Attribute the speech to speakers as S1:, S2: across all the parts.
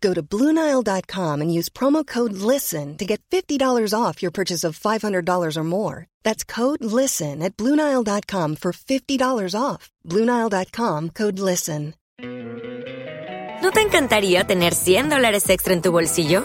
S1: Go to Bluenile.com and use promo code LISTEN to get $50 off your purchase of $500 or more. That's code LISTEN at Bluenile.com for $50 off. Bluenile.com code LISTEN.
S2: ¿No te encantaría tener 100 dólares extra en tu bolsillo?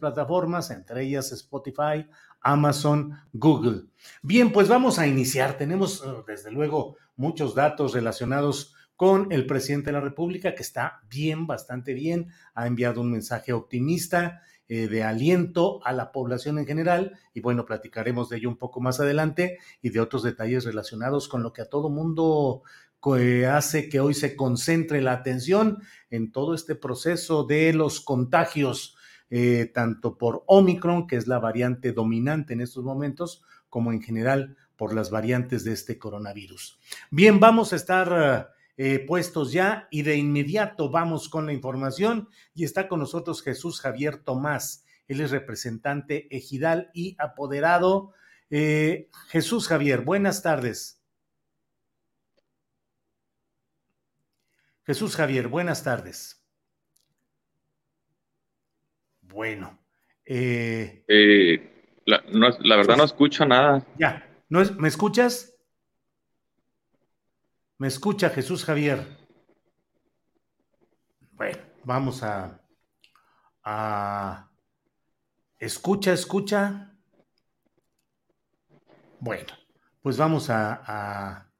S3: plataformas, entre ellas Spotify, Amazon, Google. Bien, pues vamos a iniciar. Tenemos, eh, desde luego, muchos datos relacionados con el presidente de la República, que está bien, bastante bien, ha enviado un mensaje optimista eh, de aliento a la población en general, y bueno, platicaremos de ello un poco más adelante y de otros detalles relacionados con lo que a todo mundo eh, hace que hoy se concentre la atención en todo este proceso de los contagios eh, tanto por Omicron, que es la variante dominante en estos momentos, como en general por las variantes de este coronavirus. Bien, vamos a estar eh, puestos ya y de inmediato vamos con la información y está con nosotros Jesús Javier Tomás. Él es representante ejidal y apoderado. Eh, Jesús Javier, buenas tardes. Jesús Javier, buenas tardes. Bueno.
S4: Eh, eh, la, verdad no escucho nada.
S3: Ya, ¿No es, ¿me escuchas? Me escucha Jesús Javier. Bueno, vamos a, a... Escucha, escucha. Bueno, pues vamos a,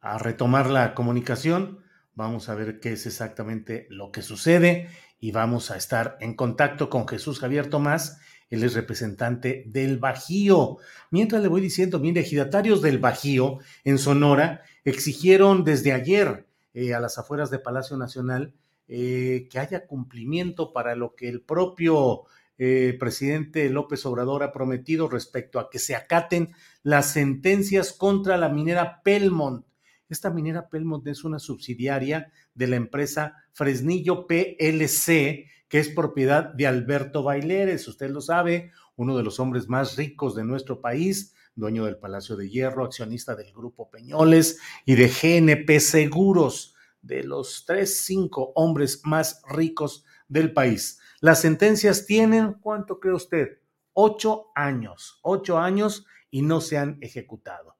S3: a retomar la comunicación. Vamos a ver qué es exactamente lo que sucede y vamos a estar en contacto con Jesús Javier Tomás. Él es representante del Bajío. Mientras le voy diciendo, mire, ejidatarios del Bajío en Sonora exigieron desde ayer eh, a las afueras de Palacio Nacional eh, que haya cumplimiento para lo que el propio eh, presidente López Obrador ha prometido respecto a que se acaten las sentencias contra la minera Pelmont. Esta minera Pelmont es una subsidiaria de la empresa Fresnillo PLC, que es propiedad de Alberto Baileres, usted lo sabe, uno de los hombres más ricos de nuestro país, dueño del Palacio de Hierro, accionista del Grupo Peñoles y de GNP Seguros, de los tres, cinco hombres más ricos del país. Las sentencias tienen, ¿cuánto cree usted? Ocho años, ocho años y no se han ejecutado.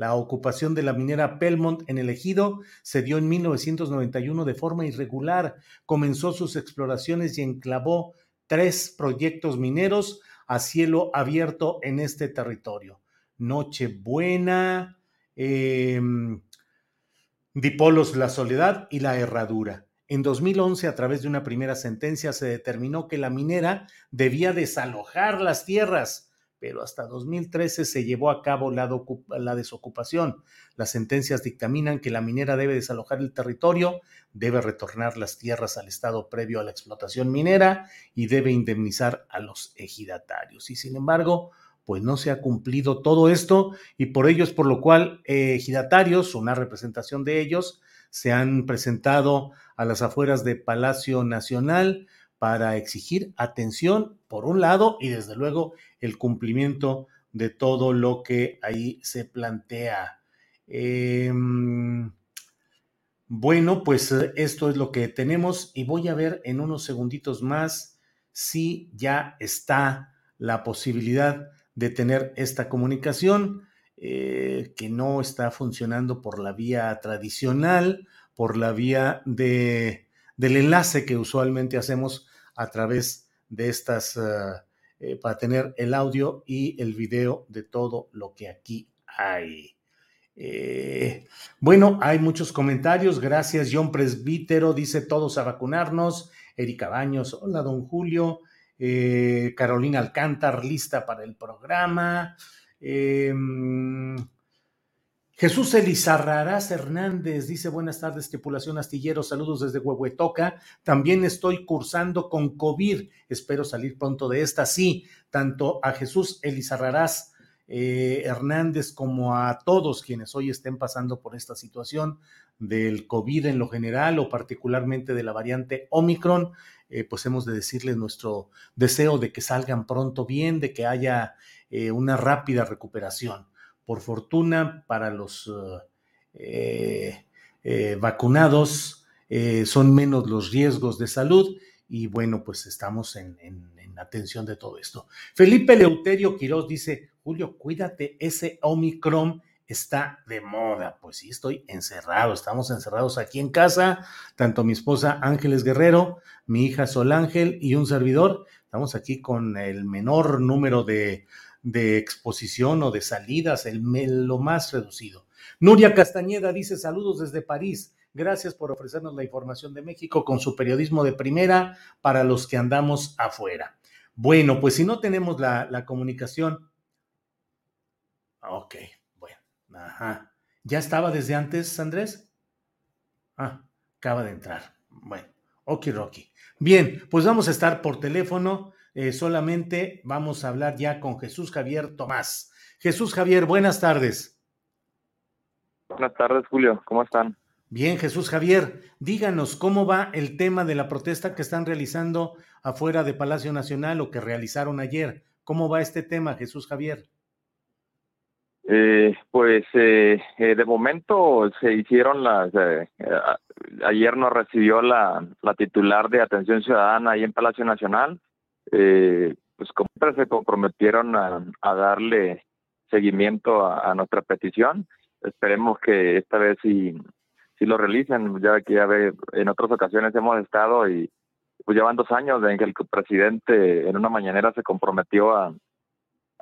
S3: La ocupación de la minera Pelmont en el ejido se dio en 1991 de forma irregular. Comenzó sus exploraciones y enclavó tres proyectos mineros a cielo abierto en este territorio. Nochebuena, em, Dipolos La Soledad y La Herradura. En 2011, a través de una primera sentencia, se determinó que la minera debía desalojar las tierras pero hasta 2013 se llevó a cabo la, desocupación. Las sentencias dictaminan que la minera debe desalojar el territorio, debe retornar las tierras al estado previo a la explotación minera y debe indemnizar a los ejidatarios. Y sin embargo, pues no se ha cumplido todo esto y por ello es por lo cual eh, ejidatarios, una representación de ellos, se han presentado a las afueras de Palacio Nacional para exigir atención, por un lado, y desde luego el cumplimiento de todo lo que ahí se plantea. Em, bueno, pues eh, esto es lo que tenemos y voy a ver en unos segunditos más si ya está la posibilidad de tener esta comunicación eh, que no está funcionando por la vía tradicional, por la vía de, del enlace que usualmente hacemos a través de estas, eh, eh, para tener el audio y el video de todo lo que aquí hay. Eh, bueno, hay muchos comentarios. Gracias, John Presbítero. Dice todos a vacunarnos. Erika Baños, hola, don Julio. Eh, Carolina Alcántar, lista para el programa. Em, Jesús Elizarrarás Hernández dice: Buenas tardes, tripulación astillero. Saludos desde Huehuetoca. También estoy cursando con COVID. Espero salir pronto de esta. Sí, tanto a Jesús Elizarrarás eh, Hernández como a todos quienes hoy estén pasando por esta situación del COVID en lo general o particularmente de la variante Omicron, eh, pues hemos de decirles nuestro deseo de que salgan pronto bien, de que haya eh, una rápida recuperación. Por fortuna, para los vacunados son menos los riesgos de salud y bueno, pues estamos en, en atención de todo esto. Felipe Leuterio Quiroz dice, Julio, cuídate, ese Omicron está de moda. Pues sí, estoy encerrado, estamos encerrados aquí en casa, tanto mi esposa Ángeles Guerrero, mi hija Sol Ángel y un servidor. Estamos aquí con el menor número de, de exposición o de salidas, el, lo más reducido. Nuria Castañeda dice saludos desde París. Gracias por ofrecernos la información de México con su periodismo de primera para los que andamos afuera. Bueno, pues si no tenemos la, la comunicación Ok, bueno. Ajá. ¿Ya estaba desde antes, Andrés? Ah, acaba de entrar. Bueno, ok, Rocky. Bien, pues vamos a estar por teléfono. Eh, solamente vamos a hablar ya con Jesús Javier Tomás. Jesús Javier, buenas tardes.
S5: Buenas tardes, Julio. ¿Cómo están?
S3: Bien, Jesús Javier, díganos cómo va el tema de la protesta que están realizando afuera de Palacio Nacional o que realizaron ayer. ¿Cómo va este tema, Jesús Javier?
S5: Eh, pues eh, eh, de momento se hicieron las. Eh, ayer nos recibió la, la titular de Atención Ciudadana ahí en Palacio Nacional. Pues como se comprometieron a, a darle seguimiento a, nuestra petición. Esperemos que esta vez sí, sí lo realicen, ya que ya ve, en otras ocasiones hemos estado y pues llevan dos años en que el presidente en una mañanera se comprometió a,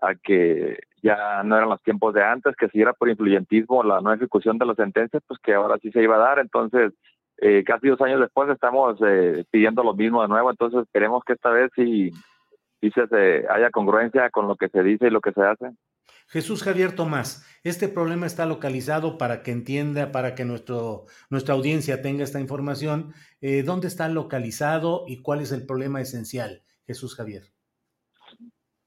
S5: a que ya no eran los tiempos de antes, que si era por influyentismo la no ejecución de las sentencias, pues que ahora sí se iba a dar. Entonces, eh, casi dos años después estamos eh, pidiendo lo mismo de nuevo, entonces esperemos que esta vez sí se, haya congruencia con lo que se dice y lo que se hace.
S3: Jesús Javier Tomás, este problema está localizado para que entienda, para que nuestro, nuestra audiencia tenga esta información. Eh, ¿Dónde está localizado y cuál es el problema esencial, Jesús Javier?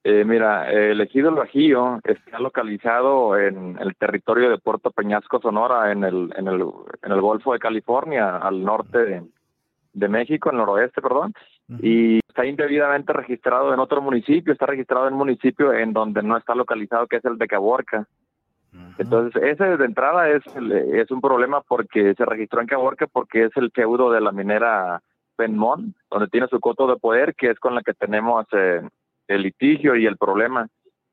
S5: Eh, mira, el ejido El Bajío está localizado en el territorio de Puerto Peñasco, Sonora, en el, en el, en el Golfo de California, al norte de, México, en el noroeste, perdón, y está indebidamente registrado en otro municipio, está registrado en un municipio en donde no está localizado, que es el de Caborca. Entonces, ese de entrada es, es un problema porque se registró en Caborca porque es el feudo de la minera Penmont, donde tiene su coto de poder, que es con la que tenemos... Eh, el litigio y el problema.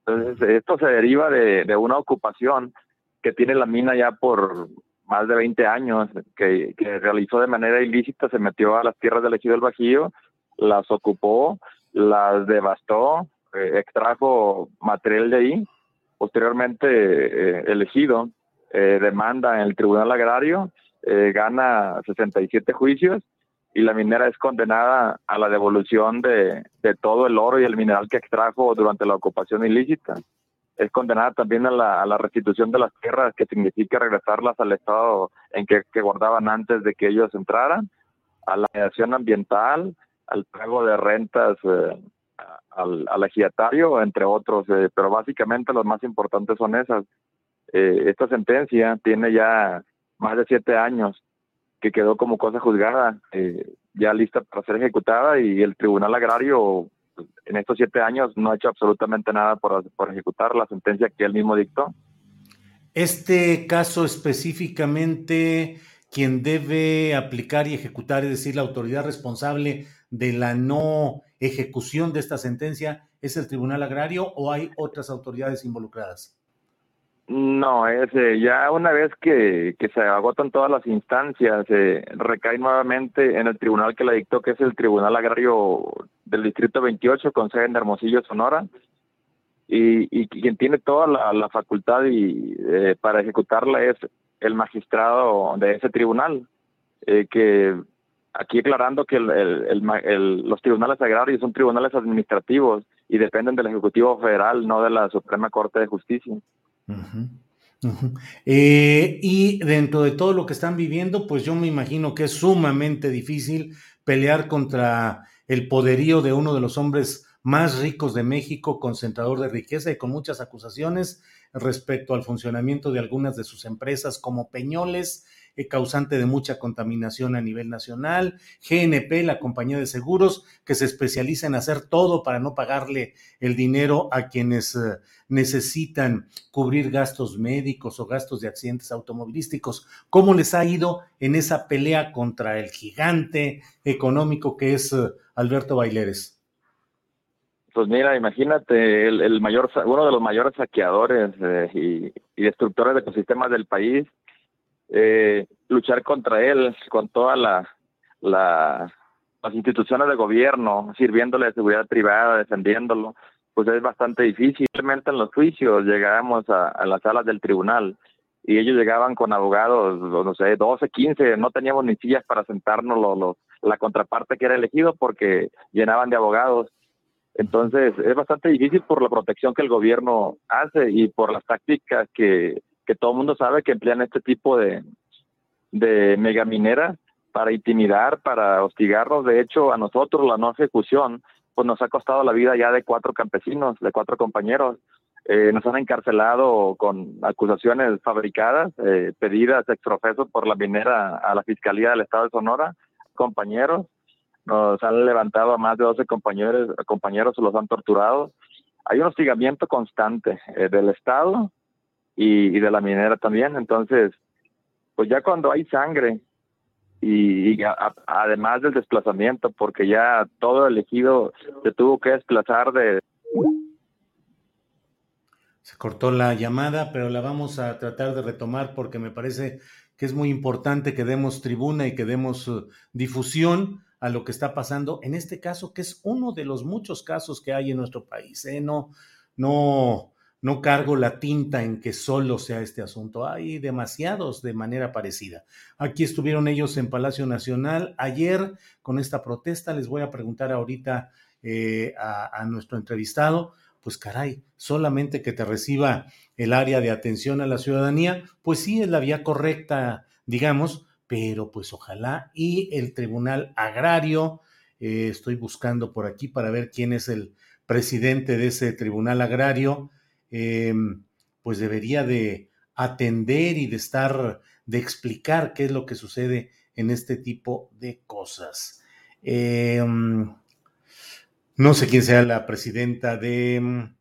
S5: Entonces, esto se deriva de, una ocupación que tiene la mina ya por más de 20 años, que, realizó de manera ilícita, se metió a las tierras del ejido del Bajío, las ocupó, las devastó, eh, extrajo material de ahí. Posteriormente, eh, el ejido eh, demanda en el Tribunal Agrario, gana 67 juicios y la minera es condenada a la devolución de, todo el oro y el mineral que extrajo durante la ocupación ilícita. Es condenada también a la, restitución de las tierras, que significa regresarlas al estado en que, guardaban antes de que ellos entraran, a la mediación ambiental, al pago de rentas eh, al, al entre otros, eh, pero básicamente los más importantes son esas. Eh, esta sentencia tiene ya más de siete años que quedó como cosa juzgada, eh, ya lista para ser ejecutada y el Tribunal Agrario en estos siete años no ha hecho absolutamente nada por, por ejecutar la sentencia que él mismo dictó.
S3: Este caso específicamente, quien debe aplicar y ejecutar, es decir, la autoridad responsable de la no ejecución de esta sentencia, ¿es el Tribunal Agrario o hay otras autoridades involucradas?
S5: No, es, ya una vez que, se agotan todas las instancias, se recae nuevamente en el tribunal que la dictó, que es el Tribunal Agrario del Distrito 28 con sede en Hermosillo, Sonora, y, quien tiene toda la, facultad y, eh, para ejecutarla es el magistrado de ese tribunal, eh, que aquí aclarando que los tribunales agrarios son tribunales administrativos y dependen del Ejecutivo Federal, no de la Suprema Corte de Justicia.
S3: Eh, y dentro de todo lo que están viviendo, pues yo me imagino que es sumamente difícil pelear contra el poderío de uno de los hombres más ricos de México, concentrador de riqueza y con muchas acusaciones respecto al funcionamiento de algunas de sus empresas como Peñoles, causante de mucha contaminación a nivel nacional, GNP, la compañía de seguros, que se especializa en hacer todo para no pagarle el dinero a quienes eh, necesitan cubrir gastos médicos o gastos de accidentes automovilísticos. ¿Cómo les ha ido en esa pelea contra el gigante económico que es eh, Alberto Baileres?
S5: Pues mira, imagínate, el, mayor, uno de los mayores saqueadores eh, y, destructores de ecosistemas del país, eh, luchar contra él con todas la, las instituciones de gobierno, sirviéndole de seguridad privada, defendiéndolo, pues es bastante difícil. Simplemente en los juicios llegábamos a, las salas del tribunal y ellos llegaban con abogados, no sé, 12, 15, no teníamos ni sillas para sentarnos los, la contraparte que era elegido porque llenaban de abogados entonces, es bastante difícil por la protección que el gobierno hace y por las tácticas que, que todo el mundo sabe que emplean este tipo de, de megamineras para intimidar, para hostigarnos. De hecho, a nosotros la no ejecución, pues nos ha costado la vida ya de cuatro campesinos, de cuatro compañeros. Eh, nos han encarcelado con acusaciones fabricadas, eh, pedidas exprofeso por la minera a la Fiscalía del Estado de Sonora, compañeros nos han levantado a más de 12 compañeros, compañeros los han torturado. Hay un hostigamiento constante eh, del Estado y, de la minera también. Entonces, pues ya cuando hay sangre y, además del desplazamiento, porque ya todo el ejido se tuvo que desplazar de...
S3: Se cortó la llamada, pero la vamos a tratar de retomar porque me parece que es muy importante que demos tribuna y que demos uh, difusión a lo que está pasando en este caso, que es uno de los muchos casos que hay en nuestro país. ¿eh? No, no, no cargo la tinta en que solo sea este asunto. Hay demasiados de manera parecida. Aquí estuvieron ellos en Palacio Nacional ayer con esta protesta. Les voy a preguntar ahorita eh, a, nuestro entrevistado pues caray, solamente que te reciba el área de atención a la ciudadanía, pues sí es la vía correcta, digamos, pero pues ojalá y el Tribunal Agrario, eh, estoy buscando por aquí para ver quién es el presidente de ese Tribunal Agrario, em, pues debería de atender y de estar, de explicar qué es lo que sucede en este tipo de cosas. Em, no sé quién sea la presidenta de em,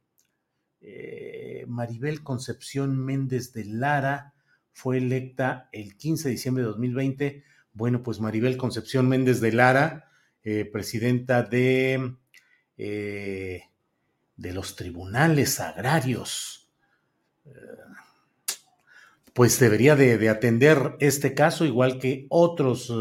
S3: eh, Maribel Concepción Méndez de Lara, fue electa el 15 de diciembre de 2020. Bueno, pues Maribel Concepción Méndez de Lara, eh, presidenta de, eh, de los tribunales agrarios, eh, pues debería de, atender este caso, igual que otros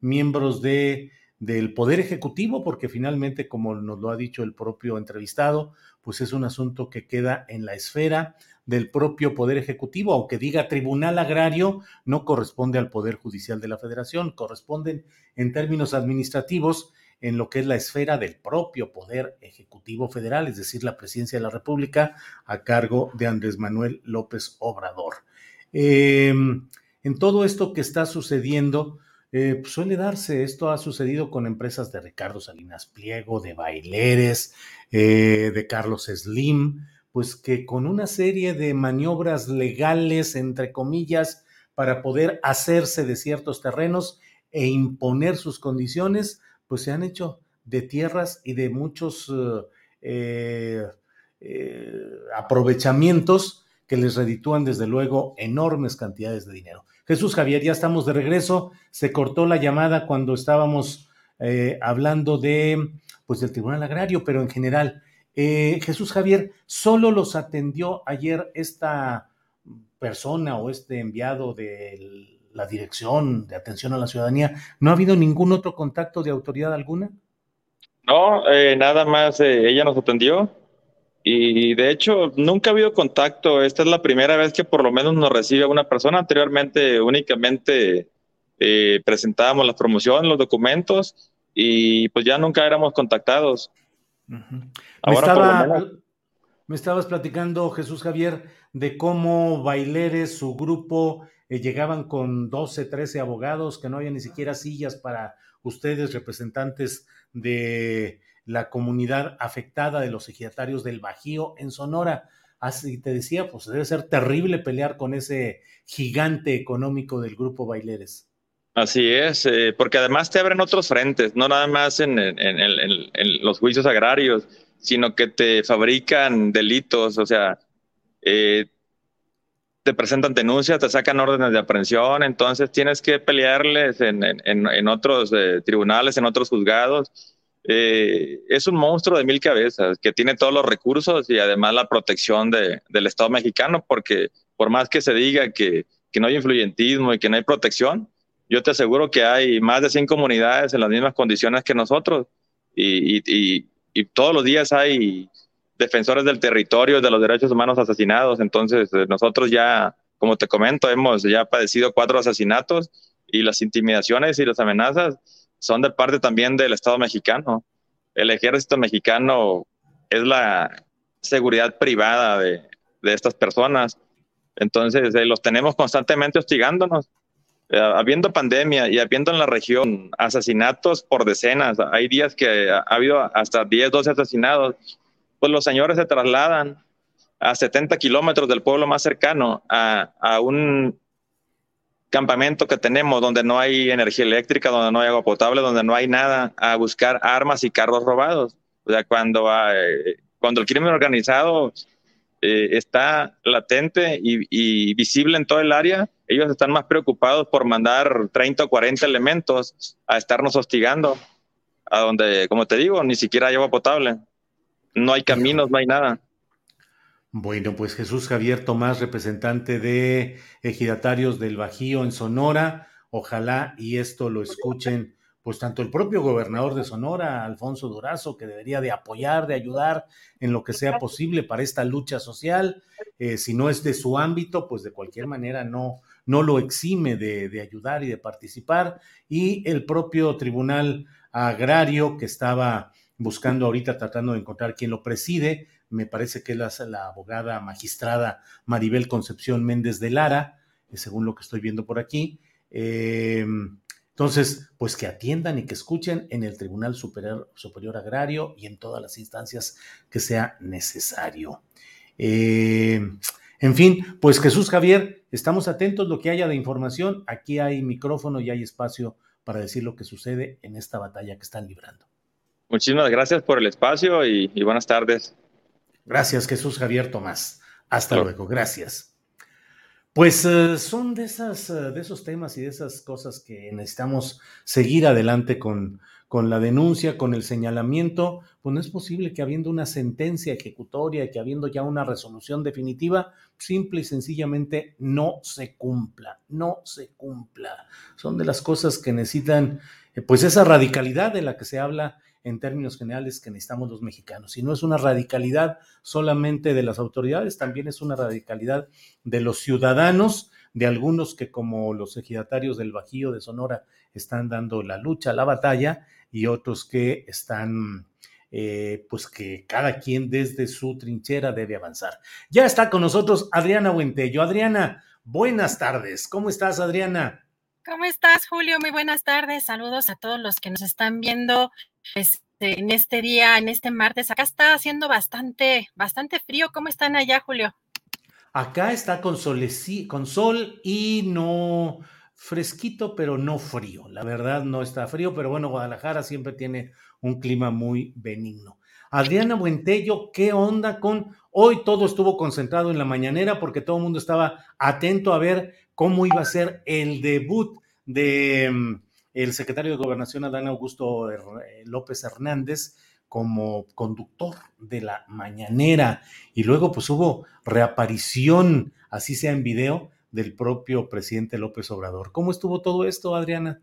S3: miembros de, del Poder Ejecutivo, porque finalmente, como nos lo ha dicho el propio entrevistado, pues es un asunto que queda en la esfera del propio Poder Ejecutivo, aunque diga Tribunal Agrario, no corresponde al Poder Judicial de la Federación, corresponden en términos administrativos en lo que es la esfera del propio Poder Ejecutivo Federal, es decir, la Presidencia de la República a cargo de Andrés Manuel López Obrador. Em, en todo esto que está sucediendo, eh, pues suele darse, esto ha sucedido con empresas de Ricardo Salinas Pliego, de Baileres, eh, de Carlos Slim, pues que con una serie de maniobras legales, entre comillas, para poder hacerse de ciertos terrenos e imponer sus condiciones, pues se han hecho de tierras y de muchos eh, eh, aprovechamientos que les reditúan desde luego enormes cantidades de dinero. Jesús Javier, ya estamos de regreso. Se cortó la llamada cuando estábamos eh, hablando de, pues, del Tribunal Agrario, pero en general, eh, Jesús Javier, ¿solo los atendió ayer esta persona o este enviado de la Dirección de Atención a la Ciudadanía? ¿No ha habido ningún otro contacto de autoridad alguna?
S5: No, eh, nada más eh, ella nos atendió y de hecho nunca ha habido contacto. Esta es la primera vez que por lo menos nos recibe una persona. Anteriormente únicamente eh, presentábamos la promoción, los documentos y pues ya nunca éramos contactados.
S3: Ahora me estabas platicando, Jesús Javier, de cómo Baileres, su grupo, eh, llegaban con 12, 13 abogados, que no había ni siquiera sillas para ustedes, representantes de la comunidad afectada de los ejidatarios del Bajío en Sonora. Así te decía, pues debe ser terrible pelear con ese gigante económico del grupo Baileres.
S5: Así es, eh, porque además te abren otros frentes, no nada más en los juicios agrarios, sino que te fabrican delitos, o sea, eh, te presentan denuncias, te sacan órdenes de aprehensión, entonces tienes que pelearles en, en, en otros eh, tribunales, en otros juzgados. Eh, es un monstruo de mil cabezas que tiene todos los recursos y además la protección de, del Estado mexicano, porque por más que se diga que, que, no hay influyentismo y que no hay protección, yo te aseguro que hay más de 100 comunidades en las mismas condiciones que nosotros y, y, y todos los días hay defensores del territorio, de los derechos humanos asesinados. Entonces, eh, nosotros ya, como te comento, hemos ya padecido cuatro asesinatos y las intimidaciones y las amenazas son de parte también del Estado mexicano. El ejército mexicano es la seguridad privada de, de estas personas. Entonces, eh, los tenemos constantemente hostigándonos. Eh, habiendo pandemia y habiendo en la región asesinatos por decenas, hay días que ha habido hasta 10, 12 asesinados, pues los señores se trasladan a 70 kilómetros del pueblo más cercano a, a, un campamento que tenemos donde no hay energía eléctrica, donde no hay agua potable, donde no hay nada, a buscar armas y carros robados. O sea, cuando, eh, cuando el crimen organizado eh, está latente y, visible en todo el área, ellos están más preocupados por mandar 30 o 40 elementos a estarnos hostigando, a donde, como te digo, ni siquiera hay agua potable. No hay caminos, no hay nada.
S3: Bueno, pues Jesús Javier Tomás, representante de ejidatarios del Bajío en Sonora, ojalá y esto lo escuchen pues tanto el propio gobernador de Sonora, Alfonso Durazo, que debería de apoyar, de ayudar en lo que sea posible para esta lucha social, eh, si no es de su ámbito, pues de cualquier manera no, no lo exime de, de, ayudar y de participar, y el propio Tribunal Agrario que estaba buscando ahorita, tratando de encontrar quién lo preside, me parece que es la, abogada magistrada Maribel Concepción Méndez de Lara, eh, según lo que estoy viendo por aquí. Eh, entonces, pues que atiendan y que escuchen en el Tribunal Superior, Superior Agrario y en todas las instancias que sea necesario. Eh, en fin, pues Jesús Javier, estamos atentos lo que haya de información. Aquí hay micrófono y hay espacio para decir lo que sucede en esta batalla que están librando.
S5: Muchísimas gracias por el espacio y, y buenas tardes.
S3: Gracias, Jesús Javier Tomás. Hasta luego, gracias. Pues uh, son de, esas, uh, de esos temas y de esas cosas que necesitamos seguir adelante con, con la denuncia, con el señalamiento. Pues no es posible que habiendo una sentencia ejecutoria y que habiendo ya una resolución definitiva, simple y sencillamente no se cumpla, no se cumpla. Son de las cosas que necesitan, eh, pues esa radicalidad de la que se habla en términos generales que necesitamos los mexicanos. Y no es una radicalidad solamente de las autoridades, también es una radicalidad de los ciudadanos, de algunos que como los ejidatarios del Bajío de Sonora están dando la lucha, la batalla, y otros que están, eh, pues que cada quien desde su trinchera debe avanzar. Ya está con nosotros Adriana Buentello. Adriana, buenas tardes. ¿Cómo estás, Adriana?
S6: ¿Cómo estás, Julio? Muy buenas tardes. Saludos a todos los que nos están viendo este, en este día, en este martes. Acá está haciendo bastante, bastante frío. ¿Cómo están allá, Julio?
S3: Acá está con, con sol y no fresquito, pero no frío. La verdad no está frío, pero bueno, Guadalajara siempre tiene un clima muy benigno. Adriana Buentello, ¿qué onda con... Hoy todo estuvo concentrado en la mañanera porque todo el mundo estaba atento a ver cómo iba a ser el debut de mm, el secretario de Gobernación Adán Augusto eh, López Hernández como conductor de la mañanera y luego pues hubo reaparición, así sea en video, del propio presidente López Obrador. ¿Cómo estuvo todo esto, Adriana?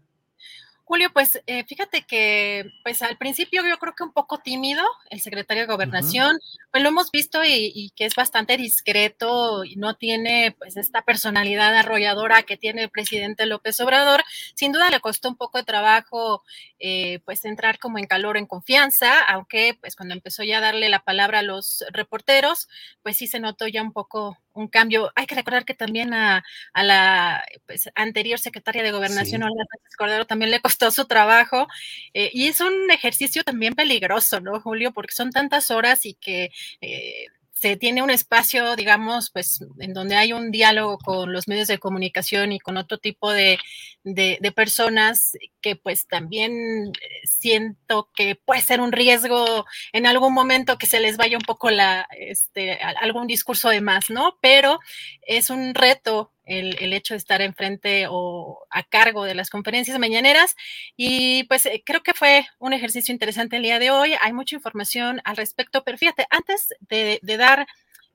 S6: Julio, pues eh, fíjate que pues al principio yo creo que un poco tímido el secretario de Gobernación, pues lo hemos visto y, que es bastante discreto y no tiene pues esta personalidad arrolladora que tiene el presidente López Obrador. Sin duda le costó un poco de trabajo eh, pues entrar como en calor, en confianza, aunque pues cuando empezó ya a darle la palabra a los reporteros, pues sí se notó ya un poco un cambio. Hay que recordar que también a, la pues, anterior secretaria de Gobernación, Olga Cordero, también le costó su trabajo. Eh, y es un ejercicio también peligroso, ¿no, Julio? Porque son tantas horas y que... Eh, se tiene un espacio, digamos, pues en donde hay un diálogo con los medios de comunicación y con otro tipo de, de, personas que pues también eh, siento que puede ser un riesgo en algún momento que se les vaya un poco la, este, algún discurso de más, ¿no? Pero es un reto el, el, hecho de estar enfrente o a cargo de las conferencias mañaneras. Y pues eh, creo que fue un ejercicio interesante el día de hoy. Hay mucha información al respecto, pero fíjate, antes de, dar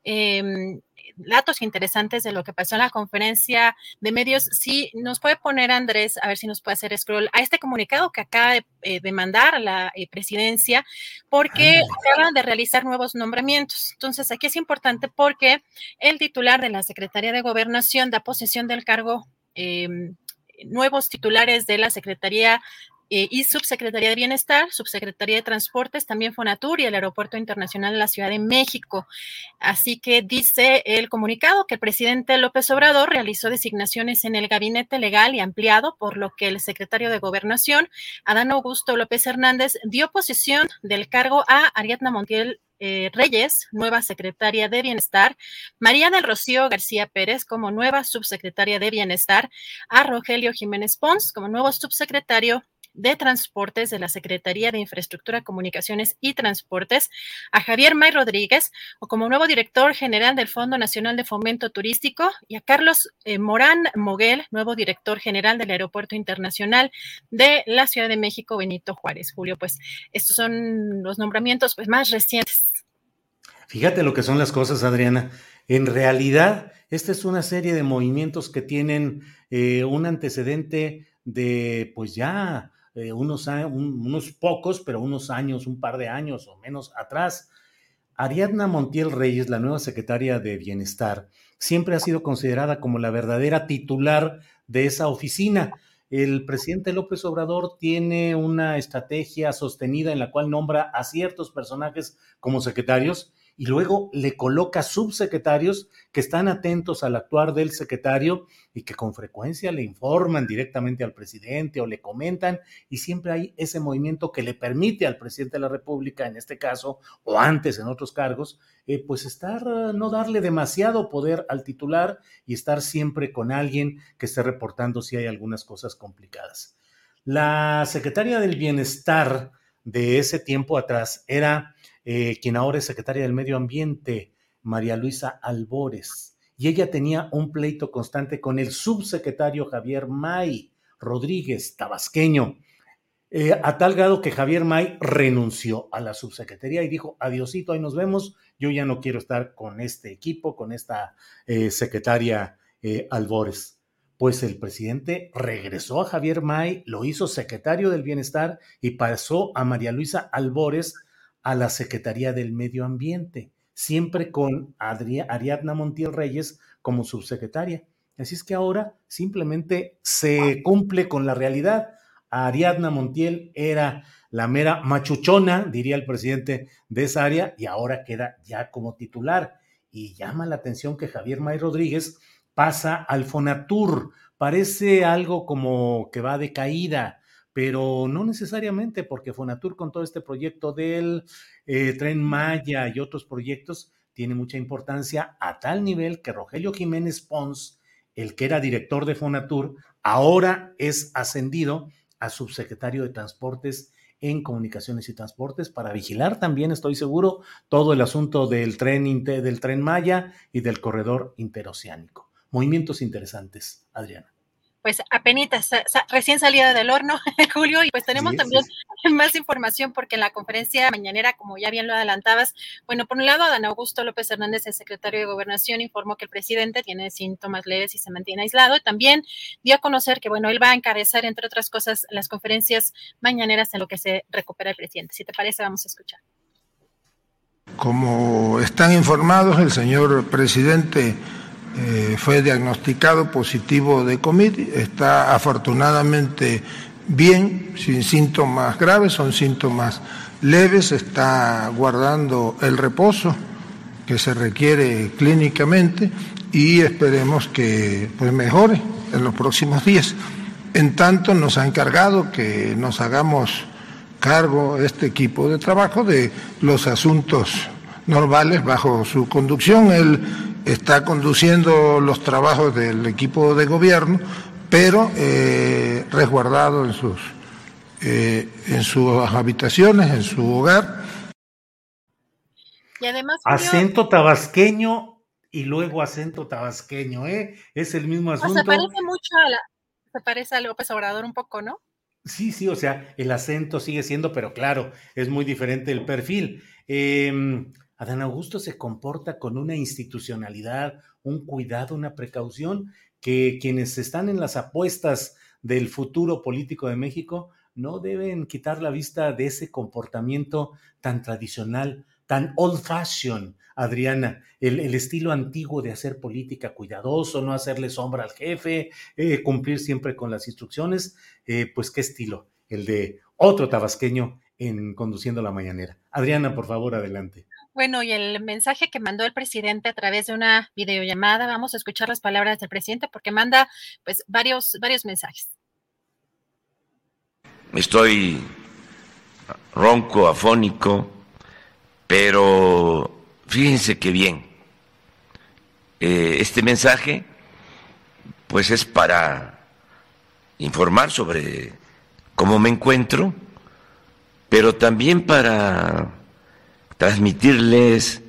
S6: eh, datos interesantes de lo que pasó en la conferencia de medios. Sí, nos puede poner Andrés, a ver si nos puede hacer scroll a este comunicado que acaba de, eh, mandar la eh, presidencia, porque acaban de realizar nuevos nombramientos. Entonces, aquí es importante porque el titular de la Secretaría de Gobernación da posesión del cargo. Em, nuevos titulares de la Secretaría eh, y Subsecretaría de Bienestar, Subsecretaría de Transportes, también Fonatur y el Aeropuerto Internacional de la Ciudad de México. Así que dice el comunicado que el presidente López Obrador realizó designaciones en el gabinete legal y ampliado, por lo que el secretario de Gobernación, Adán Augusto López Hernández, dio posesión del cargo a Ariadna Montiel eh, Reyes, nueva secretaria de Bienestar, María del Rocío García Pérez como nueva subsecretaria de Bienestar, a Rogelio Jiménez Pons como nuevo subsecretario de Transportes de la Secretaría de Infraestructura, Comunicaciones y Transportes, a Javier May Rodríguez o como nuevo director general del Fondo Nacional de Fomento Turístico y a Carlos eh, Morán Moguel, nuevo director general del Aeropuerto Internacional de la Ciudad de México, Benito Juárez. Julio, pues estos son los nombramientos pues, más recientes.
S3: Fíjate lo que son las cosas, Adriana. En realidad, esta es una serie de movimientos que tienen eh, un antecedente de, pues ya, eh, unos, unos pocos, pero unos años, un par de años o menos atrás. Ariadna Montiel Reyes, la nueva secretaria de Bienestar, siempre ha sido considerada como la verdadera titular de esa oficina. El presidente López Obrador tiene una estrategia sostenida en la cual nombra a ciertos personajes como secretarios y luego le coloca subsecretarios que están atentos al actuar del secretario y que con frecuencia le informan directamente al presidente o le comentan y siempre hay ese movimiento que le permite al presidente de la República, en este caso, o antes en otros cargos, eh, pues estar, no darle demasiado poder al titular y estar siempre con alguien que esté reportando si hay algunas cosas complicadas. La secretaria del Bienestar de ese tiempo atrás era eh, quien ahora es secretaria del Medio Ambiente, María Luisa Albores. Y ella tenía un pleito constante con el subsecretario Javier May Rodríguez, tabasqueño, eh, a tal grado que Javier May renunció a la subsecretaría y dijo, adiosito, ahí nos vemos, yo ya no quiero estar con este equipo, con esta eh, secretaria Albores. Pues el presidente regresó a Javier May, lo hizo secretario del Bienestar y pasó a María Luisa Albores a la Secretaría del Medio Ambiente, siempre con Ariadna Montiel Reyes como subsecretaria. Así es que ahora simplemente se cumple con la realidad. Ariadna Montiel era la mera machuchona, diría el presidente de esa área, y ahora queda ya como titular. Y llama la atención que Javier May Rodríguez pasa al Fonatur. Parece algo como que va de caída pero no necesariamente porque Fonatur con todo este proyecto del eh, tren Maya y otros proyectos tiene mucha importancia a tal nivel que Rogelio Jiménez Pons, el que era director de Fonatur, ahora es ascendido a subsecretario de Transportes en Comunicaciones y Transportes para vigilar también, estoy seguro, todo el asunto del tren, del tren Maya y del corredor interoceánico. Movimientos interesantes, Adriana.
S6: Pues apenas recién salida del horno, Julio, y pues tenemos también más información porque en la conferencia mañanera, como ya bien lo adelantabas, bueno, por un lado, Dan Augusto López Hernández, el secretario de Gobernación, informó que el presidente tiene síntomas leves y se mantiene aislado, y también dio a conocer que, bueno, él va a encabezar, entre otras cosas, las conferencias mañaneras en lo que se recupera el presidente. Si te parece, vamos a escuchar.
S7: Como están informados, el señor presidente eh, fue diagnosticado positivo de COVID, está afortunadamente bien, sin síntomas graves, son síntomas leves, está guardando el reposo que se requiere clínicamente y esperemos que pues mejore en los próximos días. En tanto nos ha encargado que nos hagamos cargo este equipo de trabajo de los asuntos normales bajo su conducción. Él está conduciendo los trabajos del equipo de gobierno, pero eh, resguardado en sus, eh, en sus habitaciones, en su hogar.
S3: Y además, acento tabasqueño y luego acento tabasqueño, ¿eh? Es el mismo asunto. se
S6: parece mucho a la, se parece a López Obrador un poco, ¿no?
S3: Sí, sí, o sea, el acento sigue siendo, pero claro, es muy diferente el perfil. Eh, Adán Augusto se comporta con una institucionalidad, un cuidado, una precaución que quienes están en las apuestas del futuro político de México no deben quitar la vista de ese comportamiento tan tradicional, tan old fashion, Adriana, el, estilo antiguo de hacer política cuidadoso, no hacerle sombra al jefe, eh, cumplir siempre con las instrucciones, eh, pues qué estilo, el de otro tabasqueño en conduciendo la mañanera. Adriana, por favor, adelante.
S6: Bueno, y el mensaje que mandó el presidente a través de una videollamada, vamos a escuchar las palabras del presidente porque manda pues varios, varios mensajes.
S8: Estoy ronco, afónico, pero fíjense qué bien. Eh, este mensaje pues es para informar sobre cómo me encuentro, pero también para transmitirles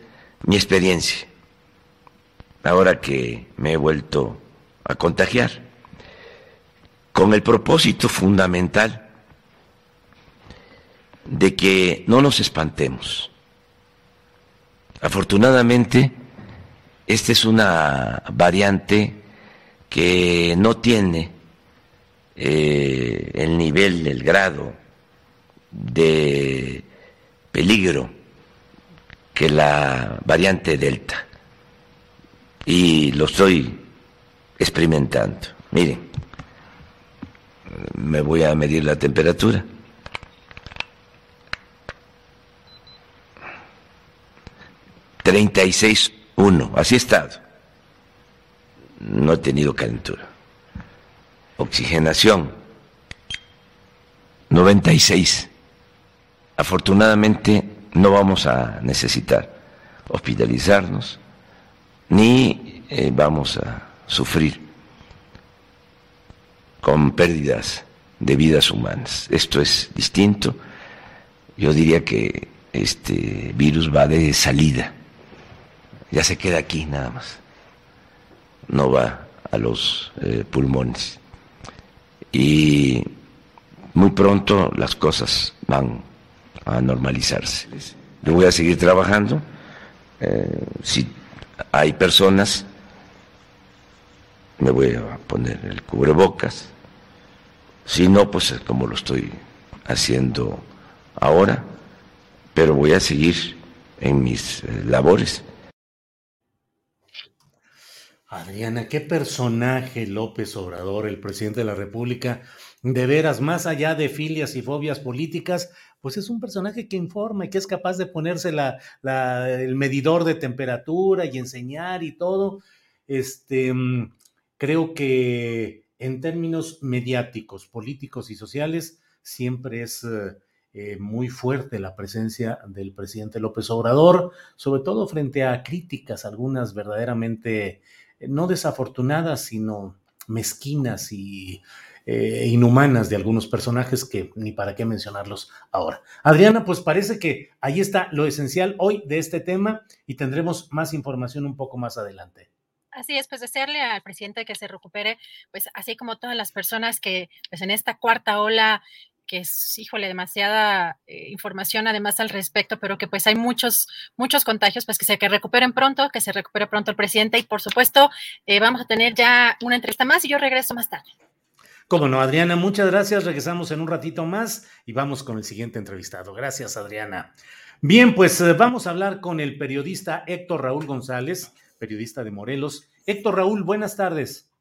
S8: mi experiencia, ahora que me he vuelto a contagiar, con el propósito fundamental de que no nos espantemos. Afortunadamente, esta es una variante que no tiene eh, el nivel, el grado de peligro que la variante Delta. Y lo estoy experimentando. Miren, me voy a medir la temperatura. Treinta y seis uno, así he estado. No he tenido calentura. Oxigenación, 96. Afortunadamente no vamos a necesitar hospitalizarnos ni eh, vamos a sufrir con pérdidas de vidas humanas. Esto es distinto. Yo diría que este virus va de salida. Ya se queda aquí nada más. No va a los eh, pulmones. Y muy pronto las cosas van a normalizarse. Yo voy a seguir trabajando. Eh, si hay personas, me voy a poner el cubrebocas. Si no, pues como lo estoy haciendo ahora, pero voy a seguir en mis eh, labores.
S3: Adriana, qué personaje López Obrador, el presidente de la República, de veras, más allá de filias y fobias políticas, pues es un personaje que informa y que es capaz de ponerse el medidor de temperatura y enseñar y todo. Este, mm, creo que en términos mediáticos, políticos y sociales, siempre es eh, eh, muy fuerte la presencia del presidente López Obrador, sobre todo frente a críticas, algunas verdaderamente eh, no desafortunadas, sino mezquinas y eh, inhumanas de algunos personajes que ni para qué mencionarlos ahora. Adriana, pues parece que ahí está lo esencial hoy de este tema y tendremos más información un poco más adelante.
S6: Así es, pues desearle al presidente que se recupere, pues así como todas las personas que pues en esta cuarta ola que es, híjole, demasiada eh, información además al respecto, pero que pues hay muchos, muchos contagios, pues que se que recuperen pronto, que se recupere pronto el presidente y por supuesto eh, vamos a tener ya una entrevista más y yo regreso más tarde.
S3: Cómo no, Adriana, muchas gracias. Regresamos en un ratito más y vamos con el siguiente entrevistado. Gracias, Adriana. Bien, pues eh, vamos a hablar con el periodista Héctor Raúl González, periodista de Morelos. Héctor Raúl, buenas tardes.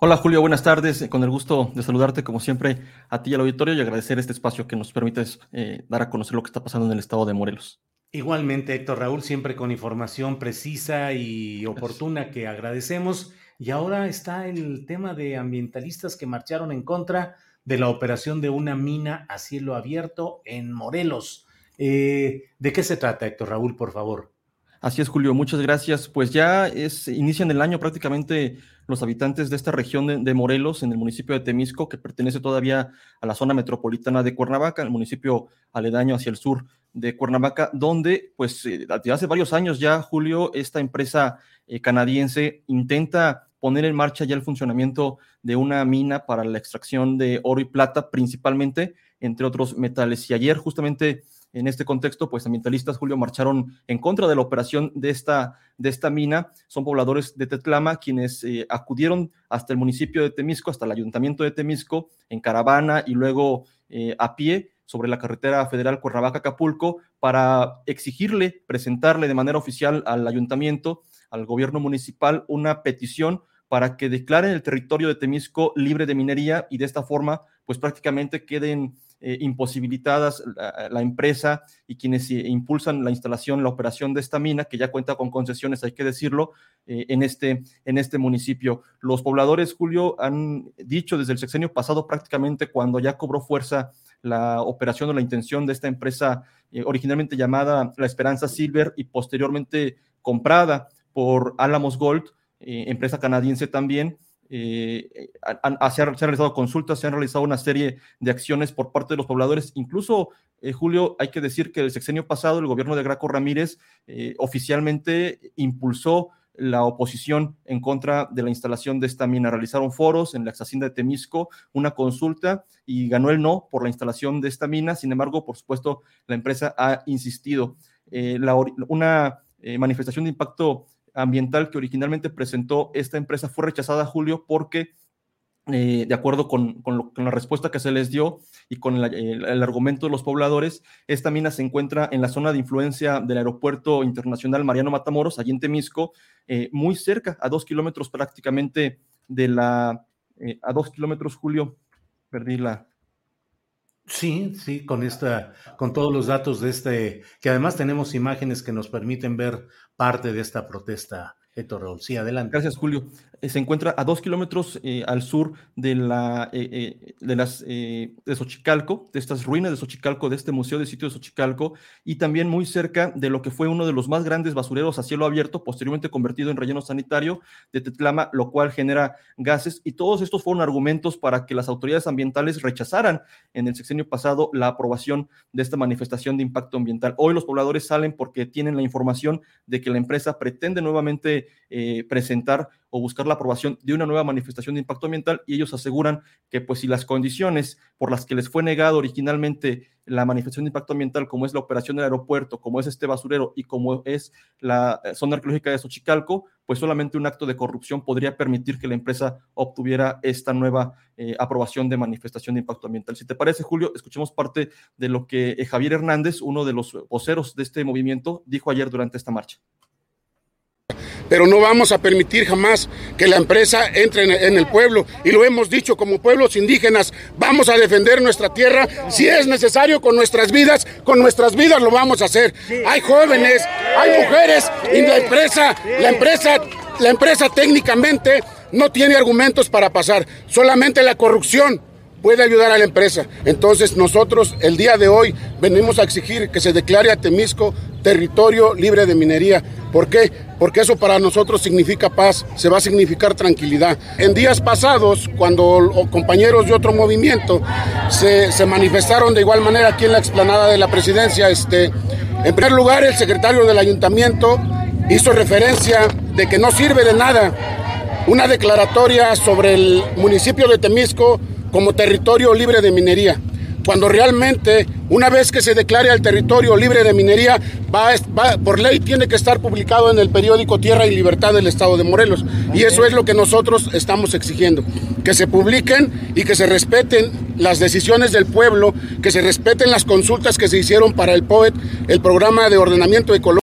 S9: Hola Julio, buenas tardes. Con el gusto de saludarte como siempre a ti y al auditorio y agradecer este espacio que nos permite eh, dar a conocer lo que está pasando en el estado de Morelos.
S3: Igualmente, Héctor Raúl, siempre con información precisa y oportuna que agradecemos. Y ahora está el tema de ambientalistas que marcharon en contra de la operación de una mina a cielo abierto en Morelos. Eh, ¿De qué se trata, Héctor Raúl, por favor?
S9: Así es, Julio, muchas gracias. Pues ya es, inician el año prácticamente los habitantes de esta región de, Morelos, en el municipio de Temisco, que pertenece todavía a la zona metropolitana de Cuernavaca, el municipio aledaño hacia el sur de Cuernavaca, donde, pues, eh, desde hace varios años ya, Julio, esta empresa eh, canadiense intenta poner en marcha ya el funcionamiento de una mina para la extracción de oro y plata, principalmente, entre otros metales. Y ayer, justamente, en este contexto, pues ambientalistas, Julio, marcharon en contra de la operación de esta, de esta mina. Son pobladores de Tetlama quienes eh, acudieron hasta el municipio de Temisco, hasta el ayuntamiento de Temisco, en caravana y luego eh, a pie sobre la carretera federal Cuernavaca-Acapulco para exigirle, presentarle de manera oficial al ayuntamiento, al gobierno municipal, una petición para que declaren el territorio de Temisco libre de minería y de esta forma, pues prácticamente queden eh, imposibilitadas la, empresa y quienes eh, impulsan la instalación, la operación de esta mina, que ya cuenta con concesiones, hay que decirlo, eh, en, este, en este municipio. Los pobladores, Julio, han dicho desde el sexenio pasado prácticamente cuando ya cobró fuerza la operación o la intención de esta empresa originalmente llamada La Esperanza Silver y posteriormente comprada por Alamos Gold, empresa canadiense también, eh, se, han, realizado consultas, se han realizado una serie de acciones por parte de los pobladores. Incluso, eh, Julio, hay que decir que el sexenio pasado el gobierno de Graco Ramírez eh, oficialmente impulsó la oposición en contra de la instalación de esta mina. Realizaron foros en la hacienda de Temisco, una consulta y ganó el no por la instalación de esta mina. Sin embargo, por supuesto, la empresa ha insistido. una manifestación de impacto ambiental que originalmente presentó esta empresa fue rechazada, Julio, porque eh, de acuerdo con, la respuesta que se les dio y con el, argumento de los pobladores, esta mina se encuentra en la zona de influencia del aeropuerto internacional Mariano Matamoros, allí en Temisco, eh, muy cerca, a dos kilómetros prácticamente de la, eh, a dos kilómetros, Julio, perdí la,
S3: Sí, sí, con esta, con todos los datos de este, que además tenemos imágenes que nos permiten ver parte de esta protesta Héctor Sí, adelante.
S9: Gracias, Julio. Eh, se encuentra a dos kilómetros eh, al sur de, la, eh, de, las, de Xochicalco, de estas ruinas de Xochicalco, de este museo de sitio de Xochicalco, y también muy cerca de lo que fue uno de los más grandes basureros a cielo abierto, posteriormente convertido en relleno sanitario de Tetlama, lo cual genera gases. Y todos estos fueron argumentos para que las autoridades ambientales rechazaran en el sexenio pasado la aprobación de esta manifestación de impacto ambiental. Hoy los pobladores salen porque tienen la información de que la empresa pretende nuevamente presentar o buscar la aprobación de una nueva manifestación de impacto ambiental y ellos aseguran que pues si las condiciones por las que les fue negado originalmente la manifestación de impacto ambiental, como es la operación del aeropuerto, como es este basurero y como es la eh, zona arqueológica de Xochicalco, pues solamente un acto de corrupción podría permitir que la empresa obtuviera esta nueva eh, aprobación de manifestación de impacto ambiental. Si te parece, Julio, escuchemos parte de lo que Javier Hernández, uno de los voceros de este movimiento, dijo ayer durante esta marcha
S10: pero no vamos a permitir jamás que la empresa entre en el pueblo. Y lo hemos dicho como pueblos indígenas, vamos a defender nuestra tierra, si es necesario con nuestras vidas, con nuestras vidas lo vamos a hacer. Hay jóvenes, hay mujeres y la empresa, la empresa, la empresa técnicamente no tiene argumentos para pasar, solamente la corrupción puede ayudar a la empresa. Entonces nosotros el día de hoy venimos a exigir que se declare a Temisco territorio libre de minería. ¿Por qué? Porque eso para nosotros significa paz, se va a significar tranquilidad. En días pasados, cuando compañeros de otro movimiento se, se manifestaron de igual manera aquí en la explanada de la presidencia, este, en primer lugar el secretario del ayuntamiento hizo referencia de que no sirve de nada una declaratoria sobre el municipio de Temisco como territorio libre de minería, cuando realmente una vez que se declare al territorio libre de minería, va, va, por ley tiene que estar publicado en el periódico Tierra y Libertad del Estado de Morelos. Y eso es lo que nosotros estamos exigiendo, que se publiquen y que se respeten las decisiones del pueblo, que se respeten las consultas que se hicieron para el POET, el programa de ordenamiento ecológico.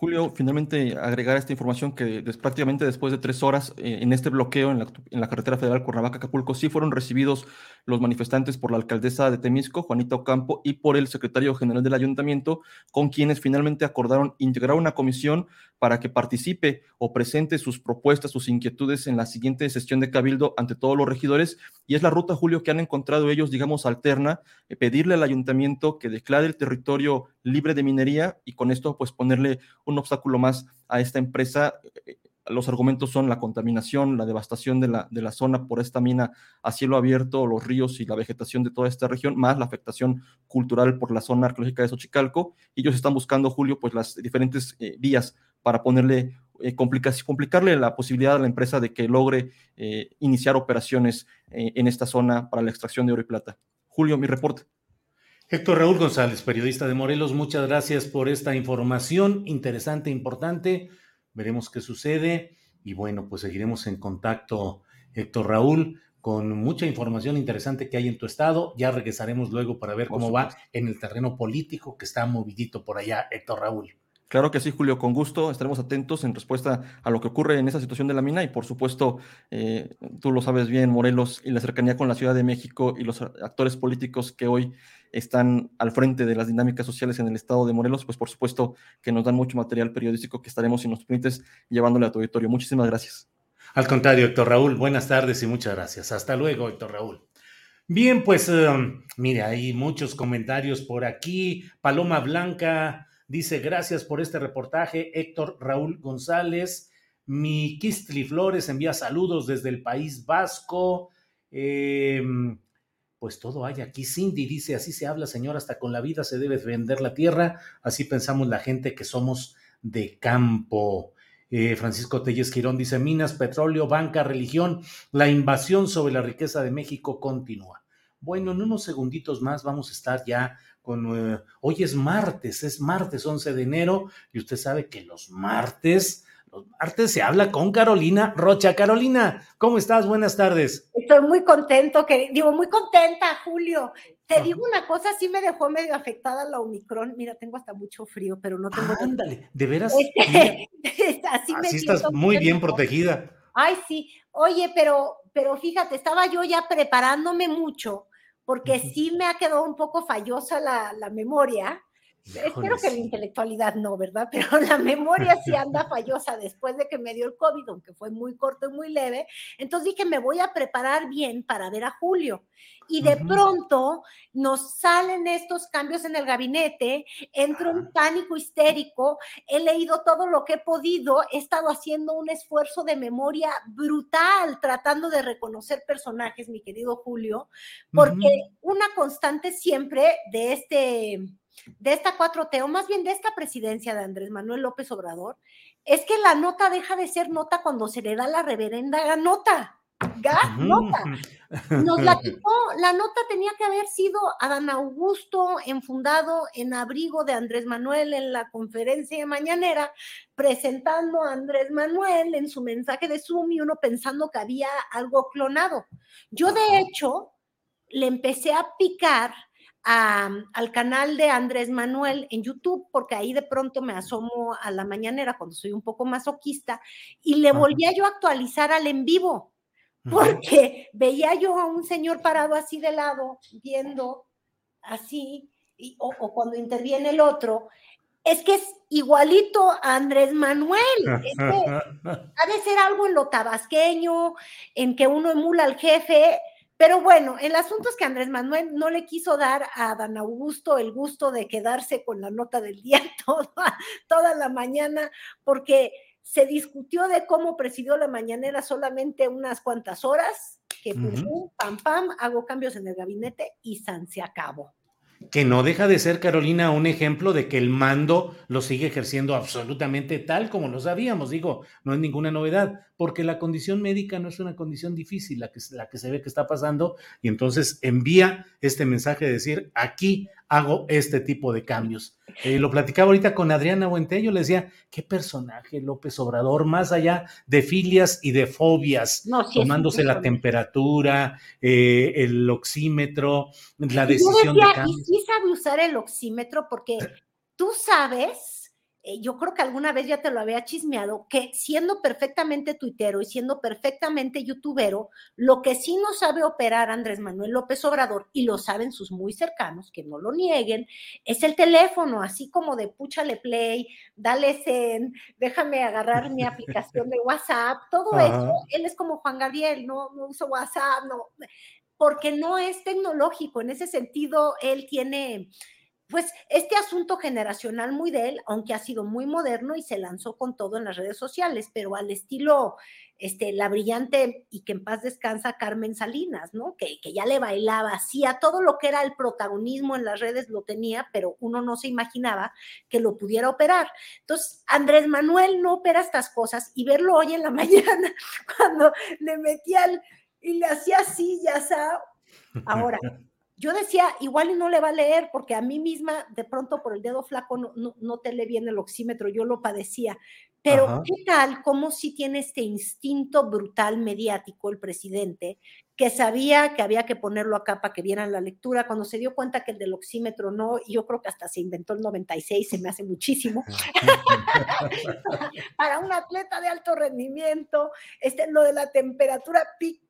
S9: Julio, finalmente agregar esta información que prácticamente después de tres horas eh, en este bloqueo en la, en la carretera federal Cuernavaca-Acapulco sí fueron recibidos los manifestantes por la alcaldesa de Temisco, Juanita Ocampo, y por el secretario general del ayuntamiento, con quienes finalmente acordaron integrar una comisión para que participe o presente sus propuestas, sus inquietudes en la siguiente sesión de Cabildo ante todos los regidores. Y es la ruta, Julio, que han encontrado ellos, digamos, alterna, eh, pedirle al ayuntamiento que declare el territorio libre de minería y con esto, pues, ponerle un obstáculo más a esta empresa. Eh, los argumentos son la contaminación, la devastación de la, de la zona por esta mina a cielo abierto, los ríos y la vegetación de toda esta región, más la afectación cultural por la zona arqueológica de Xochicalco. Ellos están buscando, Julio, pues las diferentes eh, vías para ponerle, eh, complicarle la posibilidad a la empresa de que logre eh, iniciar operaciones eh, en esta zona para la extracción de oro y plata. Julio, mi reporte.
S3: Héctor Raúl González, periodista de Morelos, muchas gracias por esta información interesante, importante veremos qué sucede y bueno, pues seguiremos en contacto, Héctor Raúl, con mucha información interesante que hay en tu estado. Ya regresaremos luego para ver cómo va en el terreno político que está movidito por allá, Héctor Raúl.
S9: Claro que sí, Julio, con gusto. Estaremos atentos en respuesta a lo que ocurre en esa situación de la mina y, por supuesto, eh, tú lo sabes bien, Morelos y la cercanía con la Ciudad de México y los actores políticos que hoy están al frente de las dinámicas sociales en el estado de Morelos, pues por supuesto que nos dan mucho material periodístico que estaremos, si nos permites, llevándole a tu auditorio. Muchísimas gracias.
S3: Al contrario, Héctor Raúl, buenas tardes y muchas gracias. Hasta luego, Héctor Raúl. Bien, pues um, mire, hay muchos comentarios por aquí. Paloma Blanca dice, gracias por este reportaje, Héctor Raúl González. Mi Kistli Flores envía saludos desde el País Vasco. Eh, pues todo hay aquí. Cindy dice, así se habla, señor, hasta con la vida se debe vender la tierra. Así pensamos la gente que somos de campo. Eh, Francisco Telles Quirón dice, minas, petróleo, banca, religión, la invasión sobre la riqueza de México continúa. Bueno, en unos segunditos más vamos a estar ya con... Eh, hoy es martes, es martes 11 de enero y usted sabe que los martes Arte se habla con Carolina Rocha. Carolina, ¿cómo estás? Buenas tardes.
S11: Estoy muy contento, que digo, muy contenta, Julio. Te digo una cosa, sí me dejó medio afectada la Omicron. Mira, tengo hasta mucho frío, pero no tengo.
S3: ándale, de veras.
S11: Este, así,
S3: así estás muy bien protegida.
S11: Ay, sí. Oye, pero, pero fíjate, estaba yo ya preparándome mucho, porque sí me ha quedado un poco fallosa la, la memoria Espero que la intelectualidad no, ¿verdad? Pero la memoria sí anda fallosa después de que me dio el COVID, aunque fue muy corto y muy leve. Entonces dije, me voy a preparar bien para ver a Julio. Y de pronto nos salen estos cambios en el gabinete, entro en pánico histérico, he leído todo lo que he podido, he estado haciendo un esfuerzo de memoria brutal, tratando de reconocer personajes, mi querido Julio, porque una constante siempre de este de esta 4T, o más bien de esta presidencia de Andrés Manuel López Obrador, es que la nota deja de ser nota cuando se le da la reverenda nota. nota. Nos la quitó. La nota tenía que haber sido Adán Augusto enfundado en abrigo de Andrés Manuel en la conferencia de mañanera, presentando a Andrés Manuel en su mensaje de Zoom y uno pensando que había algo clonado. Yo, de hecho, le empecé a picar al canal de Andrés Manuel en YouTube, porque ahí de pronto me asomo a la mañanera cuando soy un poco masoquista, y le volvía yo a actualizar al en vivo, porque veía yo a un señor parado así de lado, viendo así, o, cuando interviene el otro, es que es igualito a Andrés Manuel. ha de ser algo en lo tabasqueño, en que uno emula al jefe, pero bueno, el asunto es que Andrés Manuel no le quiso dar a Dan Augusto el gusto de quedarse con la nota del día toda, toda la mañana, porque se discutió de cómo presidió la mañanera solamente unas cuantas horas, que pum, pam, pam, hago cambios en el gabinete y San se acabó.
S3: Que no deja de ser, Carolina, un ejemplo de que el mando lo sigue ejerciendo absolutamente tal como lo sabíamos. Digo, no es ninguna novedad, porque la condición médica no es una condición difícil, la que, la que se ve que está pasando, y entonces envía este mensaje de decir, aquí hago este tipo de cambios. Eh, lo platicaba ahorita con Adriana Buentello, le decía, qué personaje López Obrador, más allá de filias y de fobias, tomándose la temperatura, eh, el oxímetro, la decisión de
S11: Y sí sabe usar el oxímetro porque tú sabes eh, yo creo que alguna vez ya te lo había chismeado, que siendo perfectamente tuitero y siendo perfectamente youtubero, lo que sí no sabe operar Andrés Manuel López Obrador, y lo saben sus muy cercanos, que no lo nieguen, es el teléfono, así como de púchale play, dale send, déjame agarrar mi aplicación de WhatsApp, todo eso, él es como Juan Gabriel, no, no uso WhatsApp, no, porque no es tecnológico, en ese sentido, él tiene pues este asunto generacional muy de él, aunque ha sido muy moderno y se lanzó con todo en las redes sociales, pero al estilo, este, la brillante y que en paz descansa Carmen Salinas, ¿no? Que, que ya le bailaba, hacía todo lo que era el protagonismo en las redes lo tenía, pero uno no se imaginaba que lo pudiera operar. Entonces, Andrés Manuel no opera estas cosas y verlo hoy en la mañana cuando le metía el, y le hacía así, ya sabes. Ahora, yo decía, igual y no le va a leer, porque a mí misma, de pronto por el dedo flaco, no, no, te lee bien el oxímetro, yo lo padecía. Pero, ¿qué tal? Como si tiene este instinto brutal mediático el presidente, que sabía que había que ponerlo acá para que vieran la lectura, cuando se dio cuenta que el del oxímetro no, y yo creo que hasta se inventó el 96, se me hace muchísimo, para un atleta de alto rendimiento, este, lo de la temperatura pic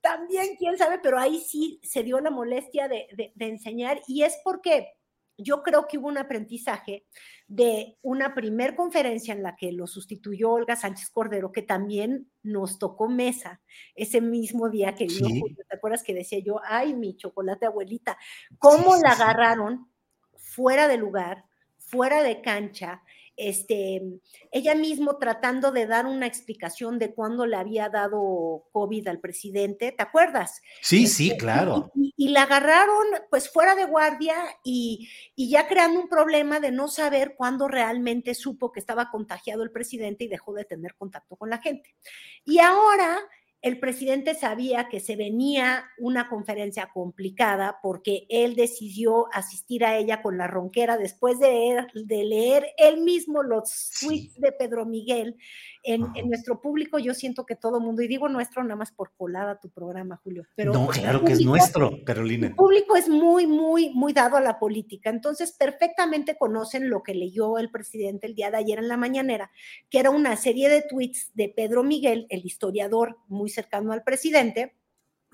S11: También, quién sabe, pero ahí sí se dio la molestia de, enseñar y es porque yo creo que hubo un aprendizaje de una primer conferencia en la que lo sustituyó Olga Sánchez Cordero, que también nos tocó mesa ese mismo día que vino, ¿te acuerdas que decía yo, ay, mi chocolate abuelita, cómo la agarraron fuera de lugar, fuera de cancha, este, ella mismo tratando de dar una explicación de cuándo le había dado COVID al presidente, ¿te acuerdas?
S3: Sí, sí, este, claro.
S11: Y, la agarraron pues fuera de guardia y, y, ya creando un problema de no saber cuándo realmente supo que estaba contagiado el presidente y dejó de tener contacto con la gente. Y ahora el presidente sabía que se venía una conferencia complicada porque él decidió asistir a ella con la ronquera después de, de leer él mismo los tweets de Pedro Miguel en, nuestro público. Yo siento que todo mundo, y digo nuestro nada más por colada tu programa, Julio. Pero
S3: no, claro que es nuestro, Carolina.
S11: El público es muy, muy, muy dado a la política. Entonces, perfectamente conocen lo que leyó el presidente el día de ayer en la mañanera, que era una serie de tweets de Pedro Miguel, el historiador muy cercano al presidente,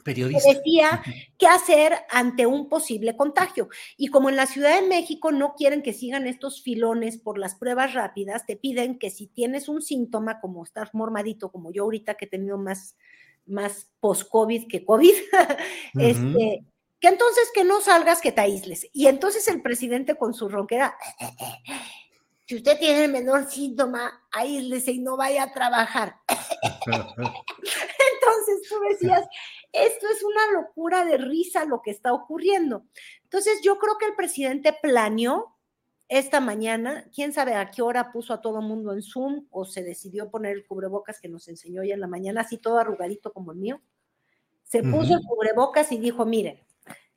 S3: Periodista.
S11: decía qué hacer ante un posible contagio. Y como en la Ciudad de México no quieren que sigan estos filones por las pruebas rápidas, te piden que si tienes un síntoma como estar mormadito, como yo ahorita que he tenido más, más post-COVID que COVID, este, que entonces que no salgas, que te aísles. Y entonces el presidente con su ronquera, si usted tiene el menor síntoma, aíslese y no vaya a trabajar. Entonces tú decías, esto es una locura de risa lo que está ocurriendo. Entonces yo creo que el presidente planeó esta mañana, quién sabe a qué hora puso a todo mundo en Zoom o se decidió poner el cubrebocas que nos enseñó ya en la mañana, así todo arrugadito como el mío. Se puso el cubrebocas y dijo, miren,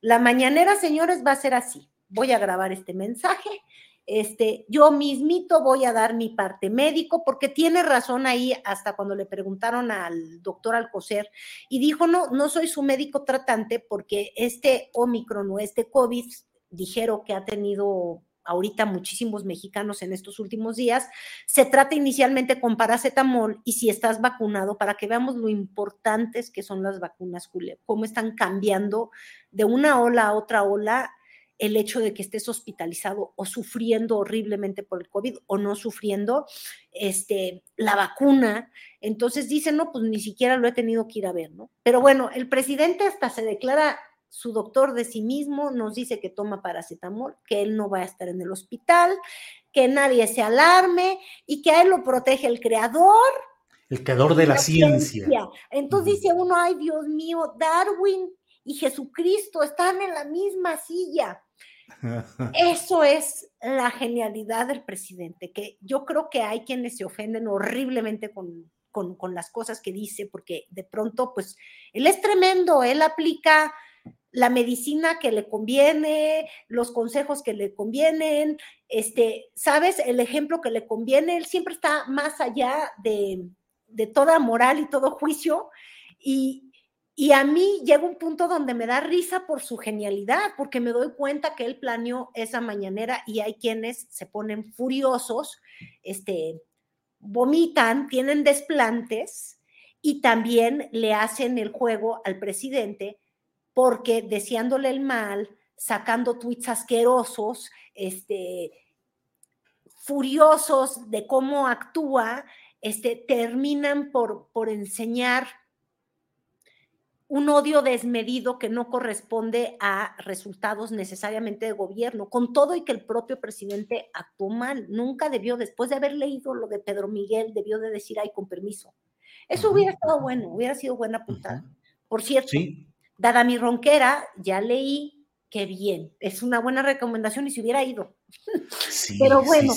S11: la mañanera, señores, va a ser así. Voy a grabar este mensaje este, yo mismito voy a dar mi parte médico, porque tiene razón ahí hasta cuando le preguntaron al doctor Alcocer y dijo, no, no soy su médico tratante porque este Omicron o este COVID, dijeron que ha tenido ahorita muchísimos mexicanos en estos últimos días, se trata inicialmente con paracetamol y si estás vacunado, para que veamos lo importantes que son las vacunas, Julio, cómo están cambiando de una ola a otra ola el hecho de que estés hospitalizado o sufriendo horriblemente por el COVID o no sufriendo este, la vacuna. Entonces dicen, no, pues ni siquiera lo he tenido que ir a ver, ¿no? Pero bueno, el presidente hasta se declara su doctor de sí mismo, nos dice que toma paracetamol, que él no va a estar en el hospital, que nadie se alarme y que a él lo protege el creador.
S3: El creador de la, ciencia.
S11: Entonces dice uno, ay Dios mío, Darwin y Jesucristo están en la misma silla. Eso es la genialidad del presidente, que yo creo que hay quienes se ofenden horriblemente con, con, las cosas que dice, porque de pronto, pues, él es tremendo, él aplica la medicina que le conviene, los consejos que le convienen, este, sabes, el ejemplo que le conviene, él siempre está más allá de, de toda moral y todo juicio, y, y a mí llega un punto donde me da risa por su genialidad, porque me doy cuenta que él planeó esa mañanera y hay quienes se ponen furiosos, este, vomitan, tienen desplantes y también le hacen el juego al presidente porque deseándole el mal, sacando tweets asquerosos, este, furiosos de cómo actúa, este, terminan por, por enseñar un odio desmedido que no corresponde a resultados necesariamente de gobierno, con todo y que el propio presidente actuó mal. Nunca debió, después de haber leído lo de Pedro Miguel, debió de decir, ay, con permiso. Eso hubiera estado bueno, hubiera sido buena puntada. Por cierto, dada mi ronquera, ya leí que bien, es una buena recomendación y si hubiera ido. Pero bueno,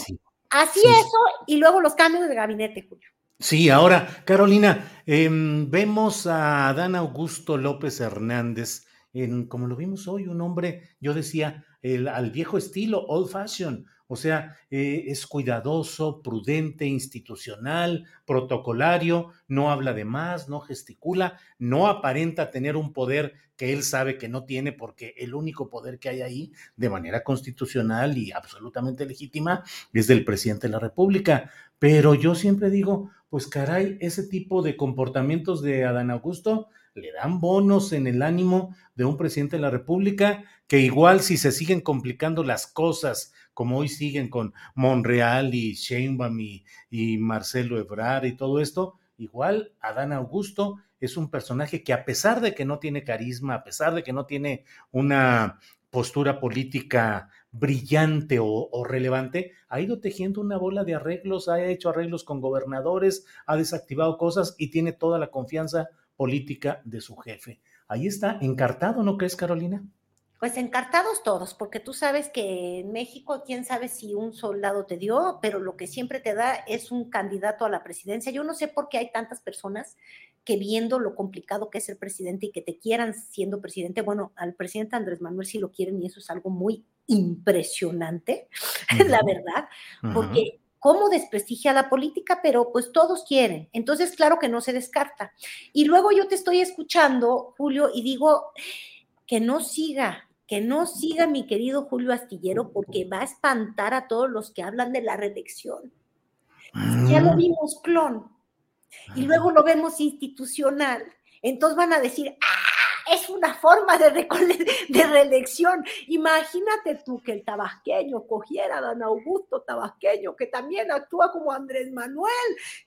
S11: así eso y luego los cambios de gabinete, Julio.
S3: Sí, ahora, Carolina, em, vemos a Adán Augusto López Hernández, en, como lo vimos hoy, un hombre, yo decía, el, al viejo estilo, old fashion, o sea, eh, es cuidadoso, prudente, institucional, protocolario, no habla de más, no gesticula, no aparenta tener un poder que él sabe que no tiene porque el único poder que hay ahí de manera constitucional y absolutamente legítima es del presidente de la República. Pero yo siempre digo, pues caray, ese tipo de comportamientos de Adán Augusto le dan bonos en el ánimo de un presidente de la República, que igual si se siguen complicando las cosas, como hoy siguen con Monreal y Sheinbaum y, y Marcelo Ebrard y todo esto, igual Adán Augusto es un personaje que a pesar de que no tiene carisma, a pesar de que no tiene una postura política brillante o, relevante, ha ido tejiendo una bola de arreglos, ha hecho arreglos con gobernadores, ha desactivado cosas y tiene toda la confianza política de su jefe. Ahí está, encartado, ¿no crees, Carolina?
S11: Pues encartados todos, porque tú sabes que en México, quién sabe si un soldado te dio, pero lo que siempre te da es un candidato a la presidencia. Yo no sé por qué hay tantas personas que viendo lo complicado que es el presidente y que te quieran siendo presidente, bueno, al presidente Andrés Manuel sí lo quieren y eso es algo muy impresionante, la verdad, porque cómo desprestigia la política, pero pues todos quieren. Entonces, claro que no se descarta. Y luego yo te estoy escuchando, Julio, y digo que no siga, que no siga mi querido Julio Astillero porque va a espantar a todos los que hablan de la reelección. Ya lo mm. vimos clon y luego lo vemos institucional. Entonces van a decir, ah, es una forma de, de reelección. Imagínate tú que el tabasqueño cogiera a don Augusto Tabasqueño, que también actúa como Andrés Manuel,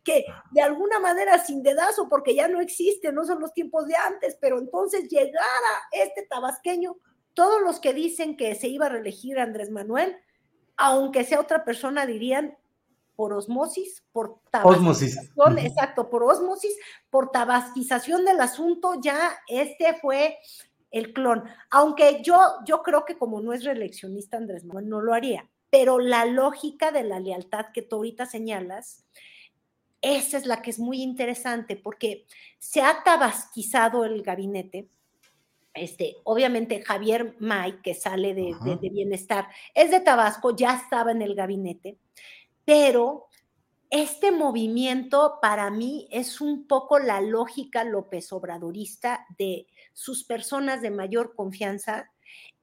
S11: que de alguna manera sin dedazo, porque ya no existe, no son los tiempos de antes, pero entonces llegara este tabasqueño todos los que dicen que se iba a reelegir Andrés Manuel, aunque sea otra persona, dirían por osmosis, por tabasquización, exacto, por osmosis, por tabasquización del asunto, ya este fue el clon. Aunque yo, yo creo que como no es reeleccionista Andrés Manuel, no lo haría, pero la lógica de la lealtad que tú ahorita señalas, esa es la que es muy interesante, porque se ha tabasquizado el gabinete, este, obviamente Javier May, que sale de, Bienestar, es de Tabasco, ya estaba en el gabinete, pero este movimiento para mí es un poco la lógica López Obradorista de sus personas de mayor confianza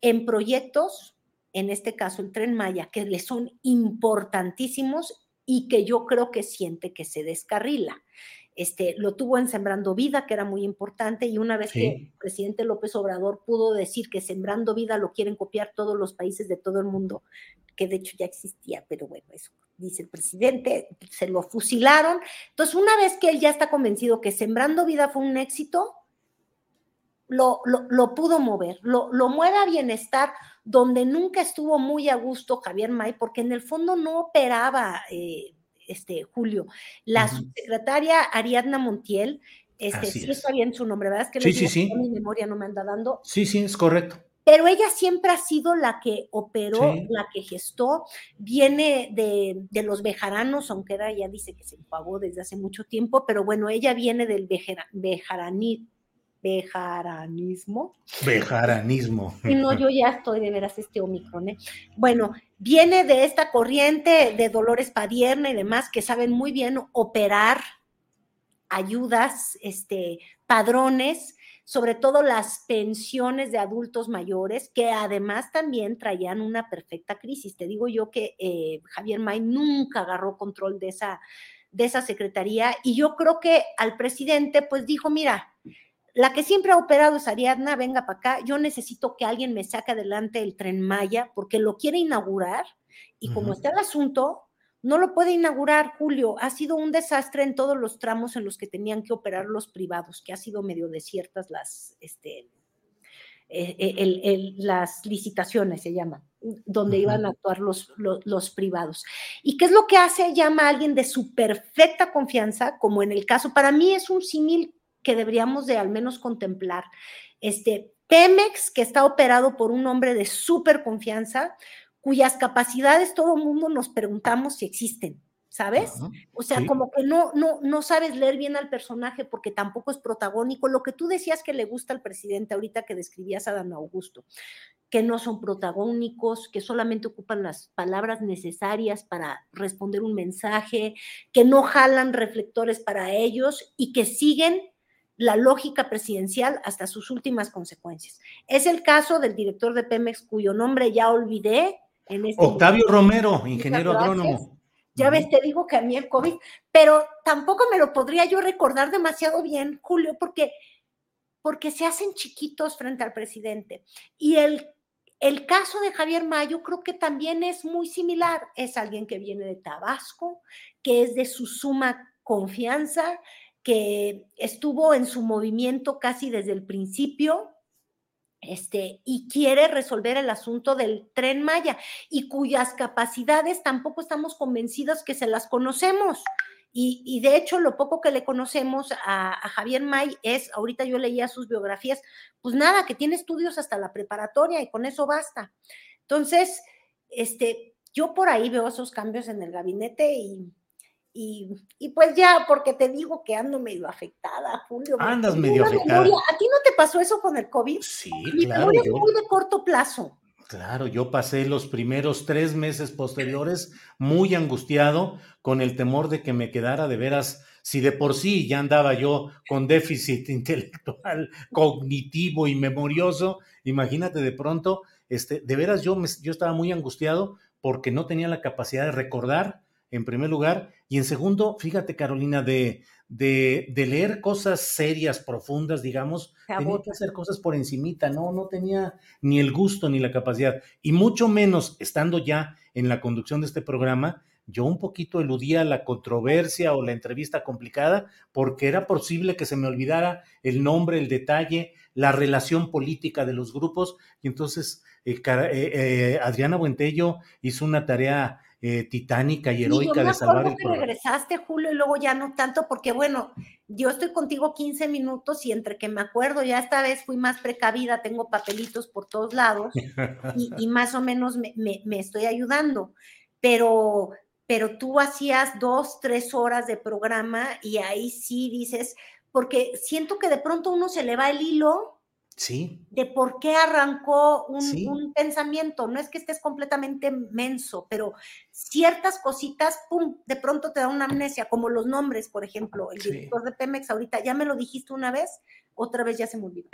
S11: en proyectos, en este caso el tren Maya, que le son importantísimos y que yo creo que siente que se descarrila. Este, lo tuvo en Sembrando Vida, que era muy importante, y una vez que el presidente López Obrador pudo decir que Sembrando Vida lo quieren copiar todos los países de todo el mundo, que de hecho ya existía, pero bueno, eso dice el presidente, se lo fusilaron. Entonces, una vez que él ya está convencido que Sembrando Vida fue un éxito, lo, lo, pudo mover, lo, lo mueve a bienestar, donde nunca estuvo muy a gusto Javier May, porque en el fondo no operaba. Eh, este, Julio. La subsecretaria Ariadna Montiel, este, sí está bien su nombre, ¿verdad? Es que
S3: sí, sí, sí.
S11: mi memoria no me anda dando.
S3: Sí, sí, es correcto.
S11: Pero ella siempre ha sido la que operó, la que gestó, viene de, de, los bejaranos, aunque ella dice que se pagó desde hace mucho tiempo, pero bueno, ella viene del bejaranismo.
S3: Bejaranismo.
S11: Y no, yo ya estoy de veras este Omicron. ¿eh? Bueno, viene de esta corriente de Dolores Padierna y demás que saben muy bien operar ayudas, este, padrones, sobre todo las pensiones de adultos mayores, que además también traían una perfecta crisis. Te digo yo que eh, Javier May nunca agarró control de esa, de esa secretaría y yo creo que al presidente pues dijo, mira, la que siempre ha operado es Ariadna, venga para acá, yo necesito que alguien me saque adelante el tren Maya porque lo quiere inaugurar y como está el asunto, no lo puede inaugurar Julio. Ha sido un desastre en todos los tramos en los que tenían que operar los privados, que ha sido medio desiertas las, este, eh, eh, las licitaciones, se llaman, donde iban a actuar los, los, privados. ¿Y qué es lo que hace? Llama a alguien de su perfecta confianza, como en el caso, para mí es un símil que deberíamos de al menos contemplar. Este, Pemex, que está operado por un hombre de súper confianza, cuyas capacidades todo el mundo nos preguntamos si existen, ¿sabes? o sea, como que no, no, no sabes leer bien al personaje porque tampoco es protagónico. Lo que tú decías que le gusta al presidente ahorita que describías a Dan Augusto, que no son protagónicos, que solamente ocupan las palabras necesarias para responder un mensaje, que no jalan reflectores para ellos y que siguen la lógica presidencial hasta sus últimas consecuencias. Es el caso del director de Pemex, cuyo nombre ya olvidé,
S3: este Octavio Romero, ingeniero agrónomo.
S11: Ya ves, te digo que a mí el COVID, pero tampoco me lo podría yo recordar demasiado bien, Julio, porque, porque se hacen chiquitos frente al presidente. Y el, el caso de Javier Mayo creo que también es muy similar. Es alguien que viene de Tabasco, que es de su suma confianza, que estuvo en su movimiento casi desde el principio, este, y quiere resolver el asunto del tren Maya y cuyas capacidades tampoco estamos convencidos que se las conocemos. Y, de hecho, lo poco que le conocemos a, Javier May es, ahorita yo leía sus biografías, pues nada, que tiene estudios hasta la preparatoria y con eso basta. Entonces, este, yo por ahí veo esos cambios en el gabinete y, y, pues ya, porque te digo que ando medio afectada, Julio.
S3: Andas medio afectada.
S11: ¿A ti no te pasó eso con el COVID?
S3: Sí, claro.
S11: es muy de corto plazo.
S3: Claro, yo pasé los primeros tres meses posteriores muy angustiado con el temor de que me quedara de veras, si de por sí ya andaba yo con déficit intelectual, cognitivo y memorioso, imagínate de pronto, este, de veras yo, me, yo estaba muy angustiado porque no tenía la capacidad de recordar en primer lugar, y en segundo, fíjate Carolina, de, de, leer cosas serias, profundas, digamos, tenía que hacer cosas por encimita, no, no tenía ni el gusto ni la capacidad, y mucho menos estando ya en la conducción de este programa, yo un poquito eludía la controversia o la entrevista complicada porque era posible que se me olvidara el nombre, el detalle, la relación política de los grupos, y entonces eh, eh, eh, Adriana Buentello hizo una tarea eh, titánica y heroica de salvar el
S11: que regresaste, Julio, y luego ya no tanto, porque bueno, yo estoy contigo 15 minutos y entre que me acuerdo, ya esta vez fui más precavida, tengo papelitos por todos lados y, más o menos me, me, estoy ayudando, pero, pero tú hacías dos, tres horas de programa y ahí sí dices, porque siento que de pronto uno se le va el hilo
S3: Sí.
S11: De por qué arrancó un, pensamiento. No es que estés completamente menso, pero ciertas cositas, pum, de pronto te da una amnesia, como los nombres, por ejemplo. El director de Pemex ahorita, ya me lo dijiste una vez, otra vez ya se me olvidó.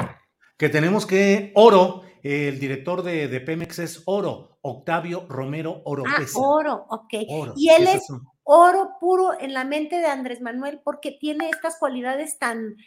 S3: Que tenemos que, Oro, el director de, Pemex es Oro, Octavio Romero Oro.
S11: Ah, Oro, ok. y él es oro puro en la mente de Andrés Manuel porque tiene estas cualidades tan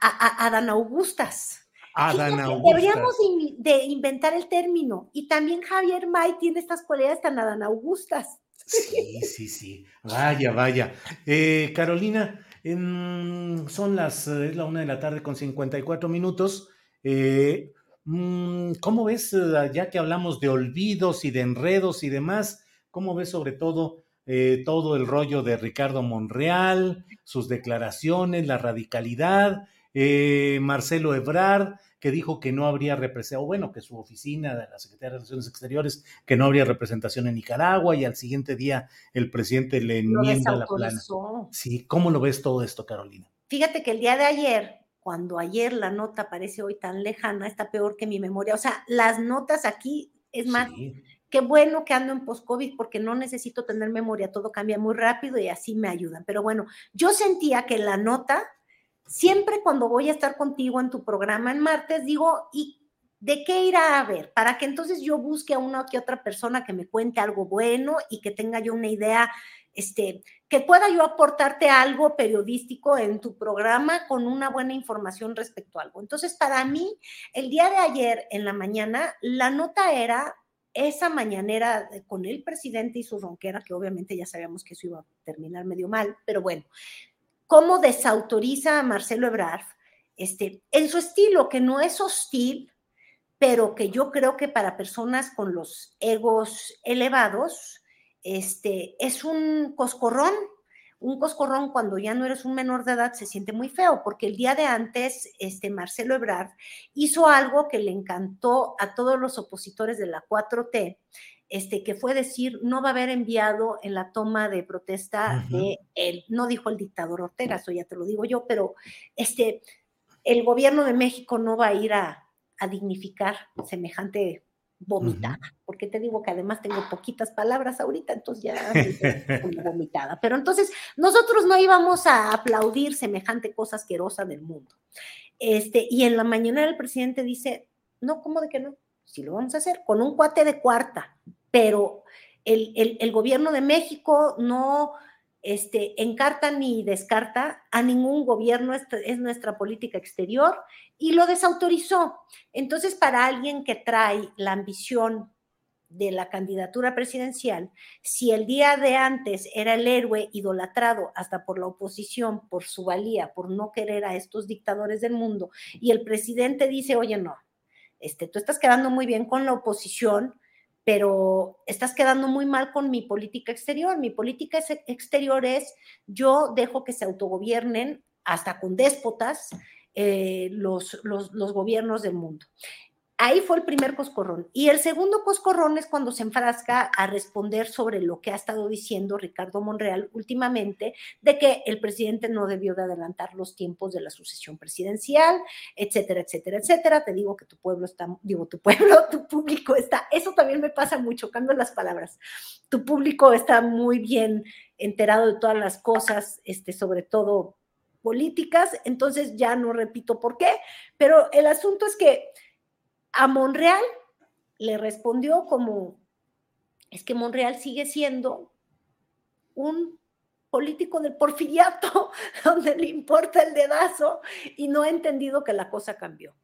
S11: a, Dan Augustas. Deberíamos de, inventar el término. Y también Javier May tiene estas cualidades tan Adán Augustas.
S3: Sí, sí, sí. Vaya, vaya. Eh, Carolina, son las, eh, es la una de la tarde con 54 minutos. Eh, mm, ¿Cómo ves, ya que hablamos de olvidos y de enredos y demás, cómo ves sobre todo eh, todo el rollo de Ricardo Monreal, sus declaraciones, la radicalidad, eh, Marcelo Ebrard, que dijo que no habría representación, bueno, que su oficina de la Secretaría de Relaciones Exteriores, que no habría representación en Nicaragua y al siguiente día el presidente le enmienda la plana. Sí, ¿cómo lo ves todo esto, Carolina?
S11: Fíjate que el día de ayer, cuando ayer la nota parece hoy tan lejana, está peor que mi memoria. O sea, las notas aquí, es más, qué bueno que ando en post-COVID porque no necesito tener memoria, todo cambia muy rápido y así me ayudan. Pero bueno, yo sentía que la nota siempre cuando voy a estar contigo en tu programa en martes, digo, ¿y de qué irá a ver? Para que entonces yo busque a una que otra persona que me cuente algo bueno y que tenga yo una idea, este, que pueda yo aportarte algo periodístico en tu programa con una buena información respecto a algo. Entonces, para mí, el día de ayer en la mañana, la nota era esa mañanera con el presidente y su ronquera, que obviamente ya sabíamos que eso iba a terminar medio mal, pero bueno, cómo desautoriza a Marcelo Ebrard, este, en su estilo, que no es hostil, pero que yo creo que para personas con los egos elevados, este, es un coscorrón. Un coscorrón cuando ya no eres un menor de edad se siente muy feo, porque el día de antes, este, Marcelo Ebrard hizo algo que le encantó a todos los opositores de la 4T, este, que fue decir, no va a haber enviado en la toma de protesta de él, no dijo el dictador Ortega, eso ya te lo digo yo, pero este, el gobierno de México no va a ir a, dignificar semejante vomitada, porque te digo que además tengo poquitas palabras ahorita, entonces ya vomitada. Pero entonces nosotros no íbamos a aplaudir semejante cosa asquerosa del mundo. Este, y en la mañana el presidente dice, no, ¿cómo de que no? Si lo vamos a hacer con un cuate de cuarta, pero el, gobierno de México no este, encarta ni descarta a ningún gobierno, es nuestra política exterior, y lo desautorizó. Entonces, para alguien que trae la ambición de la candidatura presidencial, si el día de antes era el héroe idolatrado hasta por la oposición, por su valía, por no querer a estos dictadores del mundo, y el presidente dice, oye, no, este, tú estás quedando muy bien con la oposición, pero estás quedando muy mal con mi política exterior. Mi política exterior es yo dejo que se autogobiernen hasta con déspotas eh, los, los, los, gobiernos del mundo. Ahí fue el primer coscorrón. Y el segundo coscorrón es cuando se enfrasca a responder sobre lo que ha estado diciendo Ricardo Monreal últimamente, de que el presidente no debió de adelantar los tiempos de la sucesión presidencial, etcétera, etcétera, etcétera. Te digo que tu pueblo está, digo, tu pueblo, tu público está, eso también me pasa mucho, cambio las palabras. Tu público está muy bien enterado de todas las cosas, este, sobre todo políticas, entonces ya no repito por qué, pero el asunto es que a Monreal le respondió como, es que Monreal sigue siendo un político del porfiriato, donde le importa el dedazo y no ha entendido que la cosa cambió.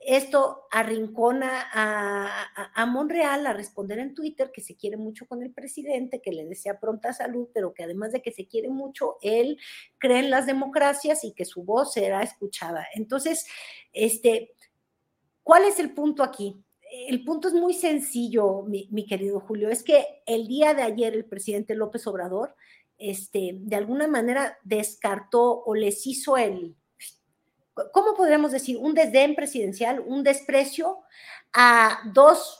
S11: Esto arrincona a, a, Monreal a responder en Twitter que se quiere mucho con el presidente, que le desea pronta salud, pero que además de que se quiere mucho, él cree en las democracias y que su voz será escuchada. Entonces, este, ¿Cuál es el punto aquí? El punto es muy sencillo, mi, querido Julio, es que el día de ayer el presidente López Obrador, este, de alguna manera descartó o les hizo el, ¿cómo podríamos decir? Un desdén presidencial, un desprecio a dos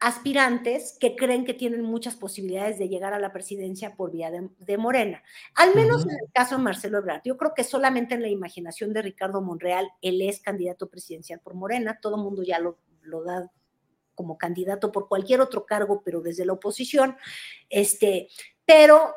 S11: aspirantes que creen que tienen muchas posibilidades de llegar a la presidencia por vía de, Morena. Al menos en el caso de Marcelo Ebrard. Yo creo que solamente en la imaginación de Ricardo Monreal, él es candidato presidencial por Morena. Todo el mundo ya lo, lo da como candidato por cualquier otro cargo, pero desde la oposición. Este, pero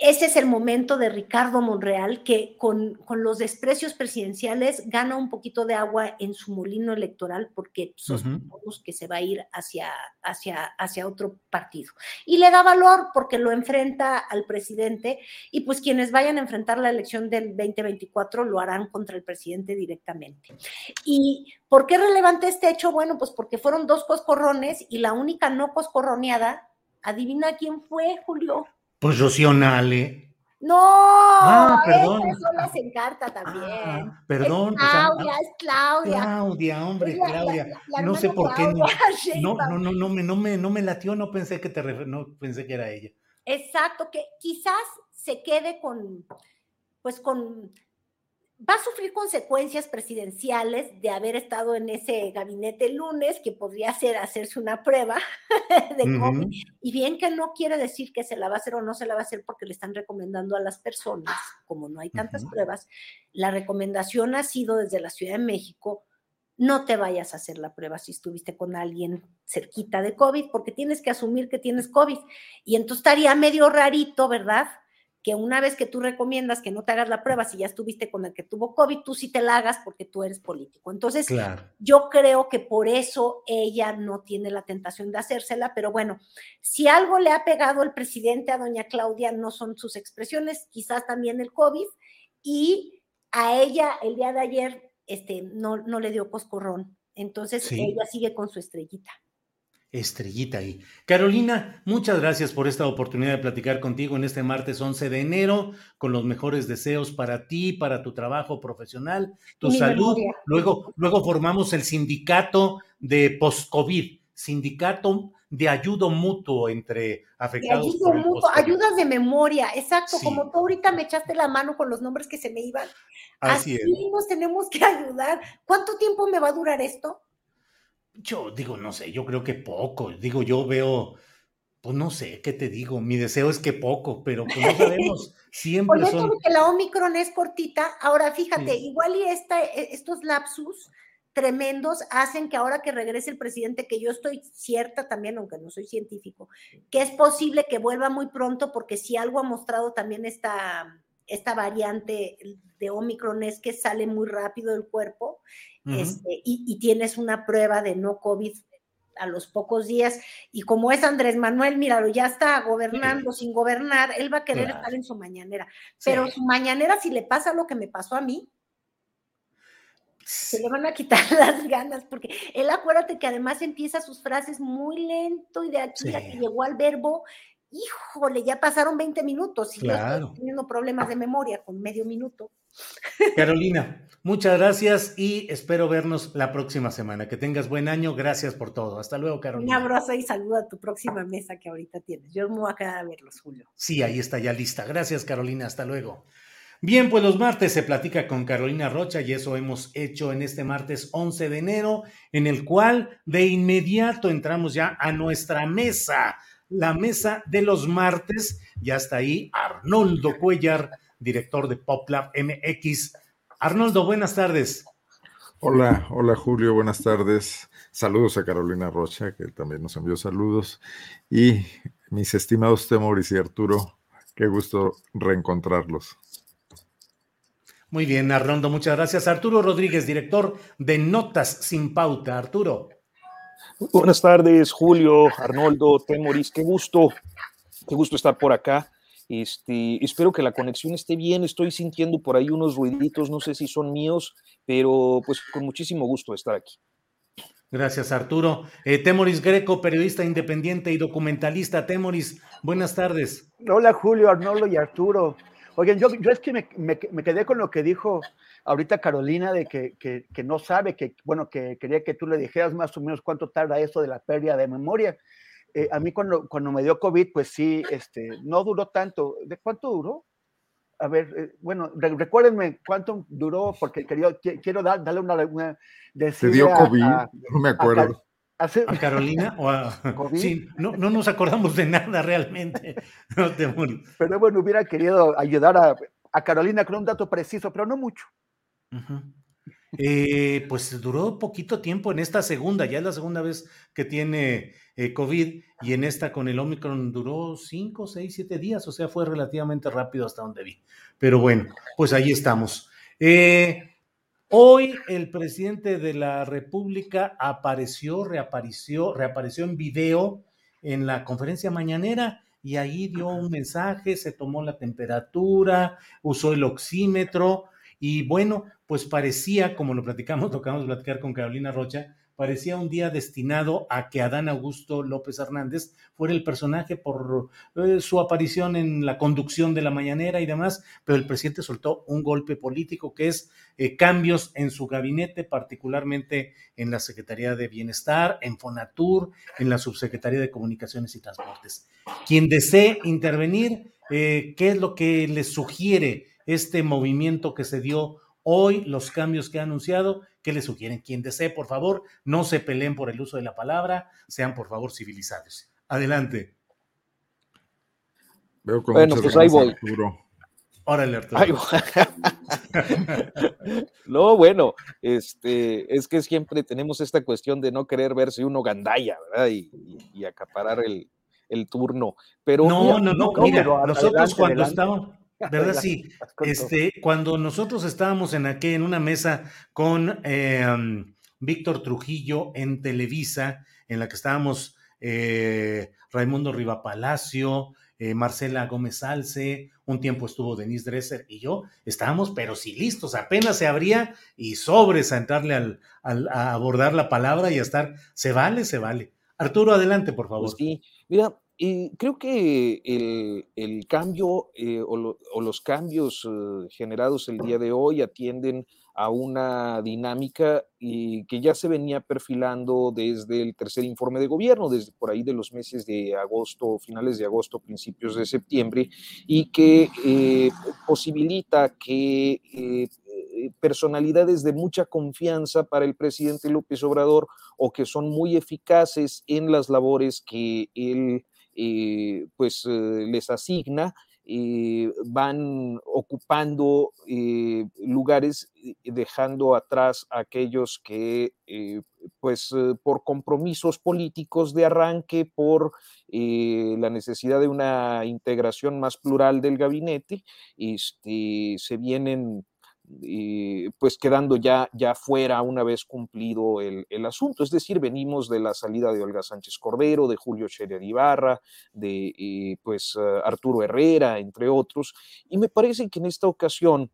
S11: ese es el momento de Ricardo Monreal, que con, los desprecios presidenciales gana un poquito de agua en su molino electoral porque sospechamos que se va a ir hacia, hacia, hacia otro partido. Y le da valor porque lo enfrenta al presidente y pues quienes vayan a enfrentar la elección del 2024 lo harán contra el presidente directamente. ¿Y por qué es relevante este hecho? Bueno, pues porque fueron dos coscorrones y la única no coscorroneada, adivina quién fue, Julio.
S3: Pues Rocío Nale.
S11: No, ah, perdón. eso les encarta también.
S3: Ah, perdón.
S11: Es Claudia, es Claudia.
S3: Claudia, hombre, Claudia. no sé por qué no, no, no, no, no, me, no, me, no me latió, no pensé que te no pensé que era ella.
S11: Exacto, que quizás se quede con, pues con va a sufrir consecuencias presidenciales de haber estado en ese gabinete el lunes, que podría ser hacerse una prueba de COVID, y bien que no quiere decir que se la va a hacer o no se la va a hacer porque le están recomendando a las personas, como no hay tantas pruebas, la recomendación ha sido desde la Ciudad de México, no te vayas a hacer la prueba si estuviste con alguien cerquita de COVID, porque tienes que asumir que tienes COVID. Y entonces estaría medio rarito, ¿verdad? Que una vez que tú recomiendas que no te hagas la prueba, si ya estuviste con el que tuvo COVID, tú sí te la hagas porque tú eres político. Entonces, yo creo que por eso ella no tiene la tentación de hacérsela, pero bueno, si algo le ha pegado el presidente a doña Claudia, no son sus expresiones, quizás también el COVID, y a ella el día de ayer este, no, no le dio coscorrón. Entonces, ella sigue con su estrellita
S3: estrellita ahí. Carolina, muchas gracias por esta oportunidad de platicar contigo en este martes 11 de enero, con los mejores deseos para ti, para tu trabajo profesional, tu salud. Luego, luego formamos el sindicato de post-COVID, sindicato de ayudo mutuo entre afectados.
S11: De ayudo mutuo, ayudas de memoria, exacto, como tú ahorita me echaste la mano con los nombres que se me iban. Así, Así nos tenemos que ayudar. ¿Cuánto tiempo me va a durar esto?
S3: Yo digo, no sé, yo creo que poco. Digo, yo veo, pues no sé, ¿qué te digo? Mi deseo es que poco, pero pues no sabemos. Siempre
S11: Oye, son... que la Omicron es cortita. Ahora, fíjate, igual y esta, e, estos lapsus tremendos hacen que ahora que regrese el presidente, que yo estoy cierta también, aunque no soy científico, que es posible que vuelva muy pronto, porque si algo ha mostrado también esta, esta variante de Omicron es que sale muy rápido del cuerpo este, y, tienes una prueba de no COVID a los pocos días. Y como es Andrés Manuel, míralo, ya está gobernando sin gobernar, él va a querer estar en su mañanera. Pero su mañanera, si le pasa lo que me pasó a mí, se le van a quitar las ganas, porque él acuérdate que además empieza sus frases muy lento y de aquí a que llegó al verbo, híjole, ya pasaron 20 minutos y yo estoy teniendo problemas de memoria con medio minuto.
S3: Carolina, muchas gracias y espero vernos la próxima semana. Que tengas buen año. Gracias por todo. Hasta luego, Carolina.
S11: Un abrazo y saludo a tu próxima mesa que ahorita tienes. Yo me voy a quedar a verlos, Julio.
S3: Sí, ahí está ya lista. Gracias, Carolina. Hasta luego. Bien, pues los martes se platica con Carolina Rocha y eso hemos hecho en este martes 11 de enero, en el cual de inmediato entramos ya a nuestra mesa, la mesa de los martes. Ya está ahí Arnoldo Cuellar director de PopLab MX. Arnoldo, buenas tardes.
S12: Hola, hola Julio, buenas tardes. Saludos a Carolina Rocha, que también nos envió saludos. Y mis estimados Temoris y Arturo, qué gusto reencontrarlos.
S3: Muy bien, Arnoldo, muchas gracias. Arturo Rodríguez, director de Notas sin Pauta. Arturo.
S13: Buenas tardes, Julio, Arnoldo, Temoris, qué gusto, qué gusto estar por acá. Este, espero que la conexión esté bien. Estoy sintiendo por ahí unos ruiditos, no sé si son míos, pero pues con muchísimo gusto estar aquí.
S3: Gracias, Arturo. Eh, Temoris Greco, periodista independiente y documentalista. Temoris, buenas tardes.
S14: Hola, Julio, Arnoldo y Arturo. Oigan, yo, yo es que me, me, quedé con lo que dijo ahorita Carolina de que, que, que, no sabe, que bueno, que quería que tú le dijeras más o menos cuánto tarda eso de la pérdida de memoria. Eh, a mí cuando, cuando me dio COVID, pues sí, este, no duró tanto. ¿De cuánto duró? A ver, eh, bueno, recuérdenme cuánto duró, porque quería, quiero darle una... una
S12: ¿Te dio COVID? no me acuerdo.
S3: A, Carolina o a Sí, no, no, nos acordamos de nada realmente. No te
S14: Pero bueno, hubiera querido ayudar a, a, Carolina con un dato preciso, pero no mucho.
S3: Eh, pues duró poquito tiempo en esta segunda, ya es la segunda vez que tiene eh, COVID y en esta con el Omicron duró 5, 6, 7 días, o sea, fue relativamente rápido hasta donde vi. Pero bueno, pues ahí estamos. Eh, hoy el presidente de la República apareció, reapareció, reapareció en video en la conferencia mañanera y ahí dio un mensaje, se tomó la temperatura, usó el oxímetro y bueno, pues parecía, como lo platicamos, tocamos platicar con Carolina Rocha, parecía un día destinado a que Adán Augusto López Hernández fuera el personaje por eh, su aparición en la conducción de la mañanera y demás, pero el presidente soltó un golpe político que es eh, cambios en su gabinete, particularmente en la Secretaría de Bienestar, en Fonatur, en la Subsecretaría de Comunicaciones y Transportes. Quien desee intervenir, eh, ¿qué es lo que le sugiere este movimiento que se dio hoy los cambios que ha anunciado, ¿qué le sugieren? Quien desee, por favor, no se peleen por el uso de la palabra, sean por favor civilizados. Adelante.
S12: Veo con
S13: bueno, pues ahí voy.
S3: Órale, Arturo.
S13: no, bueno, este, es que siempre tenemos esta cuestión de no querer verse uno gandalla, ¿verdad? Y, acaparar el, turno. Pero
S3: no, no, no, mira, nosotros cuando estábamos, ¿verdad? Sí, este, cuando nosotros estábamos en aquí en una mesa con em, Víctor Trujillo en Televisa, en la que estábamos eh, Raimundo Rivapalacio, eh, Marcela Gómez Alce, un tiempo estuvo Denise Dresser y yo, estábamos pero sí listos, apenas se abría y sobres a entrarle al, a abordar la palabra y a estar, se vale, se vale. Arturo, adelante, por favor.
S13: Pues sí, mira, eh, creo que el, cambio eh, o, los cambios generados el día de hoy atienden a una dinámica que ya se venía perfilando desde el tercer informe de gobierno, desde por ahí de los meses de agosto, finales de agosto, principios de septiembre, y que eh, posibilita que eh, personalidades de mucha confianza para el presidente López Obrador o que son muy eficaces en las labores que él eh, pues les asigna, eh, van ocupando eh, lugares dejando atrás a aquellos que, eh, pues, por compromisos políticos de arranque, por la necesidad de una integración más plural del gabinete, este, se vienen pues quedando ya, ya fuera una vez cumplido el, asunto. Es decir, venimos de la salida de Olga Sánchez Cordero, de Julio Scherer Ibarra, de eh, pues Arturo Herrera, entre otros, y me parece que en esta ocasión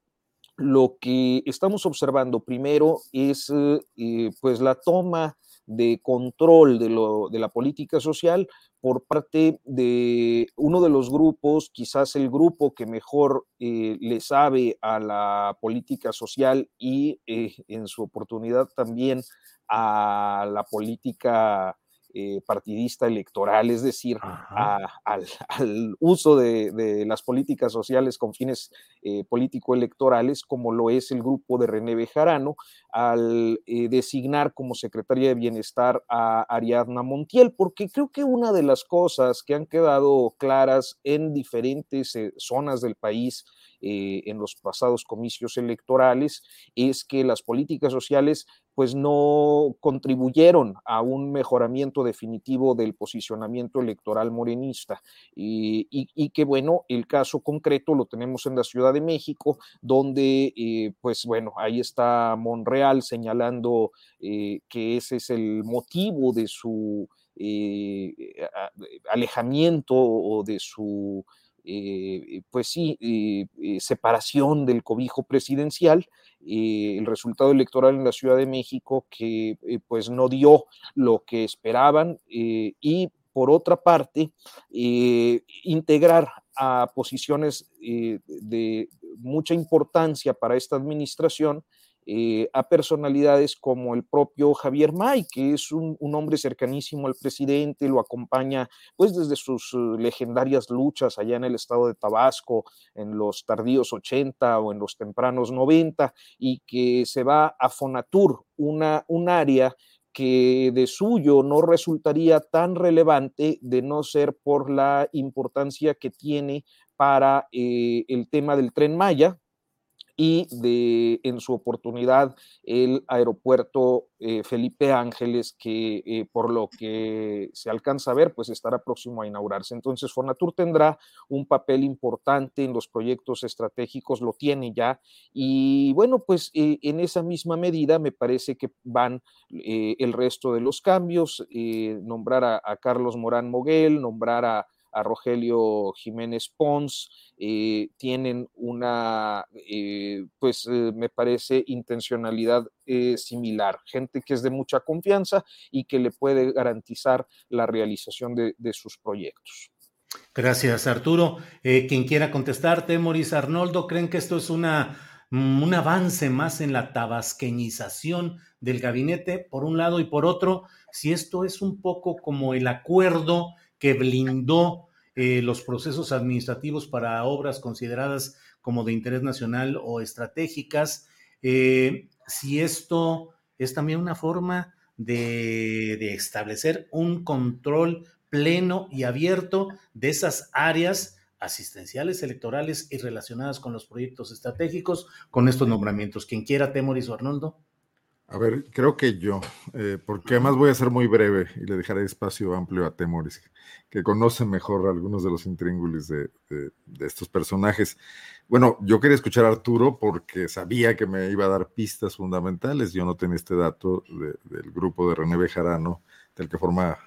S13: lo que estamos observando primero es eh, pues la toma de control de, lo, de la política social por parte de uno de los grupos, quizás el grupo que mejor eh, le sabe a la política social y eh, en su oportunidad también a la política eh, partidista electoral, es decir, al, uso de, las políticas sociales con fines eh, político-electorales, como lo es el grupo de René Bejarano, al eh, designar como secretaria de Bienestar a Ariadna Montiel, porque creo que una de las cosas que han quedado claras en diferentes zonas del país, en los pasados comicios electorales es que las políticas sociales pues no contribuyeron a un mejoramiento definitivo del posicionamiento electoral morenista. Y, que bueno, el caso concreto lo tenemos en la Ciudad de México, donde eh, pues bueno, ahí está Monreal señalando eh, que ese es el motivo de su eh, alejamiento o de su eh, pues sí, eh, eh, separación del cobijo presidencial, el resultado electoral en la Ciudad de México que pues no dio lo que esperaban y por otra parte, integrar a posiciones de mucha importancia para esta administración eh, a personalidades como el propio Javier May, que es un, hombre cercanísimo al presidente, lo acompaña pues desde sus eh, legendarias luchas allá en el estado de Tabasco, en los tardíos 80 o en los tempranos 90, y que se va a Fonatur, una, un área que de suyo no resultaría tan relevante de no ser por la importancia que tiene para eh, el tema del tren Maya, y de en su oportunidad el aeropuerto eh, Felipe Ángeles, que eh, por lo que se alcanza a ver, pues estará próximo a inaugurarse. Entonces, Fonatur tendrá un papel importante en los proyectos estratégicos, lo tiene ya, y bueno, pues eh, en esa misma medida me parece que van el resto de los cambios, nombrar a, a Carlos Morán Moguel, nombrar a a Rogelio Jiménez Pons, eh, tienen una, eh, pues eh, me parece, intencionalidad similar, gente que es de mucha confianza y que le puede garantizar la realización de, sus proyectos.
S3: Gracias, Arturo. quien quiera contestarte, Moris Arnoldo, ¿creen que esto es una, mm, un avance más en la tabasqueñización del gabinete, por un lado, y por otro, si esto es un poco como el acuerdo que blindó eh, los procesos administrativos para obras consideradas como de interés nacional o estratégicas, eh, si esto es también una forma de, de establecer un control pleno y abierto de esas áreas asistenciales electorales y relacionadas con los proyectos estratégicos con estos nombramientos. Quien quiera, Temoris o Arnoldo.
S12: A ver, creo que yo, eh, porque además voy a ser muy breve y le dejaré espacio amplio a Temoris, que conoce mejor algunos de los intríngulis de, estos personajes. Bueno, yo quería escuchar a Arturo porque sabía que me iba a dar pistas fundamentales. Yo no tenía este dato del grupo de René Bejarano, del que forma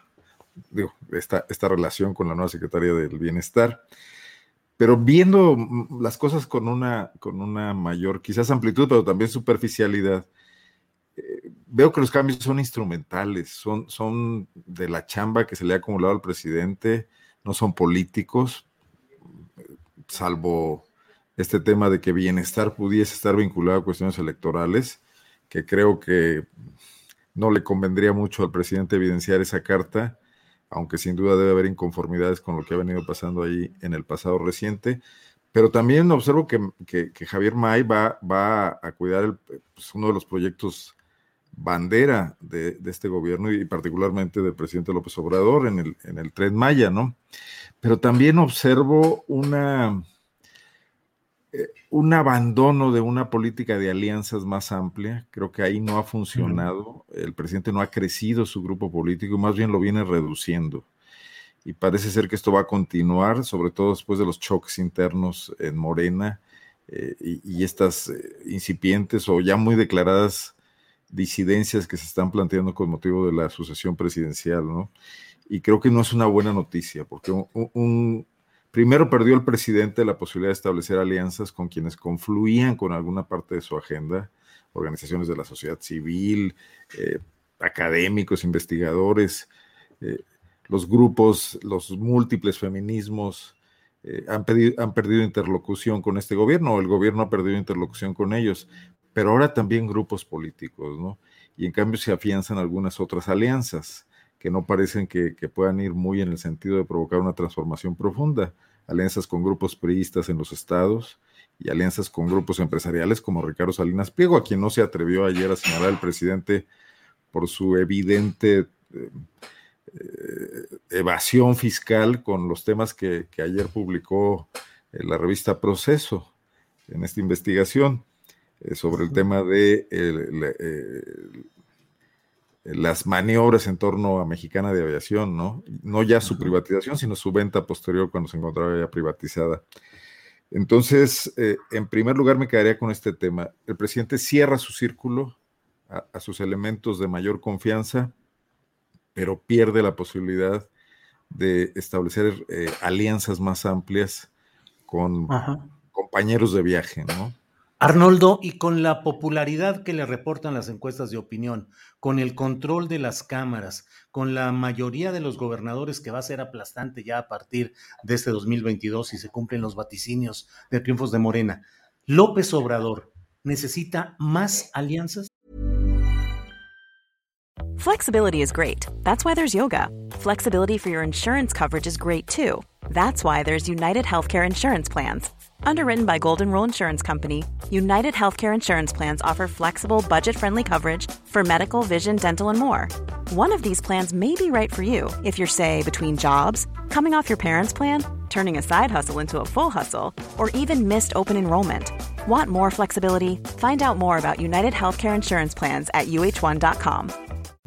S12: digo, esta, esta relación con la nueva secretaria del Bienestar. Pero viendo las cosas con una, con una mayor, quizás amplitud, pero también superficialidad, veo que los cambios son instrumentales, son, son de la chamba que se le ha acumulado al presidente, no son políticos, salvo este tema de que bienestar pudiese estar vinculado a cuestiones electorales, que creo que no le convendría mucho al presidente evidenciar esa carta, aunque sin duda debe haber inconformidades con lo que ha venido pasando ahí en el pasado reciente. Pero también observo que, Javier May va, va a cuidar pues, uno de los proyectos bandera de, este gobierno y particularmente del presidente López Obrador en el, en el Tren Maya, ¿no? Pero también observo una, eh, un abandono de una política de alianzas más amplia. Creo que ahí no ha funcionado. El presidente no ha crecido su grupo político, más bien lo viene reduciendo. Y parece ser que esto va a continuar, sobre todo después de los choques internos en Morena eh, y, estas eh, incipientes o ya muy declaradas disidencias que se están planteando con motivo de la sucesión presidencial, ¿no? Y creo que no es una buena noticia, porque un, primero perdió el presidente la posibilidad de establecer alianzas con quienes confluían con alguna parte de su agenda, organizaciones de la sociedad civil, eh, académicos, investigadores, eh, los grupos, los múltiples feminismos, eh, han, han, perdido interlocución con este gobierno, o el gobierno ha perdido interlocución con ellos pero ahora también grupos políticos, ¿no? Y en cambio se afianzan algunas otras alianzas que no parecen que, puedan ir muy en el sentido de provocar una transformación profunda. Alianzas con grupos priistas en los estados y alianzas con grupos empresariales como Ricardo Salinas Pliego, a quien no se atrevió ayer a señalar el presidente por su evidente eh, eh, evasión fiscal con los temas que, que ayer publicó la revista Proceso en esta investigación. Eh, sobre el tema de eh, las maniobras en torno a Mexicana de Aviación, ¿no? No ya su privatización, sino su venta posterior cuando se encontraba ya privatizada. Entonces, eh, en primer lugar me quedaría con este tema. El presidente cierra su círculo a, sus elementos de mayor confianza, pero pierde la posibilidad de establecer alianzas más amplias con compañeros de viaje, ¿no?
S3: Arnoldo, y con la popularidad que le reportan las encuestas de opinión, con el control de las cámaras, con la mayoría de los gobernadores que va a ser aplastante ya a partir de este 2022 si se cumplen los vaticinios de triunfos de Morena, López Obrador necesita más alianzas.
S15: Flexibility is great. That's why there's yoga. Flexibility for your insurance coverage is great too. That's why there's United Healthcare Insurance Plans. Underwritten by Golden Rule Insurance Company, United Healthcare Insurance Plans offer flexible, budget friendly coverage for medical, vision, dental, and more. One of these plans may be right for you if you're, say, between jobs, coming off your parents' plan, turning a side hustle into a full hustle, or even missed open enrollment. Want more flexibility? Find out more about United Healthcare Insurance Plans at uh1.com.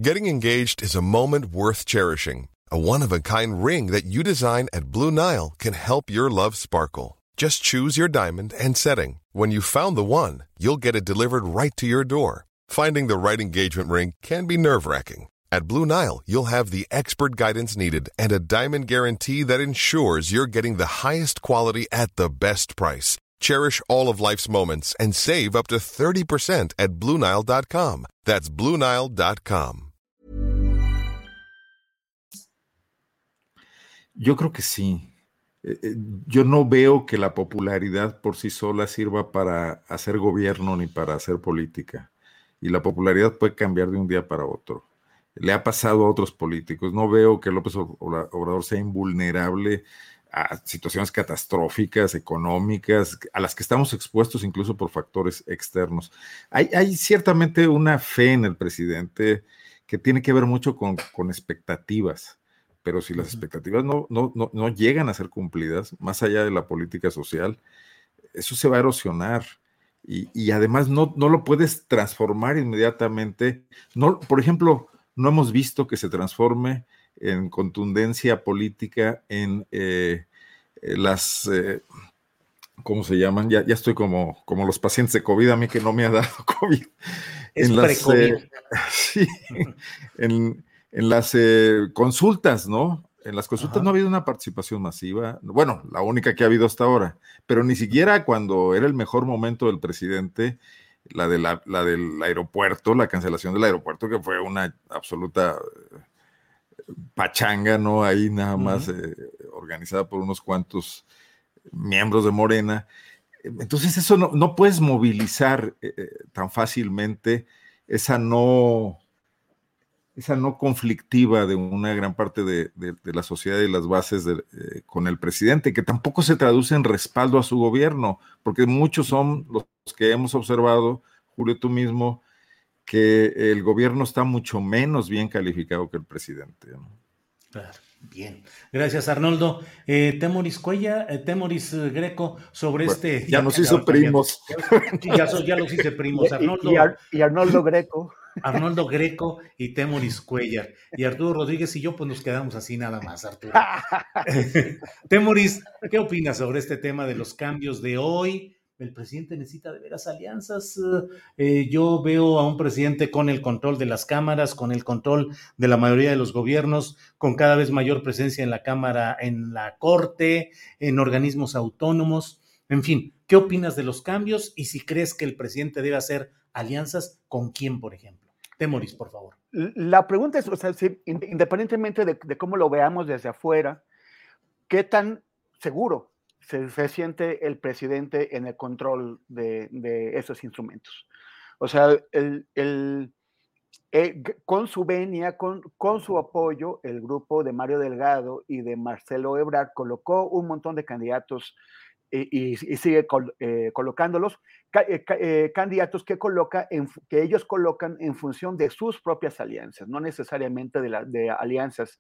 S16: Getting engaged is a moment worth cherishing. A one of a kind ring that you design at Blue Nile can help your love sparkle. Just choose your diamond and setting. When you've found the one, you'll get it delivered right to your door. Finding the right engagement ring can be nerve wracking. At Blue Nile, you'll have the expert guidance needed and a diamond guarantee that ensures you're getting the highest quality at the best price. Cherish all of life's moments and save up to 30% at BlueNile.com. That's BlueNile.com.
S12: Yo creo que sí. Eh, eh, yo no veo que la popularidad por sí sola sirva para hacer gobierno ni para hacer política. Y la popularidad puede cambiar de un día para otro. Le ha pasado a otros políticos. No veo que López Obrador sea invulnerable a situaciones catastróficas, económicas, a las que estamos expuestos incluso por factores externos. Hay, ciertamente una fe en el presidente que tiene que ver mucho con, con expectativas, pero si las expectativas no, no, no, no, llegan a ser cumplidas, más allá de la política social, eso se va a erosionar. Y, y además no, no lo puedes transformar inmediatamente. No, por ejemplo, no hemos visto que se transforme en contundencia política en eh, eh, las, eh, ¿cómo se llaman? Ya, ya estoy como, como los pacientes de COVID, a mí que no me ha dado COVID.
S3: Es
S12: en las, sí, en, en las consultas, ¿no? En las consultas Ajá. no ha habido una participación masiva, bueno, la única que ha habido hasta ahora, pero ni siquiera cuando era el mejor momento del presidente, la, de la, la del aeropuerto, la cancelación del aeropuerto, que fue una absoluta pachanga, ¿no? Ahí nada más uh -huh. eh, organizada por unos cuantos miembros de Morena. Entonces eso no, no puedes movilizar eh, tan fácilmente esa no, esa no conflictiva de una gran parte de, de, de la sociedad y las bases de, eh, con el presidente, que tampoco se traduce en respaldo a su gobierno, porque muchos son los que hemos observado, Julio, tú mismo, que el gobierno está mucho menos bien calificado que el presidente. ¿no?
S3: Claro, bien. Gracias, Arnoldo. Eh, Temoris Cuella, eh, Temoris Greco, sobre
S12: bueno,
S3: este.
S12: Ya, ya nos hizo primos.
S3: Ya, ya, ya, los hice primos, Arnoldo.
S14: Y, y, Ar, y Arnoldo Greco.
S3: Arnoldo Greco y Temoris Cuellar. Y Arturo Rodríguez y yo, pues nos quedamos así nada más, Arturo. Temoris, ¿qué opinas sobre este tema de los cambios de hoy? el presidente necesita de veras alianzas. Eh, yo veo a un presidente con el control de las cámaras, con el control de la mayoría de los gobiernos, con cada vez mayor presencia en la Cámara, en la Corte, en organismos autónomos. En fin, ¿qué opinas de los cambios y si crees que el presidente debe hacer alianzas con quién, por ejemplo? Temoris, por favor.
S14: La pregunta es, o sea, independientemente de, cómo lo veamos desde afuera, ¿qué tan seguro se, siente el presidente en el control de, esos instrumentos. O sea, el, con su venia, con, con, su apoyo, el grupo de Mario Delgado y de Marcelo Ebrard colocó un montón de candidatos y, y, y sigue col, eh, colocándolos, ca, eh, eh, candidatos que, coloca en, que ellos colocan en función de sus propias alianzas, no necesariamente de, la, de alianzas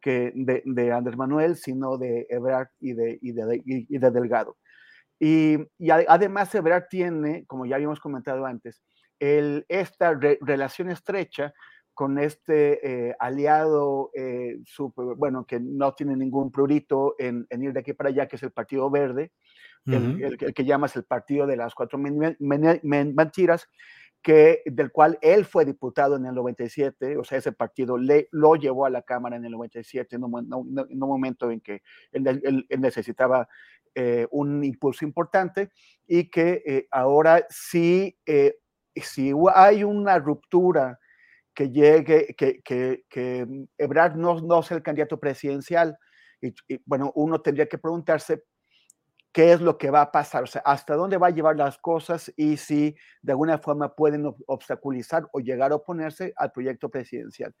S14: que de, de, Andrés Manuel, sino de Ebrard y de, y de, y de Delgado. Y, además Ebrard tiene, como ya habíamos comentado antes, el, esta re, relación estrecha con este eh, aliado, eh, super, bueno, que no tiene ningún prurito en, en, ir de aquí para allá, que es el Partido Verde, uh -huh. el, el, el, que llamas el Partido de las Cuatro Mentiras, que, del cual él fue diputado en el 97, o sea, ese partido le, lo llevó a la Cámara en el 97, en un, en un momento en que él, él, él necesitaba eh, un impulso importante y que eh, ahora sí, eh, si hay una ruptura que llegue, que, que, que Ebrard no, no es el candidato presidencial, y, y bueno, uno tendría que preguntarse qué es lo que va a pasar, o sea, hasta dónde va a llevar las cosas y si de alguna forma pueden obstaculizar o llegar a oponerse al proyecto presidencial.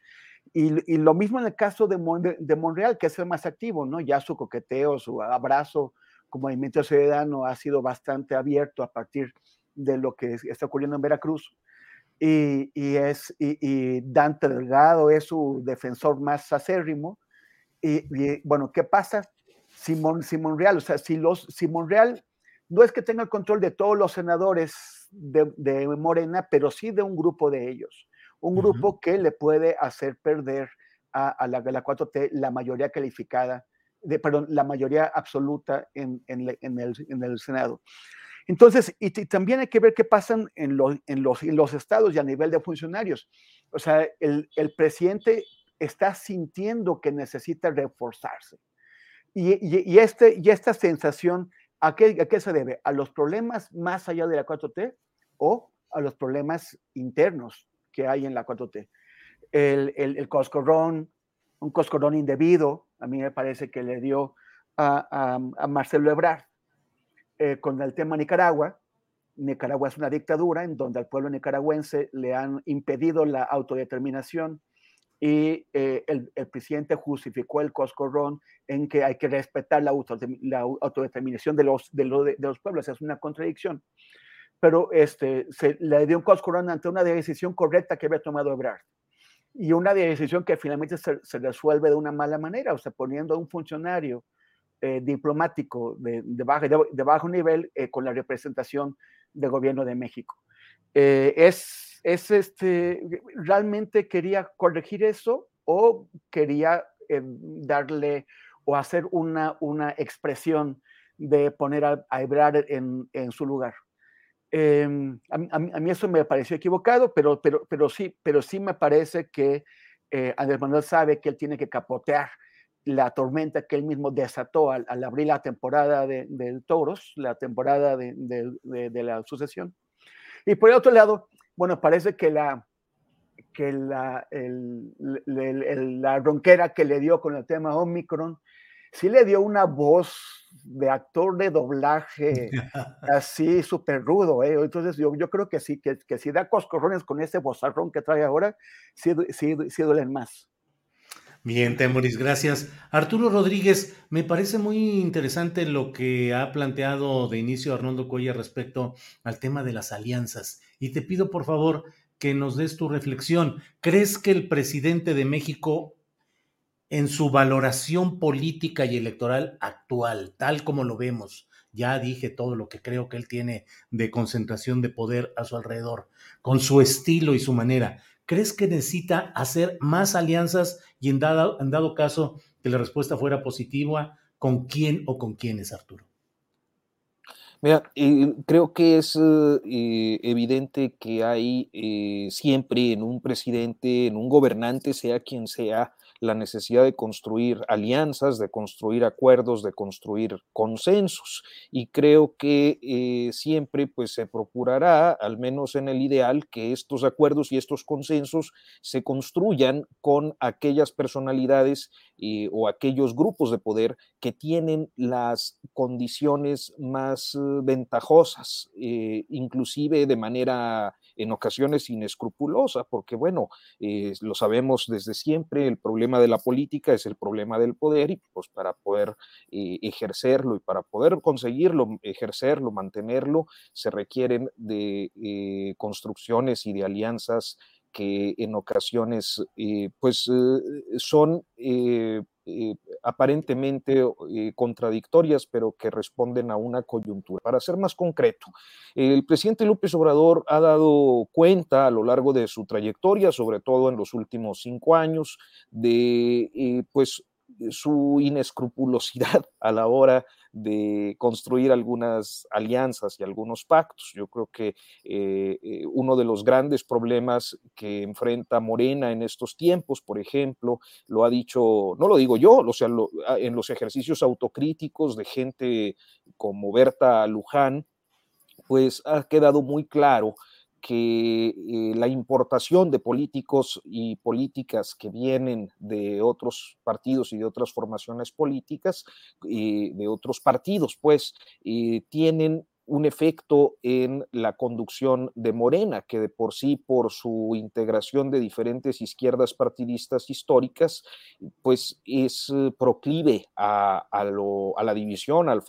S14: Y, y lo mismo en el caso de, Mon de, Monreal, que es el más activo, ¿no? Ya su coqueteo, su abrazo como movimiento ciudadano ha sido bastante abierto a partir de lo que está ocurriendo en Veracruz. Y, y es, y, y, Dante Delgado es su defensor más acérrimo. Y, y bueno, ¿qué pasa? Simón, Simón Real, o sea, si los, Simón Real no es que tenga el control de todos los senadores de, de Morena, pero sí de un grupo de ellos, un grupo uh -huh. que le puede hacer perder a, a, la, a, la, 4T la mayoría calificada, de, la mayoría absoluta en, en, el, en el, Senado. Entonces, y, también hay que ver qué pasa en los, los, en los estados y a nivel de funcionarios. O sea, el, el presidente está sintiendo que necesita reforzarse y, y, y, este, y esta sensación, ¿a qué, ¿a qué se debe? ¿A los problemas más allá de la 4T o a los problemas internos que hay en la 4T? El, el, el coscorrón, un coscorrón indebido, a mí me parece que le dio a, a, a Marcelo Ebrard eh, con el tema Nicaragua. Nicaragua es una dictadura en donde al pueblo nicaragüense le han impedido la autodeterminación y eh, el, presidente justificó el coscorrón en que hay que respetar la, autodeterminación de los, de, los pueblos. Es una contradicción. Pero este, se le dio un coscorrón ante una decisión correcta que había tomado Ebrard. Y una decisión que finalmente se, resuelve de una mala manera, o sea, poniendo a un funcionario eh, diplomático de, de, bajo, nivel eh, con la representación del gobierno de México. es es este, realmente quería corregir eso o quería eh, darle o hacer una, una expresión de poner a, a Ebrard en, en, su lugar. Em, a, mí eso me pareció equivocado, pero, pero, pero, sí, pero sí me parece que eh, Andrés Manuel sabe que él tiene que capotear la tormenta que él mismo desató al, abrir la temporada de, del Toros, la temporada de, la sucesión. Y por el otro lado, bueno, parece que la, que la, la ronquera que le dio con el tema Omicron, sí le dio una voz de actor de doblaje así súper rudo, ¿eh? Entonces yo, yo creo que sí, que, que si da coscorrones con ese vozarrón que trae ahora, sí, sí, sí duelen más.
S3: Bien, Temoris, gracias. Arturo Rodríguez, me parece muy interesante lo que ha planteado de inicio Arnoldo Cuella respecto al tema de las alianzas y te pido por favor que nos des tu reflexión. ¿Crees que el presidente de México, en su valoración política y electoral actual, tal como lo vemos, ya dije todo lo que creo que él tiene de concentración de poder a su alrededor, con su estilo y su manera, ¿crees que necesita hacer más alianzas y en dado, en dado caso que la respuesta fuera positiva, con quién o con quiénes, Arturo?
S13: Mira, creo que es eh, evidente que hay eh, siempre en un presidente, en un gobernante, sea quien sea, la necesidad de construir alianzas, de construir acuerdos, de construir consensos. Y creo que eh, siempre pues, se procurará, al menos en el ideal, que estos acuerdos y estos consensos se construyan con aquellas personalidades eh, o aquellos grupos de poder que tienen las condiciones más eh, ventajosas, inclusive de manera en ocasiones inescrupulosa, porque bueno, eh, lo sabemos desde siempre, el problema de la política es el problema del poder y pues para poder eh, ejercerlo y para poder conseguirlo, ejercerlo, mantenerlo, se requieren de eh, construcciones y de alianzas que en ocasiones pues son eh, aparentemente eh, contradictorias, pero que responden a una coyuntura. Para ser más concreto, el presidente López Obrador ha dado cuenta a lo largo de su trayectoria, sobre todo en los últimos cinco años, de eh, pues su inescrupulosidad a la hora de construir algunas alianzas y algunos pactos. Yo creo que eh, eh, uno de los grandes problemas que enfrenta Morena en estos tiempos, por ejemplo, lo ha dicho, no lo digo yo, o sea, ah, en los ejercicios autocríticos de gente como Berta Luján, pues ha quedado muy claro que eh, la importación de políticos y políticas que vienen de otros partidos y de otras formaciones políticas, eh, de otros partidos, pues, eh, tienen un efecto en la conducción de Morena, que de por sí, por su integración de diferentes izquierdas partidistas históricas, pues es proclive a, la división, al,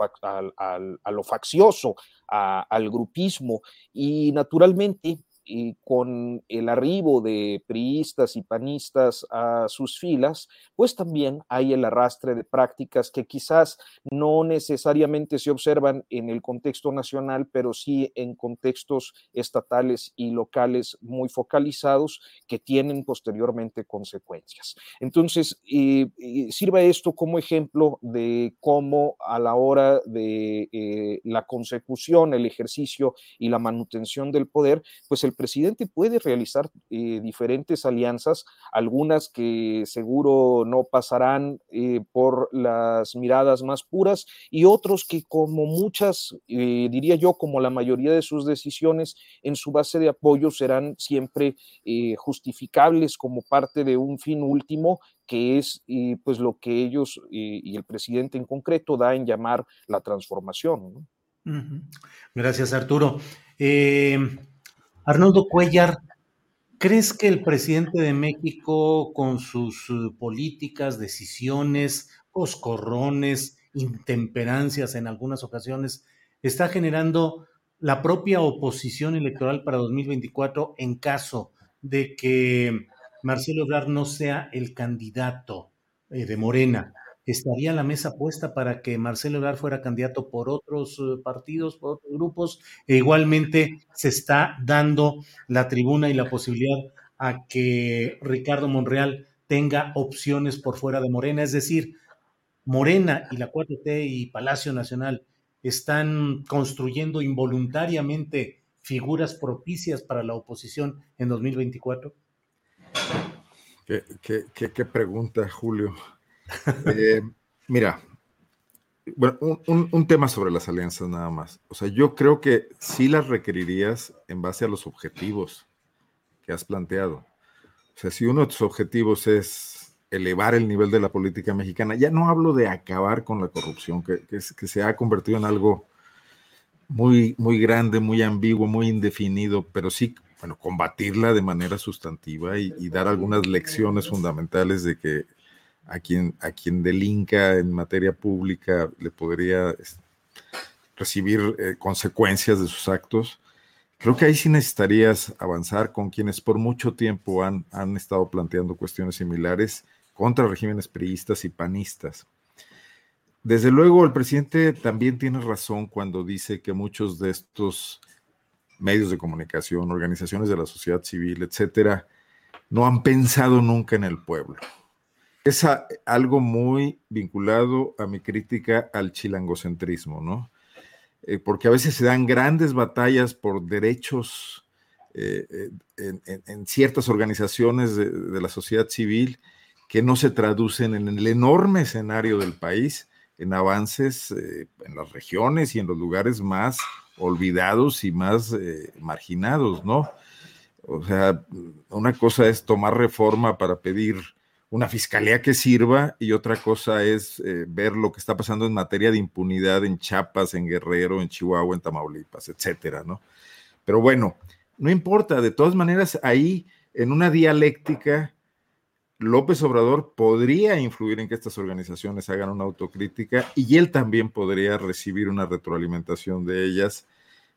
S13: a lo faccioso, al grupismo. Y naturalmente y con el arribo de priistas y panistas a sus filas, pues también hay el arrastre de prácticas que quizás no necesariamente se observan en el contexto nacional, pero sí en contextos estatales y locales muy focalizados que tienen posteriormente consecuencias. Entonces, eh, eh, sirva esto como ejemplo de cómo a la hora de eh, la consecución, el ejercicio y la manutención del poder, pues el presidente puede realizar eh, diferentes alianzas, algunas que seguro no pasarán eh, por las miradas más puras y otros que como muchas, eh, diría yo, como la mayoría de sus decisiones en su base de apoyo serán siempre justificables como parte de un fin último que es pues lo que ellos y el presidente en concreto da en llamar la transformación.
S3: Gracias, Arturo. Arnoldo Cuellar, ¿Crees que el presidente de México, con sus eh, políticas, decisiones, coscorrones, intemperancias en algunas ocasiones, está generando la propia oposición electoral para 2024 en caso de que Marcelo Ebrard no sea el candidato eh, de Morena? ¿Estaría la mesa puesta para que Marcelo Ebrard fuera candidato por otros eh, partidos, por otros grupos? E igualmente se está dando la tribuna y la posibilidad a que Ricardo Monreal tenga opciones por fuera de Morena. Es decir, Morena y la 4T y Palacio Nacional están construyendo involuntariamente figuras propicias para la oposición en 2024.
S12: Qué, qué, qué pregunta, Julio. Eh, mira, bueno, un, tema sobre las alianzas nada más. O sea, yo creo que sí las requerirías en base a los objetivos que has planteado. O sea, si uno de tus objetivos es elevar el nivel de la política mexicana, ya no hablo de acabar con la corrupción, que, se ha convertido en algo muy, muy grande, muy ambiguo, muy indefinido, pero sí, bueno, combatirla de manera sustantiva y dar algunas lecciones fundamentales de que a quien, a quien delinca en materia pública le podría recibir eh, consecuencias de sus actos. Creo que ahí sí necesitarías avanzar con quienes por mucho tiempo han, han estado planteando cuestiones similares contra regímenes priistas y panistas. Desde luego, el presidente también tiene razón cuando dice que muchos de estos medios de comunicación, organizaciones de la sociedad civil, etcétera, no han pensado nunca en el pueblo es algo muy vinculado a mi crítica al chilangocentrismo, ¿no? Eh, porque a veces se dan grandes batallas por derechos eh, eh, en, ciertas organizaciones de, de, la sociedad civil que no se traducen en el enorme escenario del país, en avances en las regiones y en los lugares más olvidados y más marginados, ¿no? O sea, una cosa es tomar reforma para pedir una fiscalía que sirva y otra cosa es eh, ver lo que está pasando en materia de impunidad en Chiapas, en Guerrero, en Chihuahua, en Tamaulipas, etcétera, ¿no? Pero bueno, no importa, de todas maneras, ahí en una dialéctica, López Obrador podría influir en que estas organizaciones hagan una autocrítica y él también podría recibir una retroalimentación de ellas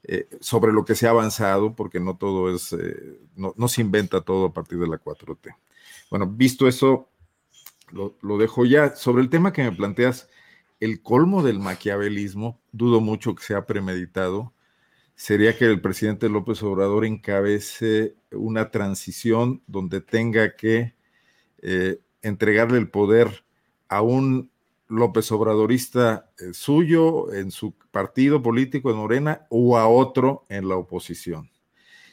S12: eh, sobre lo que se ha avanzado, porque no todo es, eh, no, no se inventa todo a partir de la 4T. Bueno, visto eso, lo, dejo ya. Sobre el tema que me planteas, el colmo del maquiavelismo, dudo mucho que sea premeditado, sería que el presidente López Obrador encabece una transición donde tenga que eh, entregarle el poder a un López Obradorista eh, suyo en su partido político en Morena o a otro en la oposición.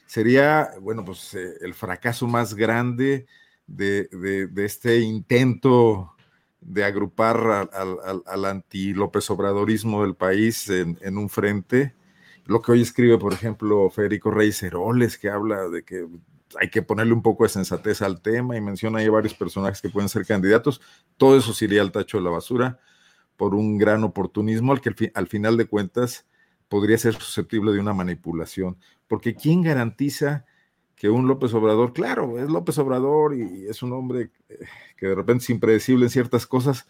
S12: Sería, bueno, pues eh, el fracaso más grande de, este intento de agrupar al, anti-López Obradorismo del país en, un frente. Lo que hoy escribe, por ejemplo, Federico Reyes Heroles, que habla de que hay que ponerle un poco de sensatez al tema y menciona ahí varios personajes que pueden ser candidatos. Todo eso se iría al tacho de la basura por un gran oportunismo al que al final de cuentas podría ser susceptible de una manipulación. Porque ¿quién garantiza que un López Obrador, claro, es López Obrador y es un hombre eh, que de repente es impredecible en ciertas cosas,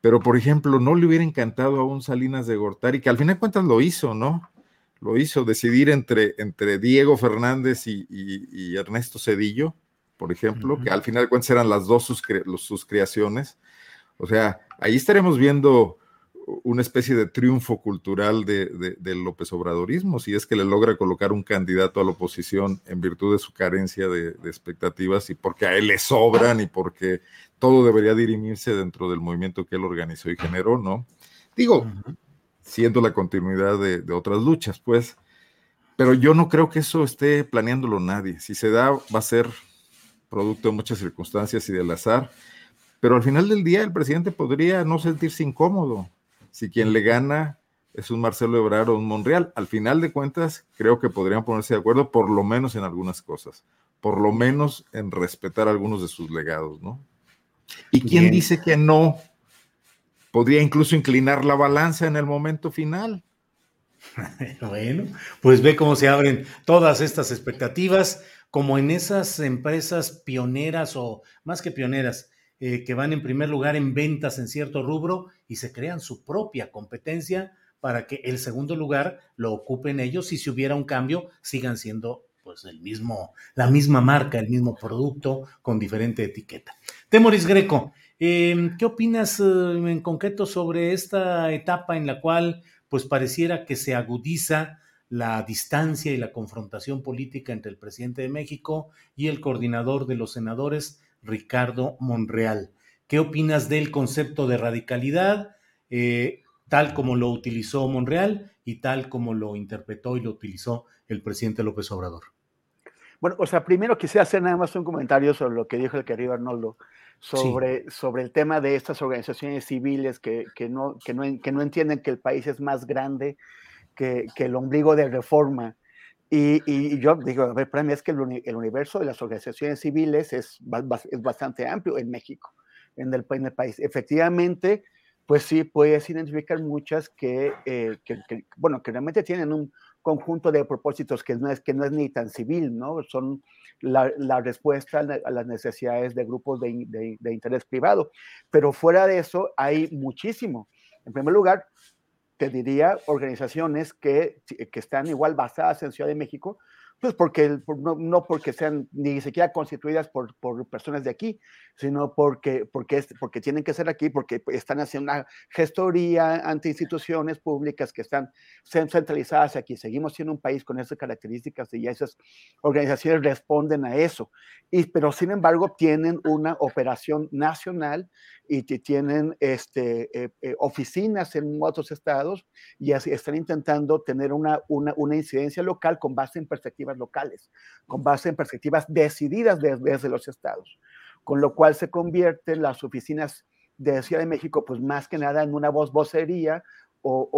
S12: pero por ejemplo, no le hubiera encantado a un Salinas de Gortari, que al final de cuentas lo hizo, ¿no? Lo hizo, decidir entre, entre Diego Fernández y, Ernesto Cedillo, por ejemplo, que al final de cuentas eran las dos sus, sus creaciones. O sea, ahí estaremos viendo una especie de triunfo cultural de, del López Obradorismo, si es que le logra colocar un candidato a la oposición en virtud de su carencia de, expectativas y porque a él le sobran y porque todo debería dirimirse dentro del movimiento que él organizó y generó, ¿no? Digo, siendo la continuidad de, otras luchas, pues, pero yo no creo que eso esté planeándolo nadie. Si se da, va a ser producto de muchas circunstancias y del azar, pero al final del día el presidente podría no sentirse incómodo si quien le gana es un Marcelo Ebrard o un Monreal. Al final de cuentas, creo que podrían ponerse de acuerdo, por lo menos en algunas cosas, por lo menos en respetar algunos de sus legados, ¿no? ¿Y quién dice que no? Podría incluso inclinar la balanza en el momento final.
S3: Bueno, pues ve cómo se abren todas estas expectativas como en esas empresas pioneras o más que pioneras, eh, que van en primer lugar en ventas en cierto rubro y se crean su propia competencia para que el segundo lugar lo ocupen ellos y si hubiera un cambio sigan siendo pues el mismo, la misma marca, el mismo producto con diferente etiqueta. Temoris Greco, em, ¿qué opinas eh, en concreto sobre esta etapa en la cual pues pareciera que se agudiza la distancia y la confrontación política entre el presidente de México y el coordinador de los senadores, Ricardo Monreal. ¿Qué opinas del concepto de radicalidad, eh, tal como lo utilizó Monreal y tal como lo interpretó y lo utilizó el presidente López Obrador?
S14: Bueno, o sea, primero quisiera hacer nada más un comentario sobre lo que dijo el querido Arnoldo, sobre, sobre el tema de estas organizaciones civiles que, que, no, que, no, que no entienden que el país es más grande que, que el ombligo de reforma. Y, y, yo digo, a ver, para mí es que el, el universo de las organizaciones civiles es, es, bastante amplio en México, en el, en el país. Efectivamente, pues sí, puedes identificar muchas que, eh, que, que, bueno, que realmente tienen un, conjunto de propósitos que no es, que no es ni tan civil, ¿no? Son la, la respuesta a las necesidades de grupos de, de, de, interés privado. Pero fuera de eso hay muchísimo. En primer lugar, te diría organizaciones que, que están igual basadas en Ciudad de México, pues porque no, no, porque sean ni siquiera constituidas por, por, personas de aquí, sino porque, porque, es, porque tienen que ser aquí, porque están haciendo una gestoría ante instituciones públicas que están centralizadas aquí. Seguimos siendo un país con esas características y esas organizaciones responden a eso. Y, pero sin embargo tienen una operación nacional y tienen este, eh, eh, oficinas en otros estados y están intentando tener una, una, una, incidencia local con base en locales, con base en perspectivas decididas desde, los estados, con lo cual se convierten las oficinas de Ciudad de México, pues más que nada en una voz vocería o,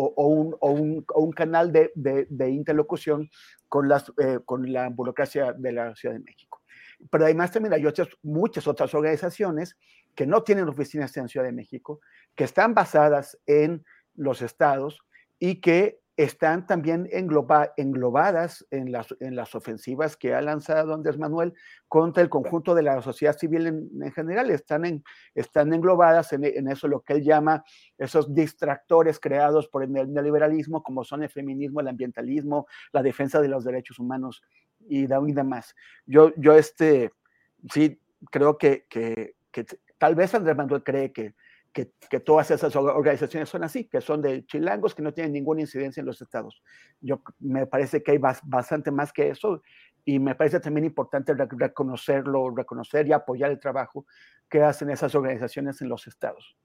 S14: un, canal de, interlocución eh, con la burocracia de la Ciudad de México. Pero además también hay muchas otras organizaciones que no tienen oficinas en Ciudad de México, que están basadas en los estados y que están también engloba, englobadas en las, en las ofensivas que ha lanzado Andrés Manuel contra el conjunto de la sociedad civil en, en general. Están, en, están englobadas en, en, eso, lo que él llama esos distractores creados por el neoliberalismo, como son el feminismo, el ambientalismo, la defensa de los derechos humanos y, y demás. Yo, yo este, sí creo que, que, que Tal vez Andrés Manuel cree que, que, que, todas esas organizaciones son así, que son de chilangos que no tienen ninguna incidencia en los estados. Yo me parece que hay bastante más que eso y me parece también importante reconocerlo, reconocer y apoyar el trabajo que hacen esas organizaciones en los estados.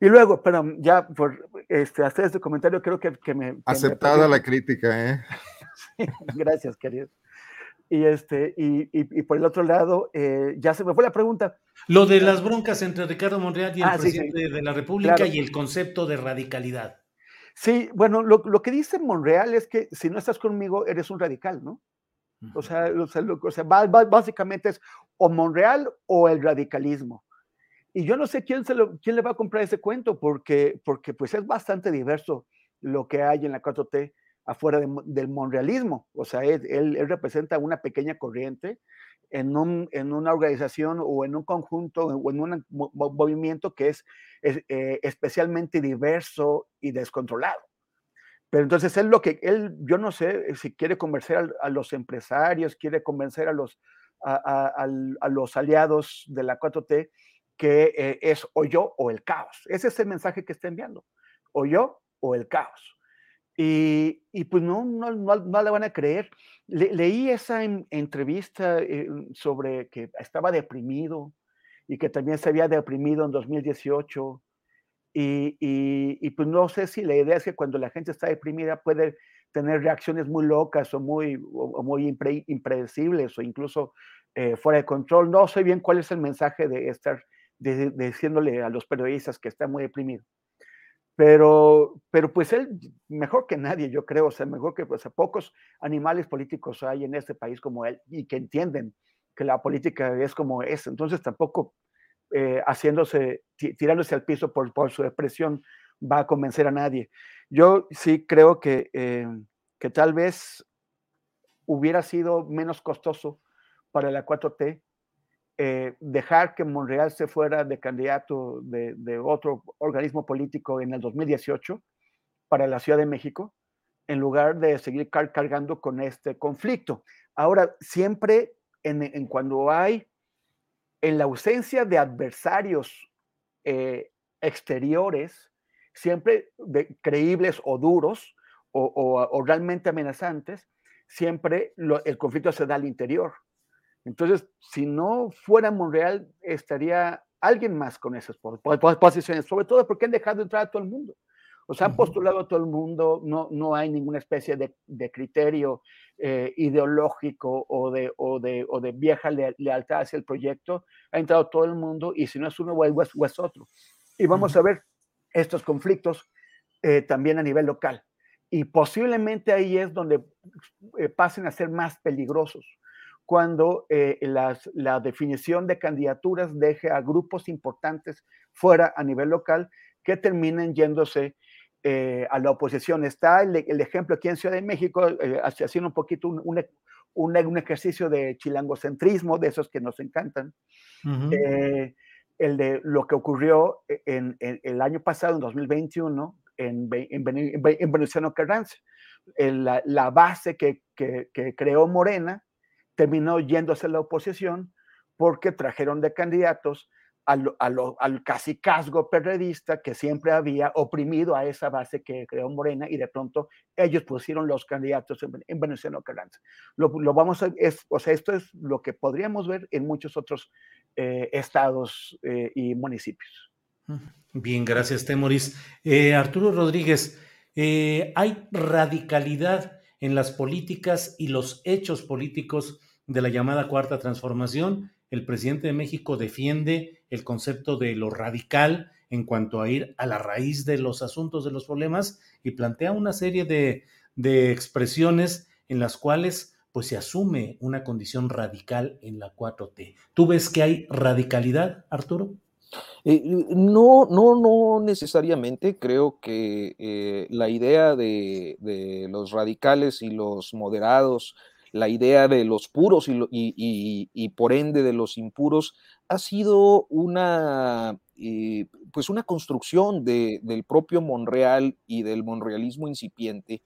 S14: Y luego, pero ya por este, hacer este comentario, creo que, que me...
S12: Aceptada me la crítica, ¿eh?
S14: sí, gracias, querido. Y, este, y, y, y, por el otro lado, eh, ya se me fue la pregunta.
S3: Lo de las broncas entre Ricardo Monreal y el ah, presidente sí, sí. de la República claro. y el concepto de radicalidad.
S14: Sí, bueno, lo, lo, que dice Monreal es que si no estás conmigo, eres un radical, ¿no? O sea, o sea, lo, o sea básicamente es o Monreal o el radicalismo. Y yo no sé quién, se lo, quién le va a comprar ese cuento, porque, porque pues es bastante diverso lo que hay en la 4T afuera de, del monrealismo. O sea, él, él, representa una pequeña corriente en, un, en, una organización o en un conjunto o en un movimiento que es, es eh, especialmente diverso y descontrolado. Pero entonces él lo que, él, yo no sé si quiere convencer a, a los empresarios, quiere convencer a los, a, a, los aliados de la 4T que eh, es o yo o el caos. Ese es el mensaje que está enviando. O yo o el caos. Y, y, pues no, no, no, le van a creer. Le, leí esa en, entrevista eh, sobre que estaba deprimido y que también se había deprimido en 2018. Y, y, pues no sé si la idea es que cuando la gente está deprimida puede tener reacciones muy locas o muy, o muy impre, impredecibles o incluso eh, fuera de control. No sé bien cuál es el mensaje de estar diciéndole a los periodistas que está muy deprimido. Pero, pero pues él, mejor que nadie, yo creo, o sea, mejor que pues, pocos animales políticos hay en este país como él y que entienden que la política es como es. Entonces tampoco eh, haciéndose, tirándose al piso por, por, su expresión va a convencer a nadie. Yo sí creo que, eh, que tal vez hubiera sido menos costoso para la 4T eh, dejar que Monreal se fuera de candidato de, otro organismo político en el 2018 para la Ciudad de México, en lugar de seguir car cargando con este conflicto. Ahora, siempre en, cuando hay, en la ausencia de adversarios eh, exteriores, siempre de, creíbles o duros o, realmente amenazantes, siempre el conflicto se da al interior. Entonces, si no fuera Monreal, estaría alguien más con esas posiciones, sobre todo porque han dejado entrar a todo el mundo. O sea, han postulado a todo el mundo, no, no hay ninguna especie de, de criterio eh, ideológico o de, o, de, o de vieja le, lealtad hacia el proyecto. Ha entrado todo el mundo y si no es uno o es, o es otro. Y vamos a ver estos conflictos eh, también a nivel local. Y posiblemente ahí es donde eh, pasen a ser más peligrosos cuando eh, las, la definición de candidaturas deje a grupos importantes fuera a nivel local que terminen yéndose eh, a la oposición. Está el, el, ejemplo aquí en Ciudad de México, eh, haciendo un poquito un, un, un, un, ejercicio de chilangocentrismo, de esos que nos encantan. Uh -huh. eh, el de lo que ocurrió en, en, el año pasado, en 2021, en, en, en Venustiano Carranza. La, la, base que, que, que creó Morena, terminó yéndose a la oposición porque trajeron de candidatos al, al, al casicazgo perredista que siempre había oprimido a esa base que creó Morena y de pronto ellos pusieron los candidatos en, en Venezuela Carranza. Lo, vamos es, o sea, esto es lo que podríamos ver en muchos otros eh, estados eh, y municipios.
S3: Bien, gracias, Temoris. Eh, Arturo Rodríguez, eh, ¿hay radicalidad en las políticas y los hechos políticos de la llamada cuarta transformación, el presidente de México defiende el concepto de lo radical en cuanto a ir a la raíz de los asuntos, de los problemas, y plantea una serie de, de expresiones en las cuales pues se asume una condición radical en la 4T. ¿Tú ves que hay radicalidad, Arturo?
S13: Eh, no, no, no necesariamente. Creo que eh, la idea de, de, los radicales y los moderados la idea de los puros y, por ende de los impuros ha sido una, eh, pues una construcción de, del propio Monreal y del monrealismo incipiente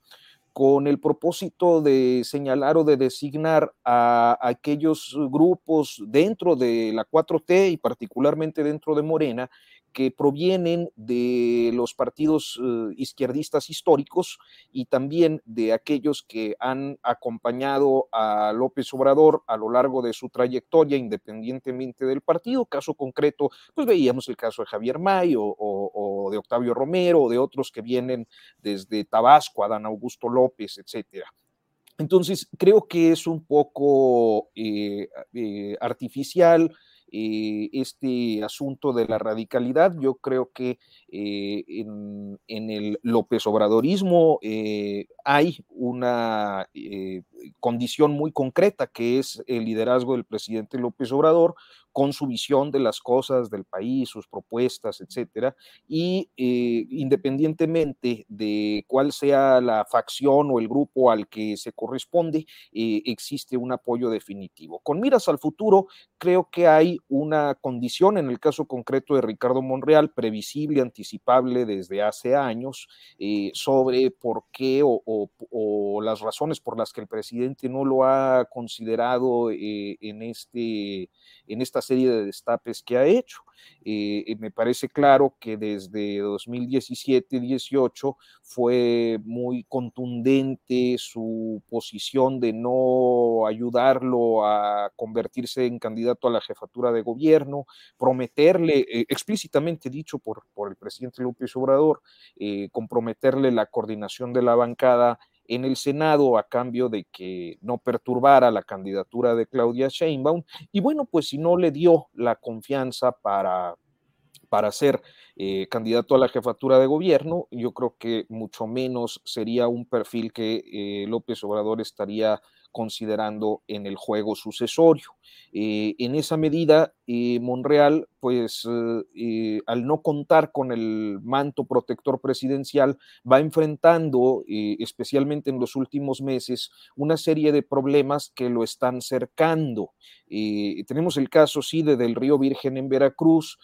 S13: con el propósito de señalar o de designar a aquellos grupos dentro de la 4T y particularmente dentro de Morena que provienen de los partidos uh, izquierdistas históricos y también de aquellos que han acompañado a López Obrador a lo largo de su trayectoria, independientemente del partido. Caso concreto, pues veíamos el caso de Javier May o de Octavio Romero o de otros que vienen desde Tabasco, Adán Augusto López, etcétera. Entonces, creo que es un poco eh, eh, artificial, eh, este asunto de la radicalidad. Yo creo que eh, en, el López Obradorismo eh, hay una condición muy concreta que es el liderazgo del presidente López Obrador con su visión de las cosas del país, sus propuestas, etcétera, y eh, independientemente de cuál sea la facción o el grupo al que se corresponde, eh, existe un apoyo definitivo. Con miras al futuro, creo que hay una condición, en el caso concreto de Ricardo Monreal, previsible, anticipable desde hace años, eh, sobre por qué o, las razones por las que el presidente no lo ha considerado en, este, en serie de destapes que ha hecho. Eh, me parece claro que desde 2017-18 fue muy contundente su posición de no ayudarlo a convertirse en candidato a la jefatura de gobierno, prometerle, eh, explícitamente dicho por, por, el presidente López Obrador, eh, comprometerle la coordinación de la bancada en el Senado a cambio de que no perturbara la candidatura de Claudia Sheinbaum. Y bueno, pues si no le dio la confianza para, para ser eh, candidato a la jefatura de gobierno, yo creo que mucho menos sería un perfil que eh, López Obrador estaría considerando en el juego sucesorio. Eh, en esa medida, y Monreal, pues eh, al no contar con el manto protector presidencial, va enfrentando, eh, especialmente en los últimos meses, una serie de problemas que lo están cercando. Tenemos el caso, sí, de Del Río Virgen en Veracruz.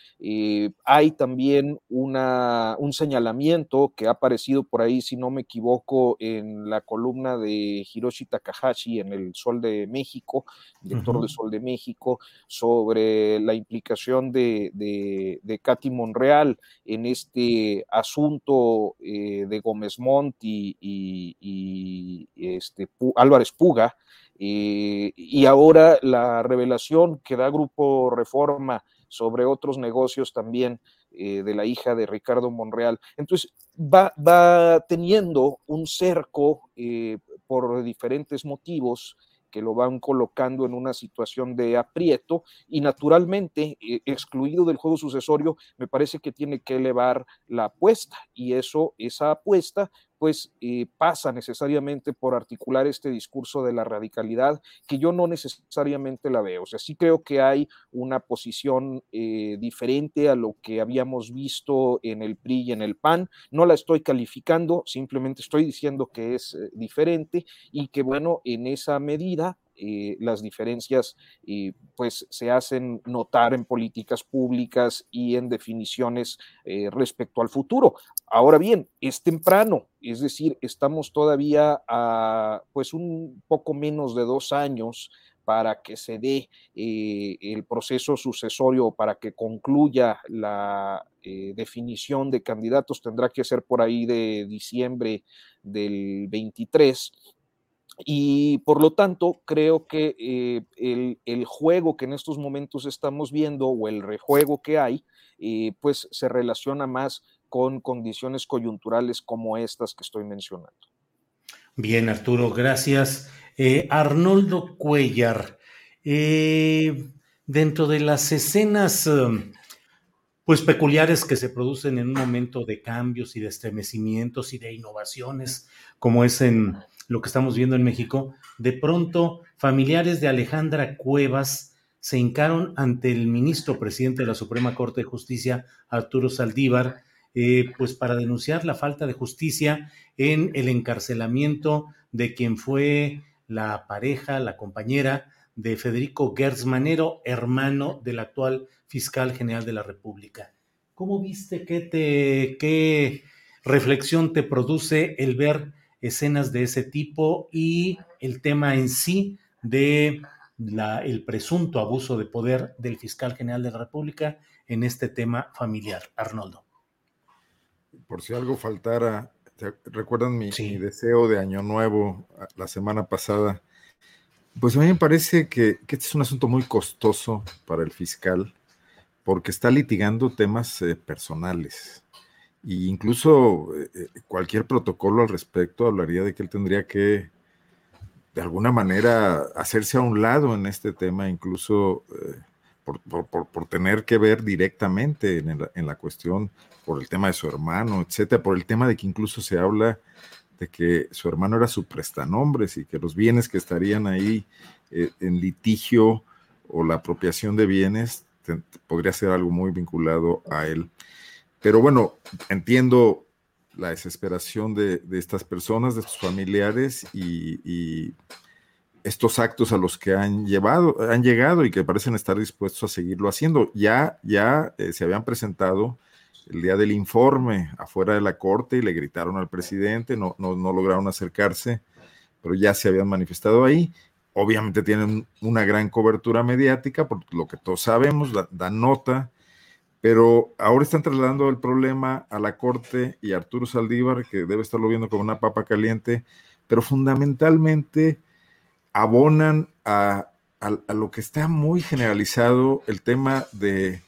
S13: hay también una, un señalamiento que ha aparecido por ahí, si no me equivoco, en la columna de Hiroshi Takahashi en El Sol de México, director del Sol de México, sobre la implicación de, de, Katy Monreal en este asunto eh, de Gómez Montt y, este, Álvarez Puga. Eh, y ahora la revelación que da Grupo Reforma sobre otros negocios también eh, de la hija de Ricardo Monreal. Entonces, va, va teniendo un cerco por diferentes motivos que lo van colocando en una situación de aprieto y naturalmente, eh, excluido del juego sucesorio, me parece que tiene que elevar la apuesta y eso, esa apuesta pues eh, pasa necesariamente por articular este discurso de la radicalidad, que yo no necesariamente la veo. O sea, sí creo que hay una posición eh, diferente a lo que habíamos visto en el PRI y en el PAN. No la estoy calificando, simplemente estoy diciendo que es eh, diferente y que, bueno, en esa medida eh, las diferencias eh, pues se hacen notar en políticas públicas y en definiciones eh, respecto al futuro. Ahora bien, es temprano, es decir, estamos todavía a pues un poco menos de dos años para que se dé el proceso sucesorio, para que concluya la definición de candidatos, tendrá que ser por ahí de diciembre del 23 y por lo tanto, creo que eh, el, juego que en estos momentos estamos viendo o el rejuego que hay, eh, pues se relaciona más con condiciones coyunturales como estas que estoy mencionando.
S3: Bien, Arturo, gracias. Eh, Arnoldo Cuellar, dentro de las escenas um, pues peculiares que se producen en un momento de cambios y de estremecimientos y de innovaciones, como es en lo que estamos viendo en México, de pronto familiares de Alejandra Cuevas se hincaron ante el ministro presidente de la Suprema Corte de Justicia, Arturo Saldívar, eh, pues para denunciar la falta de justicia en el encarcelamiento de quien fue la pareja, la compañera de Federico Gersmanero, hermano del actual fiscal general de la República. ¿Cómo viste qué te qué reflexión te produce el ver escenas de ese tipo y el tema en sí de el presunto abuso de poder del fiscal general de la República en este tema familiar. Arnoldo.
S12: Por si algo faltara, ¿recuerdan mi, deseo de Año Nuevo la semana pasada? Pues a mí me parece que, este es un asunto muy costoso para el fiscal porque está litigando temas eh, personales y incluso eh, eh, cualquier protocolo al respecto hablaría de que él tendría que, de alguna manera, hacerse a un lado en este tema, incluso eh, por, tener que ver directamente en la, cuestión, por el tema de su hermano, etcétera, por el tema de que incluso se habla de que su hermano era su prestanombres y que los bienes que estarían ahí en litigio o la apropiación de bienes podría ser algo muy vinculado a él. Pero bueno, entiendo la desesperación de, estas personas, de sus familiares y, estos actos a los que han llevado, han llegado y que parecen estar dispuestos a seguirlo haciendo. Ya, ya eh, se habían presentado el día del informe afuera de la corte y le gritaron al presidente, no, no, no lograron acercarse, pero ya se habían manifestado ahí. Obviamente tienen una gran cobertura mediática, por lo que todos sabemos, dan nota, pero ahora están trasladando el problema a la Corte y a Arturo Saldívar, que debe estarlo viendo como una papa caliente, pero fundamentalmente abonan a, lo que está muy generalizado el tema de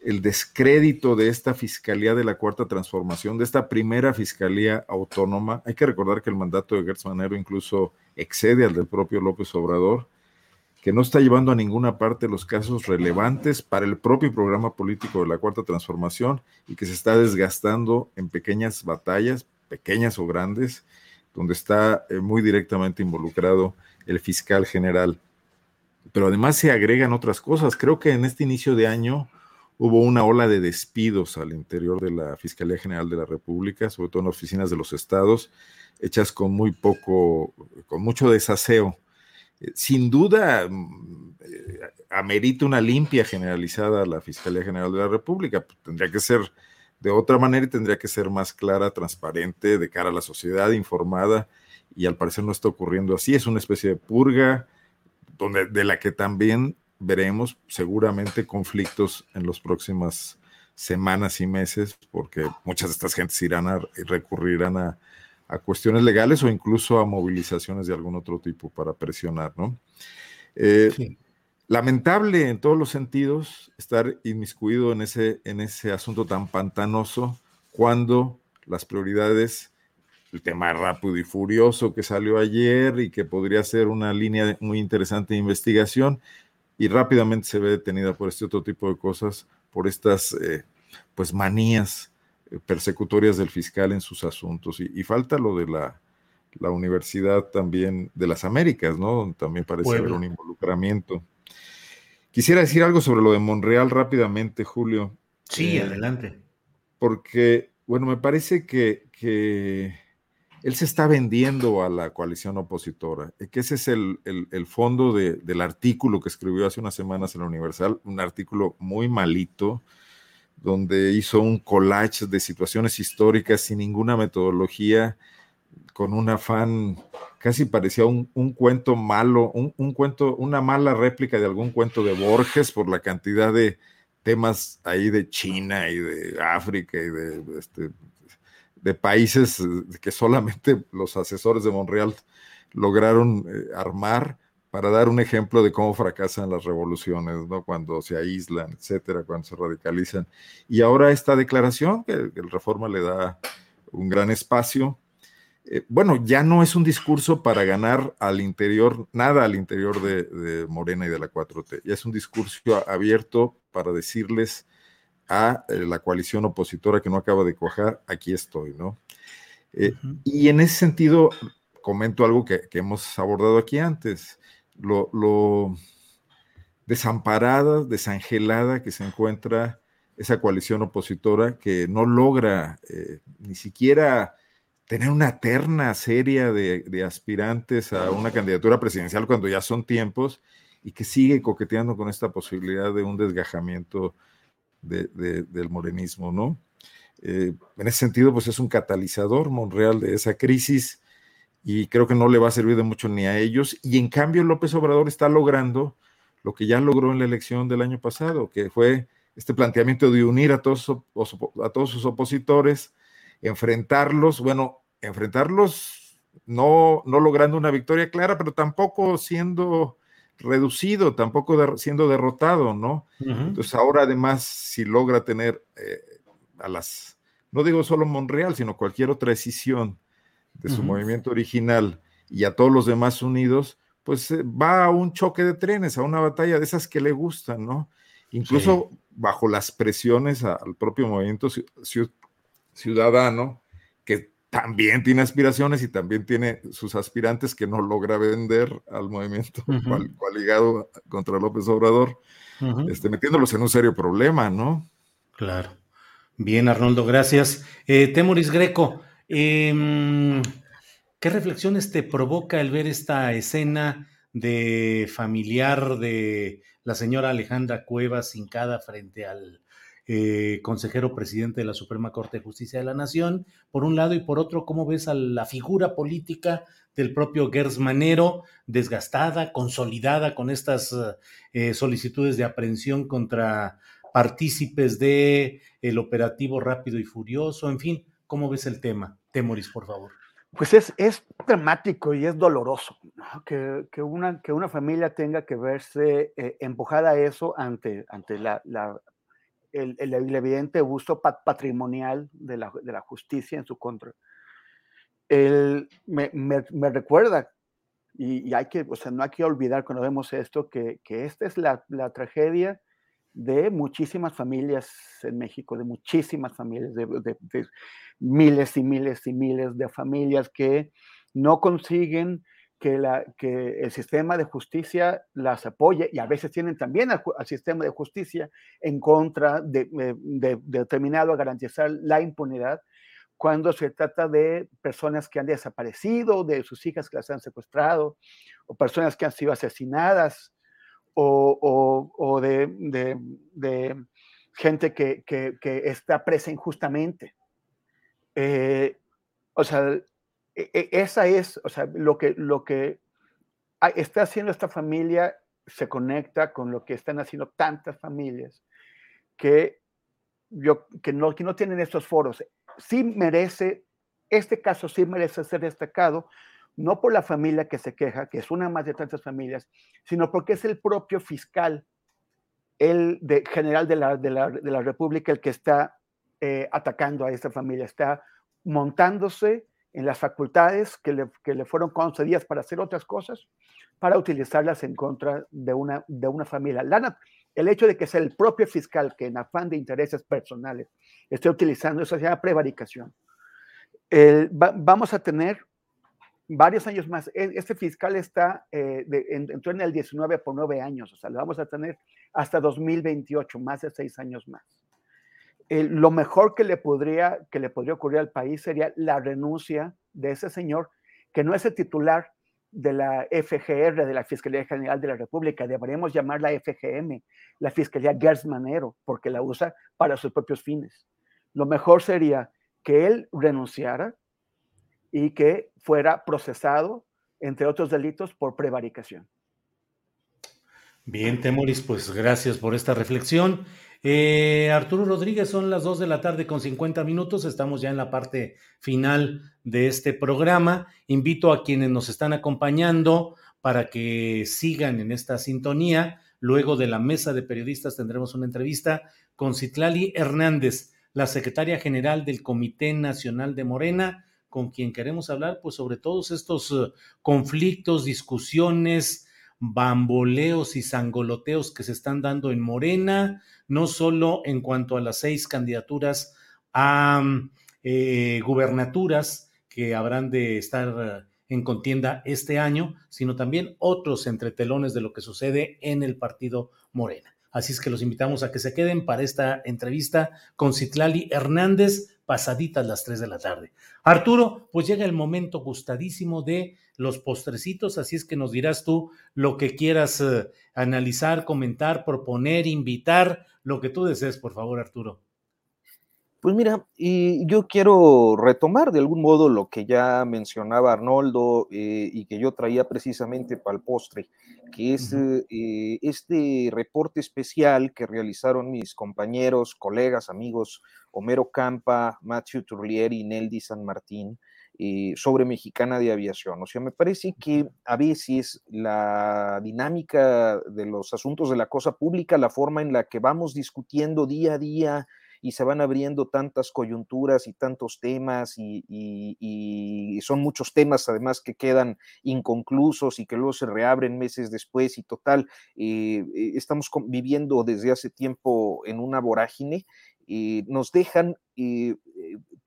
S12: el descrédito de esta Fiscalía de la Cuarta Transformación, de esta primera Fiscalía Autónoma. Hay que recordar que el mandato de Gertz Manero incluso excede al del propio López Obrador que no está llevando a ninguna parte los casos relevantes para el propio programa político de la Cuarta Transformación y que se está desgastando en pequeñas batallas, pequeñas o grandes, donde está eh, muy directamente involucrado el fiscal general. pero además se agregan otras cosas. Creo que en este inicio de año hubo una ola de despidos al interior de la Fiscalía General de la República, sobre todo en oficinas de los estados, hechas con muy poco, con mucho desaseo. Sin duda, mm, eh, amerita una limpia generalizada a la Fiscalía General de la República. Tendría que ser de otra manera y tendría que ser más clara, transparente, de cara a la sociedad, informada, y al parecer no está ocurriendo así. Es una especie de purga donde, de la que también veremos seguramente conflictos en las próximas semanas y meses, porque muchas de estas gentes irán a recurrirán a, cuestiones legales o incluso a movilizaciones de algún otro tipo para presionar, ¿no? Eh, lamentable en todos los sentidos estar inmiscuido en ese, en ese asunto tan pantanoso cuando las prioridades, el tema rápido y furioso que salió ayer y que podría ser una línea muy interesante de investigación, y rápidamente se ve detenida por este otro tipo de cosas, por estas eh, pues manías persecutorias del fiscal en sus asuntos. Y, falta lo de la, la, Universidad también de las Américas, ¿no? También parece haber un involucramiento. Quisiera decir algo sobre lo de Monreal rápidamente, Julio.
S3: Sí, eh, adelante.
S12: Porque, bueno, me parece que, que él se está vendiendo a la coalición opositora, que ese es el, fondo del artículo que escribió hace unas semanas en la Universal, un artículo muy malito, donde hizo un collage de situaciones históricas sin ninguna metodología, con un afán, casi parecía un, un malo, un, cuento, una mala réplica de algún cuento de Borges por la cantidad de temas ahí de China y de África y de este, de países eh, que solamente los asesores de Monreal lograron eh, armar para dar un ejemplo de cómo fracasan las revoluciones, ¿no? Cuando se aíslan, etcétera, cuando se radicalizan. Y ahora esta declaración, que, el Reforma le da un gran espacio, eh, bueno, ya no es un discurso para ganar al interior, nada al interior de, de Morena y de la 4T, ya es un discurso abierto para decirles a eh, la coalición opositora que no acaba de cuajar, aquí estoy, ¿no? Eh, y en ese sentido, comento algo que, hemos abordado aquí antes, lo, desamparada, desangelada que se encuentra esa coalición opositora que no logra eh, ni siquiera tener una terna seria de, aspirantes a una candidatura presidencial cuando ya son tiempos y que sigue coqueteando con esta posibilidad de un desgajamiento del morenismo, ¿no? Eh, en ese sentido, pues es un catalizador Monreal de esa crisis y creo que no le va a servir de mucho ni a ellos. Y en cambio, López Obrador está logrando lo que ya logró en la elección del año pasado, que fue este planteamiento de unir a todos, a todos sus opositores, enfrentarlos, bueno, enfrentarlos no, no logrando una victoria clara, pero tampoco siendo reducido, tampoco siendo derrotado, ¿no? Entonces ahora además, si logra tener eh, a las, no digo solo Monreal, sino cualquier otra decisión de su movimiento original y a todos los demás unidos, pues eh, va a un choque de trenes, a una batalla de esas que le gustan, ¿no? Incluso bajo las presiones al propio movimiento ciudadano, que también tiene aspiraciones y también tiene sus aspirantes que no logra vender al movimiento coaligado contra López Obrador, este, metiéndolos en un serio problema, ¿no?
S3: Claro. Bien, Arnoldo, gracias. Eh, Temoris Greco, em, ¿qué reflexiones te provoca el ver esta escena de familiar de la señora Alejandra Cuevas hincada frente al eh, consejero presidente de la Suprema Corte de Justicia de la Nación, por un lado, y por otro, ¿cómo ves a la figura política del propio Gers Manero, desgastada, consolidada con estas eh, solicitudes de aprehensión contra partícipes de el operativo rápido y furioso? En fin, ¿cómo ves el tema? Temoris, por favor.
S14: Pues es, es dramático y es doloroso que, que, una, que una familia tenga que verse eh, empujada a eso ante, ante la, la, el, el, evidente uso patrimonial de la, de la, justicia en su contra. Él me, me, recuerda, y, hay que, o sea, no hay que olvidar cuando vemos esto, que, que esta es la, la, tragedia de muchísimas familias en México, de muchísimas familias, de, miles y miles y miles de familias que no consiguen que, el sistema de justicia las apoye y a veces tienen también al, sistema de justicia en contra de, de, determinado a garantizar la impunidad cuando se trata de personas que han desaparecido, de sus hijas que las han secuestrado, o personas que han sido asesinadas, o, o, de, de, gente que, que, que, está presa injustamente. Eh, o sea, e, e, esa es, o sea, lo que, lo que está haciendo esta familia se conecta con lo que están haciendo tantas familias que, yo, que, no, que no tienen estos foros. Sí merece, este caso sí merece ser destacado, no por la familia que se queja, que es una más de tantas familias, sino porque es el propio fiscal, el general de la, de la, de la República, el que está eh, atacando a esta familia, está montándose en las facultades que le, que le, fueron concedidas para hacer otras cosas, para utilizarlas en contra de una, de una familia. el hecho de que sea el propio fiscal que en afán de intereses personales esté utilizando eso se llama prevaricación. vamos a tener varios años más. E, este fiscal está, eh, entró en el 19 por nueve años, o sea, lo vamos a tener hasta 2028, más de seis años más lo mejor que le, podría, que le podría ocurrir al país sería la renuncia de ese señor, que no es el titular de la FGR, de la Fiscalía General de la República, deberíamos llamarla FGM, la Fiscalía Gersmanero, porque la usa para sus propios fines. Lo mejor sería que él renunciara y que fuera procesado, entre otros delitos, por prevaricación.
S3: Bien, Temoris, pues gracias por esta reflexión. Eh, Arturo Rodríguez, son las 2 de la tarde con 50 minutos, estamos ya en la parte final de este programa. Invito a quienes nos están acompañando para que sigan en esta sintonía. Luego de la mesa de periodistas tendremos una entrevista con Citlali Hernández, la secretaria general del Comité Nacional de Morena, con quien queremos hablar pues sobre todos estos eh, conflictos, discusiones, bamboleos y sangoloteos que se están dando en Morena, no solo en cuanto a las seis candidaturas a eh, gubernaturas que habrán de estar en contienda este año, sino también otros entretelones de lo que sucede en el partido Morena. Así es que los invitamos a que se queden para esta entrevista con Citlali Hernández, pasaditas las 3 de la tarde. Arturo, pues llega el momento gustadísimo de los postrecitos, así es que nos dirás tú lo que quieras eh, analizar, comentar, proponer, invitar, lo que tú desees, por favor, Arturo.
S13: Pues mira, y yo quiero retomar de algún modo lo que ya mencionaba Arnoldo eh, y que yo traía precisamente para el postre, que es eh, este reporte especial que realizaron mis compañeros, colegas, amigos Homero Campa, Matthew Turlieri y Neldi San Martín, eh, sobre Mexicana de Aviación. O sea, me parece que a veces la dinámica de los asuntos de la cosa pública, la forma en la que vamos discutiendo día a día y se van abriendo tantas coyunturas y tantos temas y, son muchos temas además que quedan inconclusos y que luego se reabren meses después y total, eh, eh, estamos viviendo desde hace tiempo en una vorágine nos dejan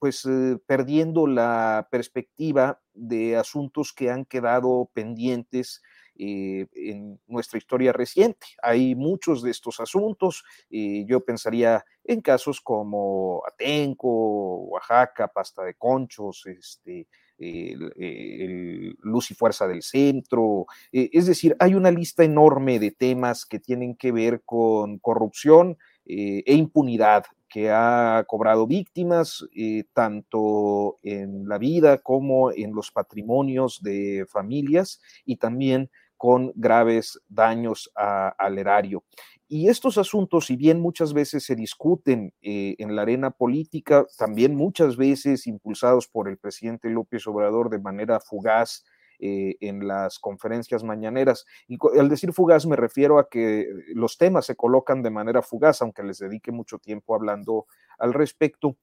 S13: pues eh, perdiendo la perspectiva de asuntos que han quedado pendientes eh, en nuestra historia reciente. Hay muchos de estos asuntos. yo pensaría en casos como Atenco, Oaxaca, Pasta de Conchos, este, Luz y Fuerza del Centro. Eh, es decir, hay una lista enorme de temas que tienen que ver con corrupción e impunidad que ha cobrado víctimas eh, tanto en la vida como en los patrimonios de familias y también con graves daños al erario. Y estos asuntos, si bien muchas veces se discuten eh, en la arena política, también muchas veces impulsados por el presidente López Obrador de manera fugaz eh, en las conferencias mañaneras. Y al decir fugaz me refiero a que los temas se colocan de manera fugaz, aunque les dedique mucho tiempo hablando al respecto.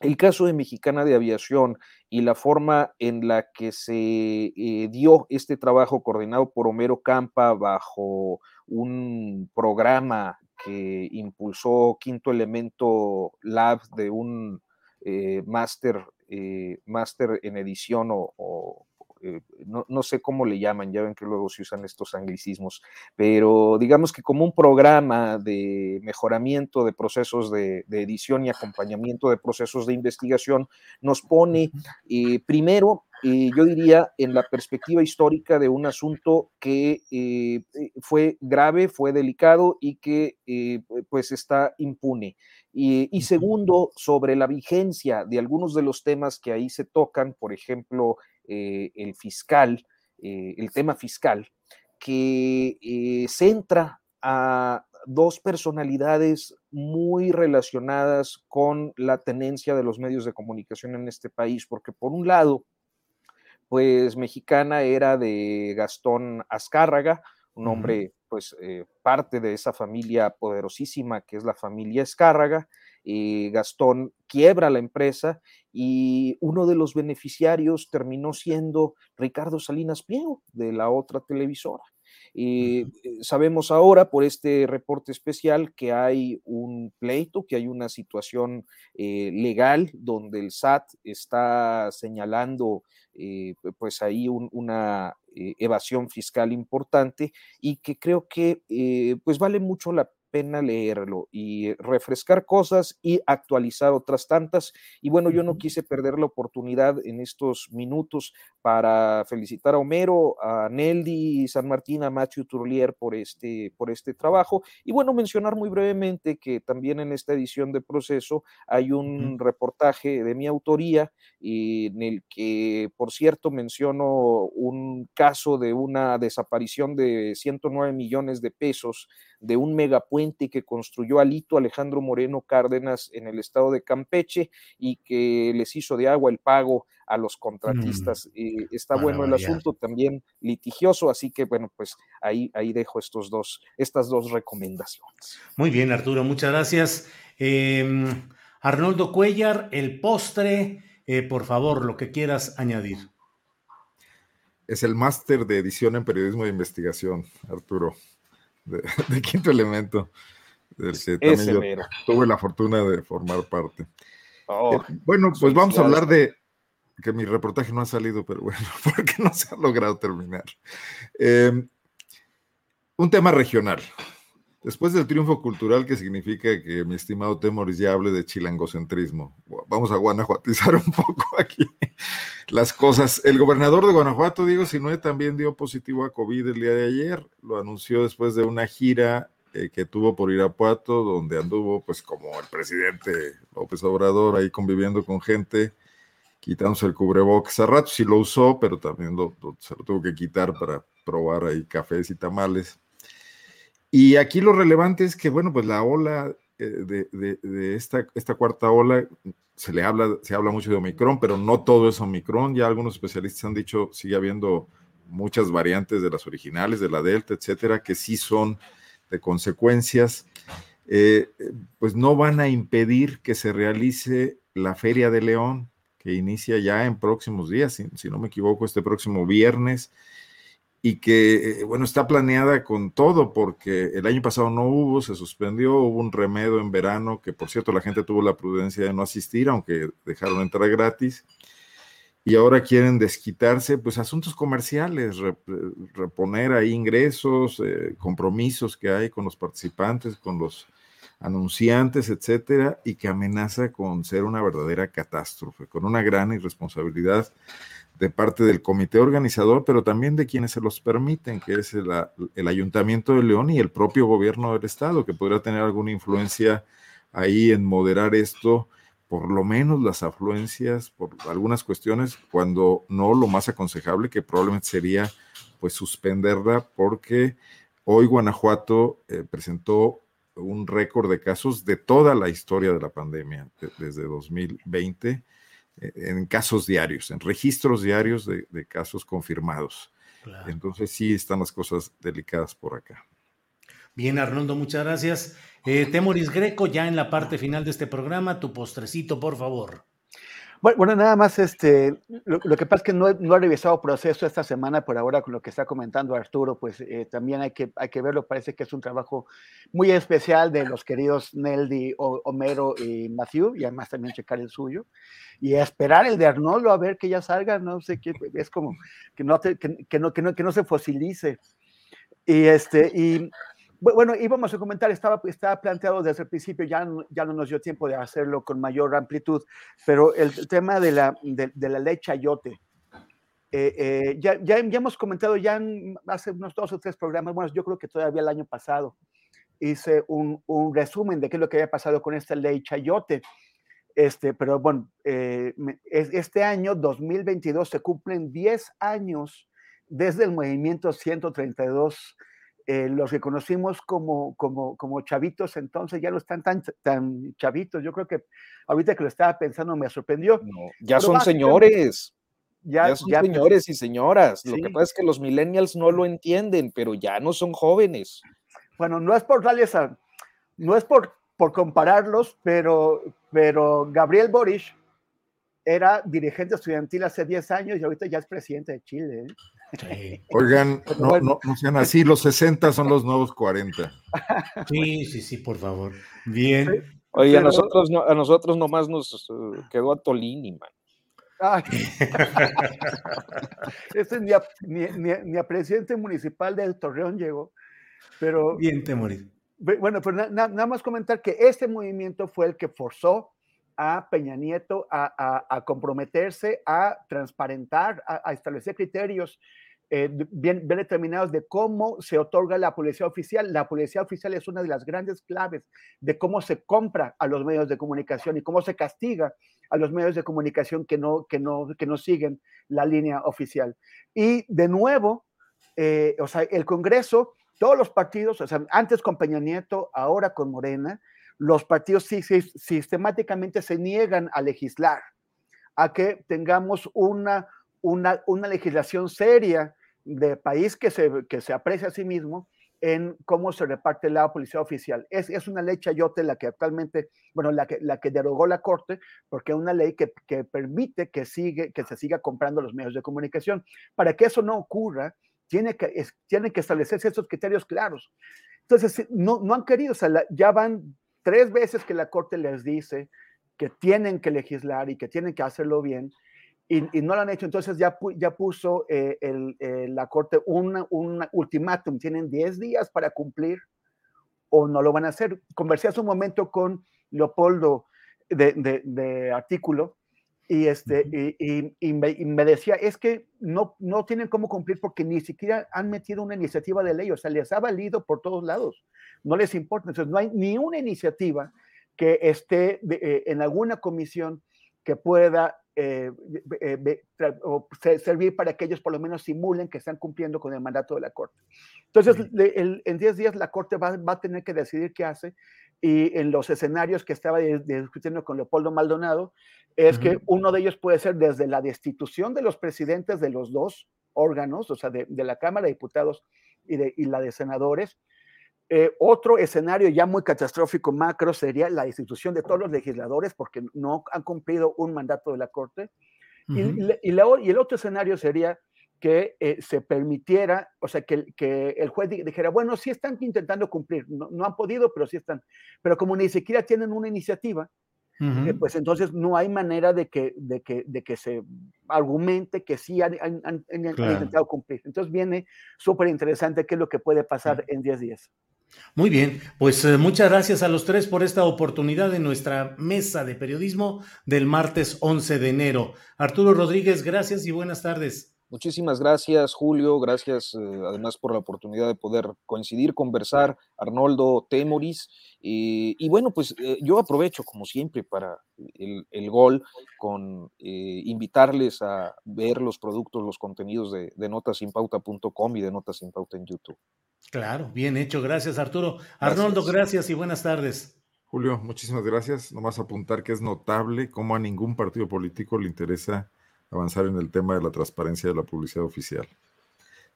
S13: El caso de Mexicana de Aviación y la forma en la que se eh, dio este trabajo coordinado por Homero Campa bajo un programa que impulsó Quinto Elemento Lab de un eh, máster en edición o, eh, no, sé cómo le llaman, ya ven que luego se usan estos anglicismos, pero digamos que como un programa de mejoramiento de procesos de, edición y acompañamiento de procesos de investigación, nos pone eh, primero yo diría, en la perspectiva histórica de un asunto que eh, fue grave, fue delicado y que pues está impune. Y, segundo, sobre la vigencia de algunos de los temas que ahí se tocan, por ejemplo, eh, el fiscal, eh, el tema fiscal, que eh, centra a dos personalidades muy relacionadas con la tenencia de los medios de comunicación en este país, porque por un lado, pues mexicana era de Gastón Azcárraga, un hombre pues eh, parte de esa familia poderosísima que es la familia Escárraga. Y Gastón quiebra la empresa y uno de los beneficiarios terminó siendo Ricardo Salinas Pliego de la otra televisora. Y eh, sabemos ahora por este reporte especial que hay un pleito, que hay una situación eh, legal donde el SAT está señalando pues ahí una evasión fiscal importante y que creo que pues vale mucho la pena leerlo y refrescar cosas y actualizar otras tantas. Y bueno, yo no quise perder la oportunidad en estos minutos para felicitar a Homero, a Neldi San Martín, a Matthew Turlier por este, por este trabajo. Y bueno, mencionar muy brevemente que también en esta edición de proceso hay un reportaje de mi autoría en el que, por cierto, menciono un caso de una desaparición de 109 millones de pesos de un megapuente que construyó Alito Alejandro Moreno Cárdenas en el estado de Campeche y que les hizo de agua el pago a los contratistas. Mm, está bueno el asunto, también litigioso, así que bueno, pues ahí, ahí dejo estos dos, estas dos recomendaciones.
S3: Muy bien, Arturo, muchas gracias. Em, Arnoldo Cuellar, el postre, eh, por favor, lo que quieras añadir.
S12: Es el máster de edición en periodismo de investigación, Arturo de, Quinto Elemento, del que también yo tuve la fortuna de formar parte. Oh, eh, bueno, pues vamos a hablar de que mi reportaje no ha salido, pero bueno, porque no se ha logrado terminar. Em, un tema regional. Después del triunfo cultural que significa que mi estimado Temoris ya hable de chilangocentrismo, vamos a guanajuatizar un poco aquí las cosas. El gobernador de Guanajuato, Diego Sinue, también dio positivo a COVID el día de ayer. Lo anunció después de una gira eh, que tuvo por Irapuato, donde anduvo, pues, como el presidente López Obrador, ahí conviviendo con gente, quitándose el cubrebocas. A rato sí lo usó, pero también se lo tuvo que quitar para probar ahí cafés y tamales. Y aquí lo relevante es que, bueno, pues la ola eh, de, esta, esta, cuarta ola, se le habla, se habla mucho de Omicron, pero no todo es Omicron. Ya algunos especialistas han dicho, sigue habiendo muchas variantes de las originales, de la Delta, etcétera, que sí son de consecuencias. Eh, pues no van a impedir que se realice la Feria de León, que inicia ya en próximos días, si no me equivoco, este próximo viernes y que, eh, bueno, está planeada con todo porque el año pasado no hubo, se suspendió, hubo un remedio en verano, que por cierto la gente tuvo la prudencia de no asistir, aunque dejaron entrar gratis, y ahora quieren desquitarse, pues asuntos comerciales, reponer ahí ingresos, eh, compromisos que hay con los participantes, con los anunciantes, etcétera, y que amenaza con ser una verdadera catástrofe, con una gran irresponsabilidad de parte del comité organizador, pero también de quienes se los permiten, que es el, Ayuntamiento de León y el propio gobierno del Estado, que podría tener alguna influencia ahí en moderar esto, por lo menos las afluencias, por algunas cuestiones, cuando no lo más aconsejable, que probablemente sería pues suspenderla, porque hoy Guanajuato eh, presentó un récord de casos de toda la historia de la pandemia, desde 2020 eh, en casos diarios, en registros diarios de, casos confirmados. Entonces sí están las cosas delicadas por acá.
S3: Bien, Arnoldo, muchas gracias. Eh, Temoris Greco, ya en la parte final de este programa, tu postrecito, por favor.
S14: Bueno, nada más, este, lo, que pasa es que no, no, he revisado proceso esta semana por ahora con lo que está comentando Arturo, pues eh, también hay que, hay que verlo, parece que es un trabajo muy especial de los queridos Neldy, Homero y Matthew, y además también checar el suyo, y esperar el de Arnoldo a ver que ya salga, no sé qué, es como que no, que, que, no, que, no, que no se fosilice. Y, este, y bueno, íbamos a comentar, estaba, estaba planteado desde el principio, ya, ya no nos dio tiempo de hacerlo con mayor amplitud, pero el, tema de la, de, la ley Chayote, eh, eh, ya, ya, ya, hemos comentado ya hace unos dos o tres programas, bueno, yo creo que todavía el año pasado hice un, un resumen de qué es lo que había pasado con esta ley Chayote. Este, pero bueno, eh, este año 2022 se cumplen 10 años desde el movimiento 132 eh, los que conocimos como, como, como, chavitos entonces ya no están tan, tan chavitos. Yo creo que ahorita que lo estaba pensando me sorprendió.
S13: ya son señores. Ya, son señores y señoras. Lo que pasa es que los millennials no lo entienden, pero ya no son jóvenes.
S14: Bueno, no es por darles a, no es por, por compararlos, pero, pero Gabriel Boric era dirigente estudiantil hace 10 años y ahorita ya es presidente de Chile. ¿eh?
S12: Oigan, no, no, no, sean así, los 60 son los nuevos 40.
S3: Sí, sí, sí, por favor. Bien.
S13: Oye, a nosotros, a nosotros nomás nos uh, quedó a Tolini, man. Ay.
S14: este ni a, ni, a, presidente municipal del Torreón llegó, pero...
S3: Bien, Temoris.
S14: Bueno, pues nada más comentar que este movimiento fue el que forzó a Peña Nieto a, comprometerse, a transparentar, a, establecer criterios eh, bien, determinados de cómo se otorga la policía oficial. La policía oficial es una de las grandes claves de cómo se compra a los medios de comunicación y cómo se castiga a los medios de comunicación que no, que no, que no siguen la línea oficial. Y de nuevo, eh, o sea, el Congreso, todos los partidos, o sea, antes con Peña Nieto, ahora con Morena, los partidos sistemáticamente se niegan a legislar, a que tengamos una, una, legislación seria de país que se, que se aprecia a sí mismo en cómo se reparte la policía oficial. Es, es una ley chayote la que actualmente, bueno, la que, la que derogó la Corte, porque es una ley que, que permite que, sigue, que se siga comprando los medios de comunicación. Para que eso no ocurra, tiene que, tienen que establecerse esos criterios claros. Entonces, no, no han querido, o sea, ya van tres veces que la Corte les dice que tienen que legislar y que tienen que hacerlo bien, y, no lo han hecho, entonces ya, ya puso eh, eh, la Corte un ultimátum, tienen 10 días para cumplir o no lo van a hacer. Conversé hace un momento con Leopoldo de, de, artículo y, este, y, me, decía, es que no, no tienen cómo cumplir porque ni siquiera han metido una iniciativa de ley, o sea, les ha valido por todos lados no les importa. Entonces, no hay ni una iniciativa que esté eh, en alguna comisión que pueda eh, eh, servir para que ellos por lo menos simulen que están cumpliendo con el mandato de la Corte. Entonces, en 10 días la Corte va, a tener que decidir qué hace y en los escenarios que estaba discutiendo con Leopoldo Maldonado, es que uno de ellos puede ser desde la destitución de los presidentes de los dos órganos, o sea, de, la Cámara de Diputados y, de, y la de senadores, eh, otro escenario ya muy catastrófico macro sería la institución de todos los legisladores porque no han cumplido un mandato de la Corte. y, el otro escenario sería que eh, se permitiera, o sea, que, que, el juez dijera, bueno, sí están intentando cumplir, no, han podido, pero sí están, pero como ni siquiera tienen una iniciativa, eh, pues entonces no hay manera de que, de que, de que se argumente que sí han, intentado cumplir. Entonces viene súper interesante qué es lo que puede pasar en 10 días.
S3: Muy bien, pues eh, muchas gracias a los tres por esta oportunidad en nuestra mesa de periodismo del martes 11 de enero. Arturo Rodríguez, gracias y buenas tardes.
S13: Muchísimas gracias, Julio. Gracias eh, además por la oportunidad de poder coincidir, conversar. Arnoldo Temoris. Eh, y bueno, pues yo aprovecho, como siempre, para el, gol con invitarles a ver los productos, los contenidos de, de notasinpauta.com y de Notas Sin Pauta en YouTube.
S3: Claro, bien hecho. Gracias, Arturo. Arnoldo, gracias y buenas tardes.
S12: Julio, muchísimas gracias. Nomás apuntar que es notable cómo a ningún partido político le interesa avanzar en el tema de la transparencia de la publicidad oficial.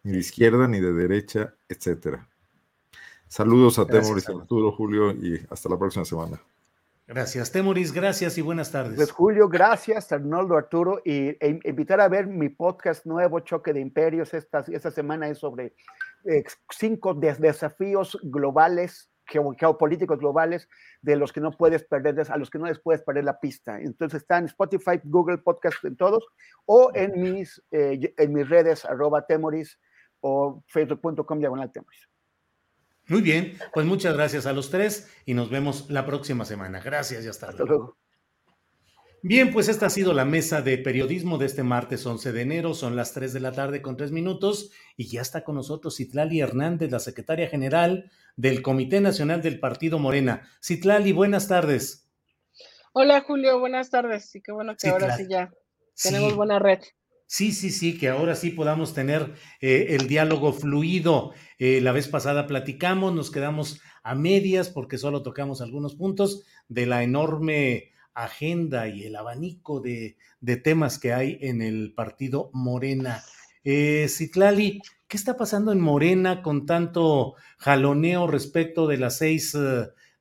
S12: Ni de izquierda, ni de derecha, etcétera. Saludos a Temoris, Arturo, Julio y hasta la próxima semana.
S3: Gracias, Temoris, gracias y buenas tardes.
S14: Pues Julio, gracias, Arnoldo Arturo, y e, invitar a ver mi podcast nuevo, Choque de Imperios, esta, esta semana es sobre eh, cinco desafíos globales, geopolíticos globales, de los que no puedes perder, a los que no les puedes perder la pista. Entonces está en Spotify, Google Podcast, en todos, o en mis, eh, en mis redes, arroba Temoris, o facebook.com diagonal Temoris.
S3: Muy bien, pues muchas gracias a los tres y nos vemos la próxima semana. Gracias y hasta, luego. Bien, pues esta ha sido la mesa de periodismo de este martes 11 de enero. Son las 3 de la tarde con 3 minutos y ya está con nosotros Citlali Hernández, la secretaria general del Comité Nacional del Partido Morena. Citlali, buenas tardes.
S17: Hola Julio, buenas tardes. Y qué bueno que ahora sí ya tenemos buena red.
S3: Sí, sí, sí, que ahora sí podamos tener eh, el diálogo fluido. Eh, la vez pasada platicamos, nos quedamos a medias porque solo tocamos algunos puntos de la enorme agenda y el abanico de, temas que hay en el partido Morena. Eh, Citlali, ¿qué está pasando en Morena con tanto jaloneo respecto de las seis,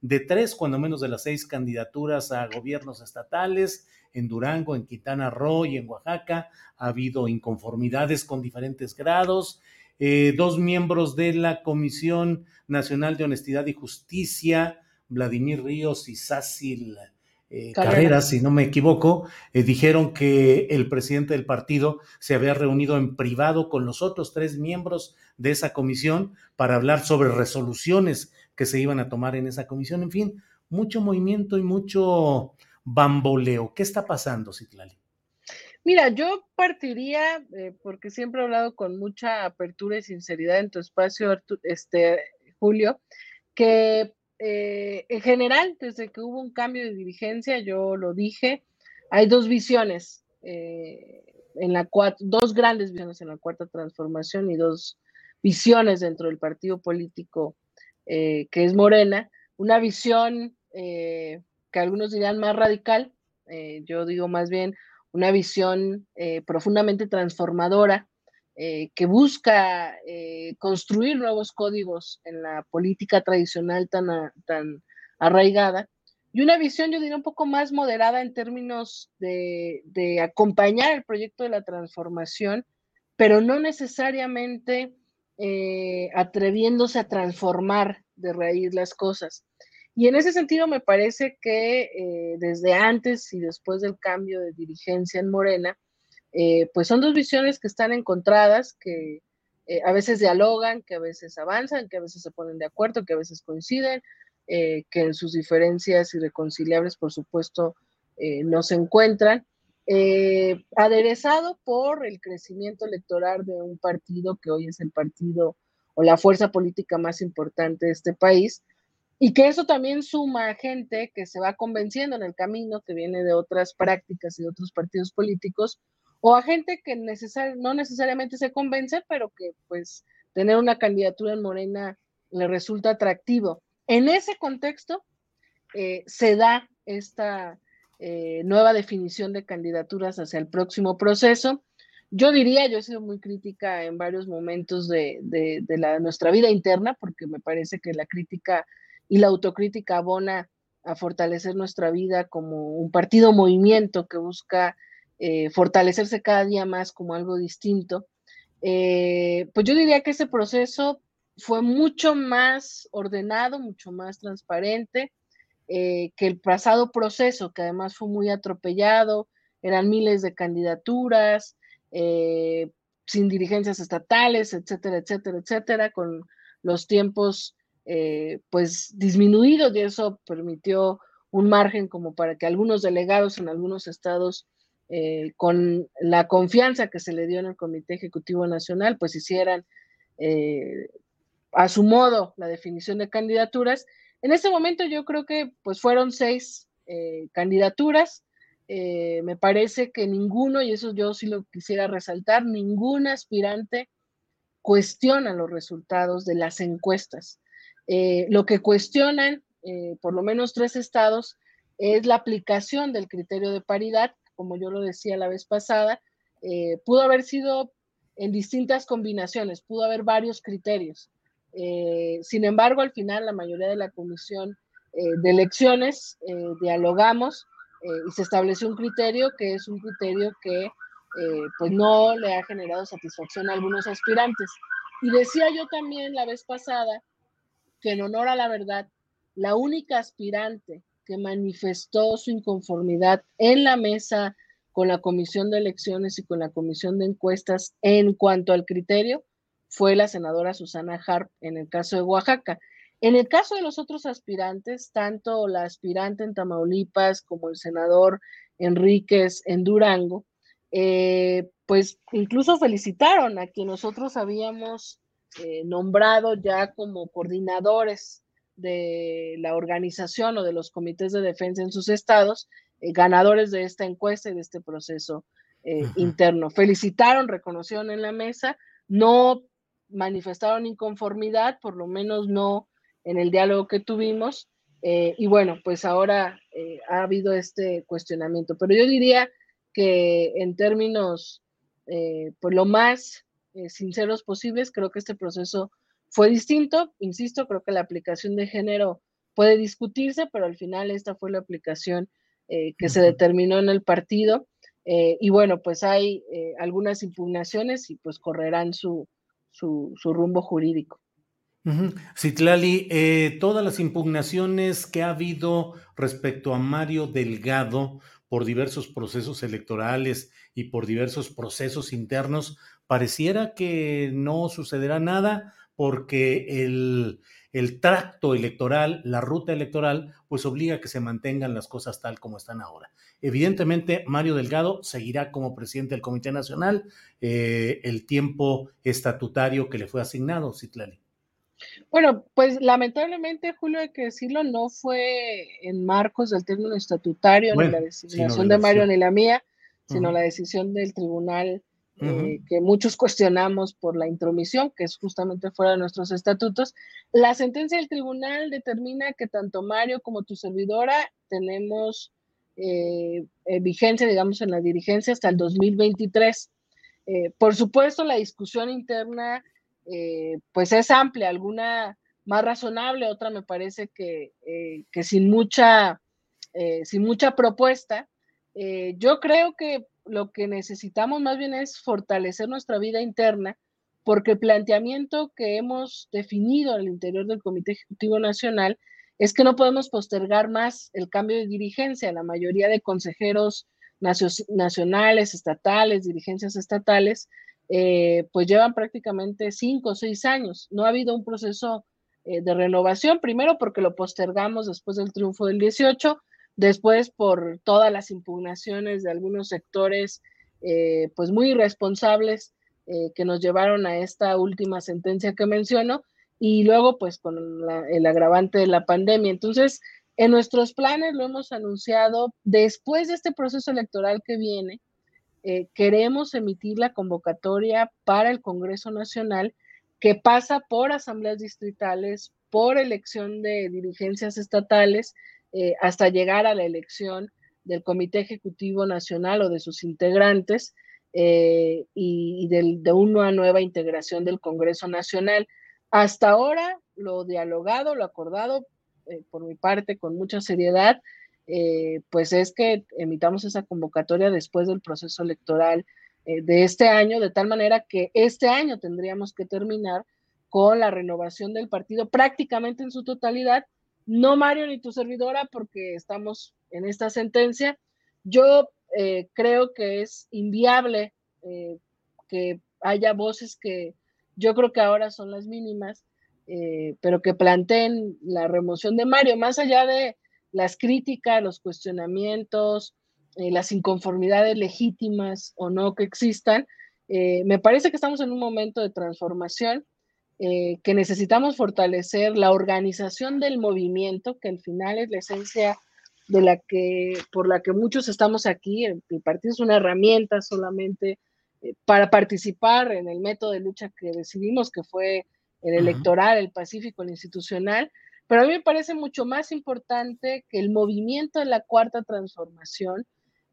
S3: de tres, cuando menos de las seis candidaturas a gobiernos estatales? en Durango, en Quintana Roo y en Oaxaca. Ha habido inconformidades con diferentes grados. Eh, dos miembros de la Comisión Nacional de Honestidad y Justicia, Vladimir Ríos y Sácil eh, Carreras, si no me equivoco, eh, dijeron que el presidente del partido se había reunido en privado con los otros tres miembros de esa comisión para hablar sobre resoluciones que se iban a tomar en esa comisión. En fin, mucho movimiento y mucho bamboleo. ¿Qué está pasando, Citlali?
S17: Mira, yo partiría, eh, porque siempre he hablado con mucha apertura y sinceridad en tu espacio, este, Julio, que eh, en general, desde que hubo un cambio de dirigencia, yo lo dije, hay dos visiones, eh, en la dos grandes visiones en la cuarta transformación y dos visiones dentro del partido político que es Morena. Una visión que algunos dirían más radical, eh, yo digo más bien una visión eh, profundamente transformadora eh, que busca construir nuevos códigos en la política tradicional tan, tan arraigada, y una visión, yo diría, un poco más moderada en términos de, de acompañar el proyecto de la transformación, pero no necesariamente atreviéndose a transformar de raíz las cosas. Y en ese sentido me parece que eh, desde antes y después del cambio de dirigencia en Morena, eh, pues son dos visiones que están encontradas, que eh, a veces dialogan, que a veces avanzan, que a veces se ponen de acuerdo, que a veces coinciden, que en sus diferencias irreconciliables, por supuesto, no se encuentran. aderezado por el crecimiento electoral de un partido que hoy es el partido o la fuerza política más importante de este país, y que eso también suma a gente que se va convenciendo en el camino, que viene de otras prácticas y de otros partidos políticos, o a gente que no necesariamente se convence, pero que pues tener una candidatura en Morena le resulta atractivo. En ese contexto eh, se da esta eh, nueva definición de candidaturas hacia el próximo proceso. Yo diría, yo he sido muy crítica en varios momentos de, de nuestra vida interna, porque me parece que la crítica y la autocrítica abona a fortalecer nuestra vida como un partido movimiento que busca eh, fortalecerse cada día más como algo distinto, eh, pues yo diría que ese proceso fue mucho más ordenado, mucho más transparente eh, que el pasado proceso, que además fue muy atropellado, eran miles de candidaturas, sin dirigencias estatales, etcétera, etcétera, etcétera, con los tiempos pues disminuido y eso permitió un margen como para que algunos delegados en algunos estados, eh, con la confianza que se le dio en el Comité Ejecutivo Nacional, pues hicieran eh, a su modo la definición de candidaturas. En este momento yo creo que pues fueron seis candidaturas. me parece que ninguno, y eso yo sí lo quisiera resaltar, ningún aspirante cuestiona los resultados de las encuestas. Eh, lo que cuestionan, eh, por lo menos tres estados, es la aplicación del criterio de paridad, como yo lo decía la vez pasada, eh, pudo haber sido en distintas combinaciones, pudo haber varios criterios. sin embargo, al final la mayoría de la comisión de elecciones, dialogamos y se estableció un criterio que es un criterio que pues no le ha generado satisfacción a algunos aspirantes. Y decía yo también la vez pasada que en honor a la verdad, la única aspirante que manifestó su inconformidad en la mesa con la Comisión de Elecciones y con la Comisión de Encuestas en cuanto al criterio fue la senadora Susana Harp en el caso de Oaxaca. En el caso de los otros aspirantes, tanto la aspirante en Tamaulipas como el senador Enríquez en Durango, eh, pues incluso felicitaron a quien nosotros habíamos eh, nombrado ya como coordinadores de la organización o de los comités de defensa en sus estados, eh, ganadores de esta encuesta y de este proceso interno. Felicitaron, reconocieron en la mesa, no manifestaron inconformidad, por lo menos no en el diálogo que tuvimos, y bueno, pues ahora ha habido este cuestionamiento. Pero yo diría que en términos, eh, pues lo más eh, sinceros posibles, creo que este proceso fue distinto. Insisto, creo que la aplicación de género puede discutirse, pero al final esta fue la aplicación eh, que se determinó en el partido. y bueno, pues hay algunas impugnaciones y pues correrán su, su, rumbo jurídico.
S3: Citlali, todas las impugnaciones que ha habido respecto a Mario Delgado por diversos procesos electorales y por diversos procesos internos, pareciera que no sucederá nada porque el, el tracto electoral, la ruta electoral, pues obliga a que se mantengan las cosas tal como están ahora. Evidentemente, Mario Delgado seguirá como presidente del Comité Nacional eh, el tiempo estatutario que le fue asignado, Citlali.
S17: Bueno, pues lamentablemente, Julio, hay que decirlo, no fue en marcos del término estatutario ni la designación de Mario ni la mía, sino la decisión del tribunal eh, que muchos cuestionamos por la intromisión, que es justamente fuera de nuestros estatutos. La sentencia del tribunal determina que tanto Mario como tu servidora tenemos eh, eh, vigencia, digamos, en la dirigencia hasta el 2023. por supuesto, la discusión interna pues es amplia, alguna más razonable, otra me parece que, que sin, mucha, sin mucha propuesta. yo creo que lo que necesitamos más bien es fortalecer nuestra vida interna, porque el planteamiento que hemos definido al interior del Comité Ejecutivo Nacional es que no podemos postergar más el cambio de dirigencia. La mayoría de consejeros nacionales, estatales, dirigencias estatales, eh, pues llevan prácticamente cinco o seis años. No ha habido un proceso eh, de renovación, primero porque lo postergamos después del triunfo del 18 Después, por todas las impugnaciones de algunos sectores, eh, pues muy irresponsables eh, que nos llevaron a esta última sentencia que menciono, y luego, pues con el agravante de la pandemia. Entonces, en nuestros planes lo hemos anunciado, después de este proceso electoral que viene, eh, queremos emitir la convocatoria para el Congreso Nacional que pasa por asambleas distritales, por elección de dirigencias estatales eh, hasta llegar a la elección del Comité Ejecutivo Nacional o de sus integrantes eh, y, de una nueva integración del Congreso Nacional. Hasta ahora, lo dialogado, lo acordado, eh, por mi parte, con mucha seriedad, pues es que emitamos esa convocatoria después del proceso electoral de este año, de tal manera que este año tendríamos que terminar con la renovación del partido prácticamente en su totalidad no Mario ni tu servidora, porque estamos en esta sentencia. Yo eh, creo que es inviable eh, que haya voces que yo creo que ahora son las mínimas, eh, pero que planteen la remoción de Mario, más allá de las críticas, los cuestionamientos, las inconformidades legítimas o no que existan. me parece que estamos en un momento de transformación eh, que necesitamos fortalecer la organización del movimiento, que al final es la esencia de la que, por la que muchos estamos aquí. El, partido es una herramienta solamente eh, para participar en el método de lucha que decidimos, que fue el electoral, el pacífico, el institucional. Pero a mí me parece mucho más importante que el movimiento de la cuarta transformación,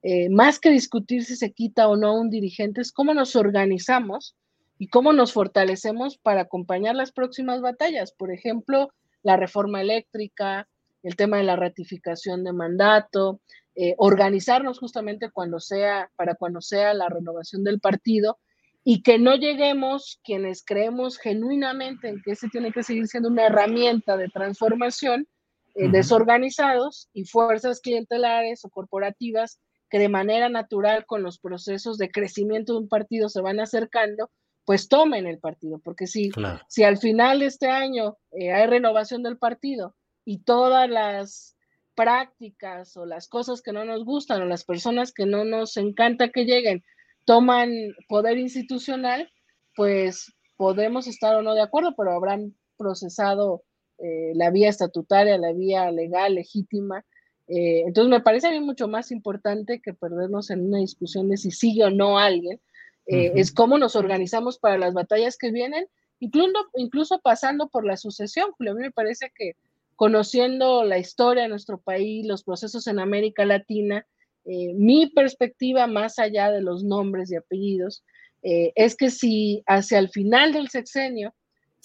S17: eh, más que discutir si se quita o no un dirigente, es cómo nos organizamos y cómo nos fortalecemos para acompañar las próximas batallas. Por ejemplo, la reforma eléctrica, el tema de la ratificación de mandato, eh, organizarnos justamente cuando sea, para cuando sea la renovación del partido y que no lleguemos quienes creemos genuinamente en que ese tiene que seguir siendo una herramienta de transformación, eh, desorganizados y fuerzas clientelares o corporativas que de manera natural con los procesos de crecimiento de un partido se van acercando, pues tomen el partido, porque si, si al final de este año eh, hay renovación del partido y todas las prácticas o las cosas que no nos gustan o las personas que no nos encanta que lleguen toman poder institucional, pues podemos estar o no de acuerdo, pero habrán procesado eh, la vía estatutaria, la vía legal, legítima. Eh, entonces me parece a mí mucho más importante que perdernos en una discusión de si sigue o no alguien, eh, es cómo nos organizamos para las batallas que vienen, incluso, incluso pasando por la sucesión. Julio, a mí me parece que conociendo la historia de nuestro país, los procesos en América Latina, eh, mi perspectiva más allá de los nombres y apellidos, eh, es que si hacia el final del sexenio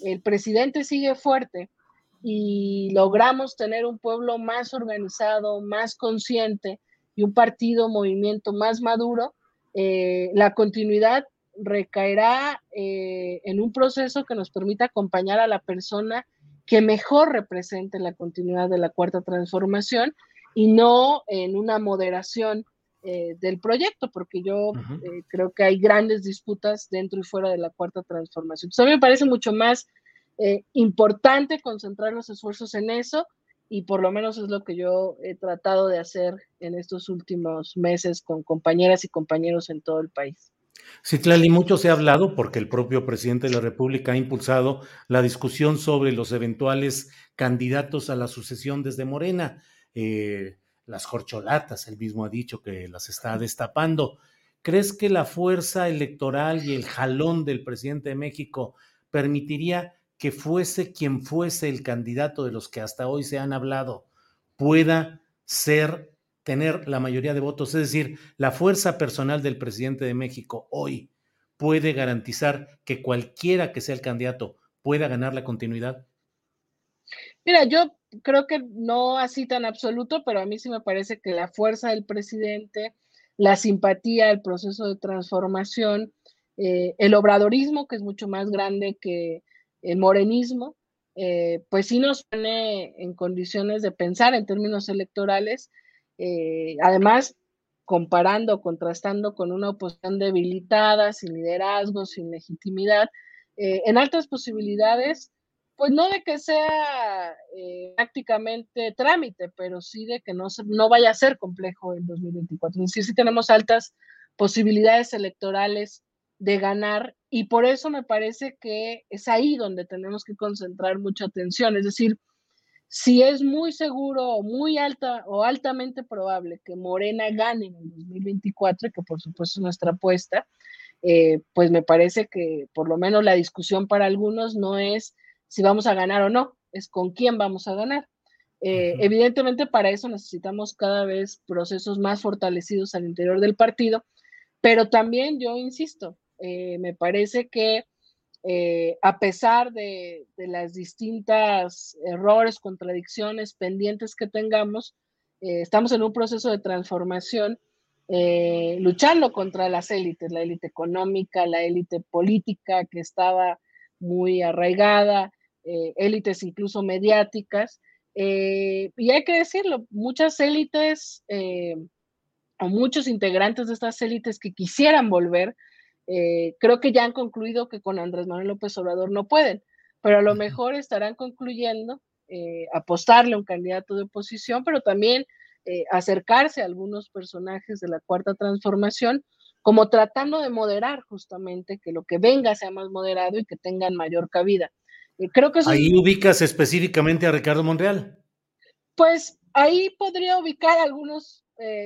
S17: el presidente sigue fuerte y logramos tener un pueblo más organizado, más consciente y un partido, movimiento más maduro, eh, la continuidad recaerá eh, en un proceso que nos permita acompañar a la persona que mejor represente la continuidad de la cuarta transformación y no en una moderación eh, del proyecto, porque yo creo que hay grandes disputas dentro y fuera de la cuarta transformación. Entonces, a mí me parece mucho más importante concentrar los esfuerzos en eso y por lo menos es lo que yo he tratado de hacer en estos últimos meses con compañeras y compañeros en todo el país.
S3: Sí, Tlali, mucho se ha hablado porque el propio presidente de la República ha impulsado la discusión sobre los eventuales candidatos a la sucesión desde Morena. Eh, las corcholatas, él mismo ha dicho que las está destapando. ¿Crees que la fuerza electoral y el jalón del presidente de México permitiría que fuese quien fuese el candidato de los que hasta hoy se han hablado, pueda ser, tener la mayoría de votos, es decir, la fuerza personal del presidente de México hoy puede garantizar que cualquiera que sea el candidato pueda ganar la continuidad?
S17: Mira, yo creo que no así tan absoluto, pero a mí sí me parece que la fuerza del presidente, la simpatía, el proceso de transformación, eh, el obradorismo, que es mucho más grande que, el morenismo, eh, pues sí nos pone en condiciones de pensar en términos electorales, eh, además comparando, contrastando con una oposición debilitada, sin liderazgo, sin legitimidad, eh, en altas posibilidades, pues no de que sea prácticamente trámite, pero sí de que no, no vaya a ser complejo en 2024. Es decir, tenemos altas posibilidades electorales de ganar y por eso me parece que es ahí donde tenemos que concentrar mucha atención. Es decir, si es muy seguro o muy alta o altamente probable que Morena gane en el 2024, que por supuesto es nuestra apuesta, eh, pues me parece que por lo menos la discusión para algunos no es si vamos a ganar o no, es con quién vamos a ganar. Eh, evidentemente para eso necesitamos cada vez procesos más fortalecidos al interior del partido, pero también yo insisto, eh, me parece que eh, a pesar de, las distintas errores, contradicciones pendientes que tengamos, eh, estamos en un proceso de transformación, luchando contra las élites, la élite económica, la élite política que estaba muy arraigada, élites incluso mediáticas. y hay que decirlo, muchas élites o muchos integrantes de estas élites que quisieran volver, eh, creo que ya han concluido que con Andrés Manuel López Obrador no pueden, pero a lo mejor estarán concluyendo eh, apostarle a un candidato de oposición, pero también eh, acercarse a algunos personajes de la cuarta transformación, como tratando de moderar justamente que lo que venga sea más moderado y que tengan mayor cabida. creo que
S3: ahí ubicas específicamente a Ricardo Monreal.
S17: Pues ahí podría ubicar a algunos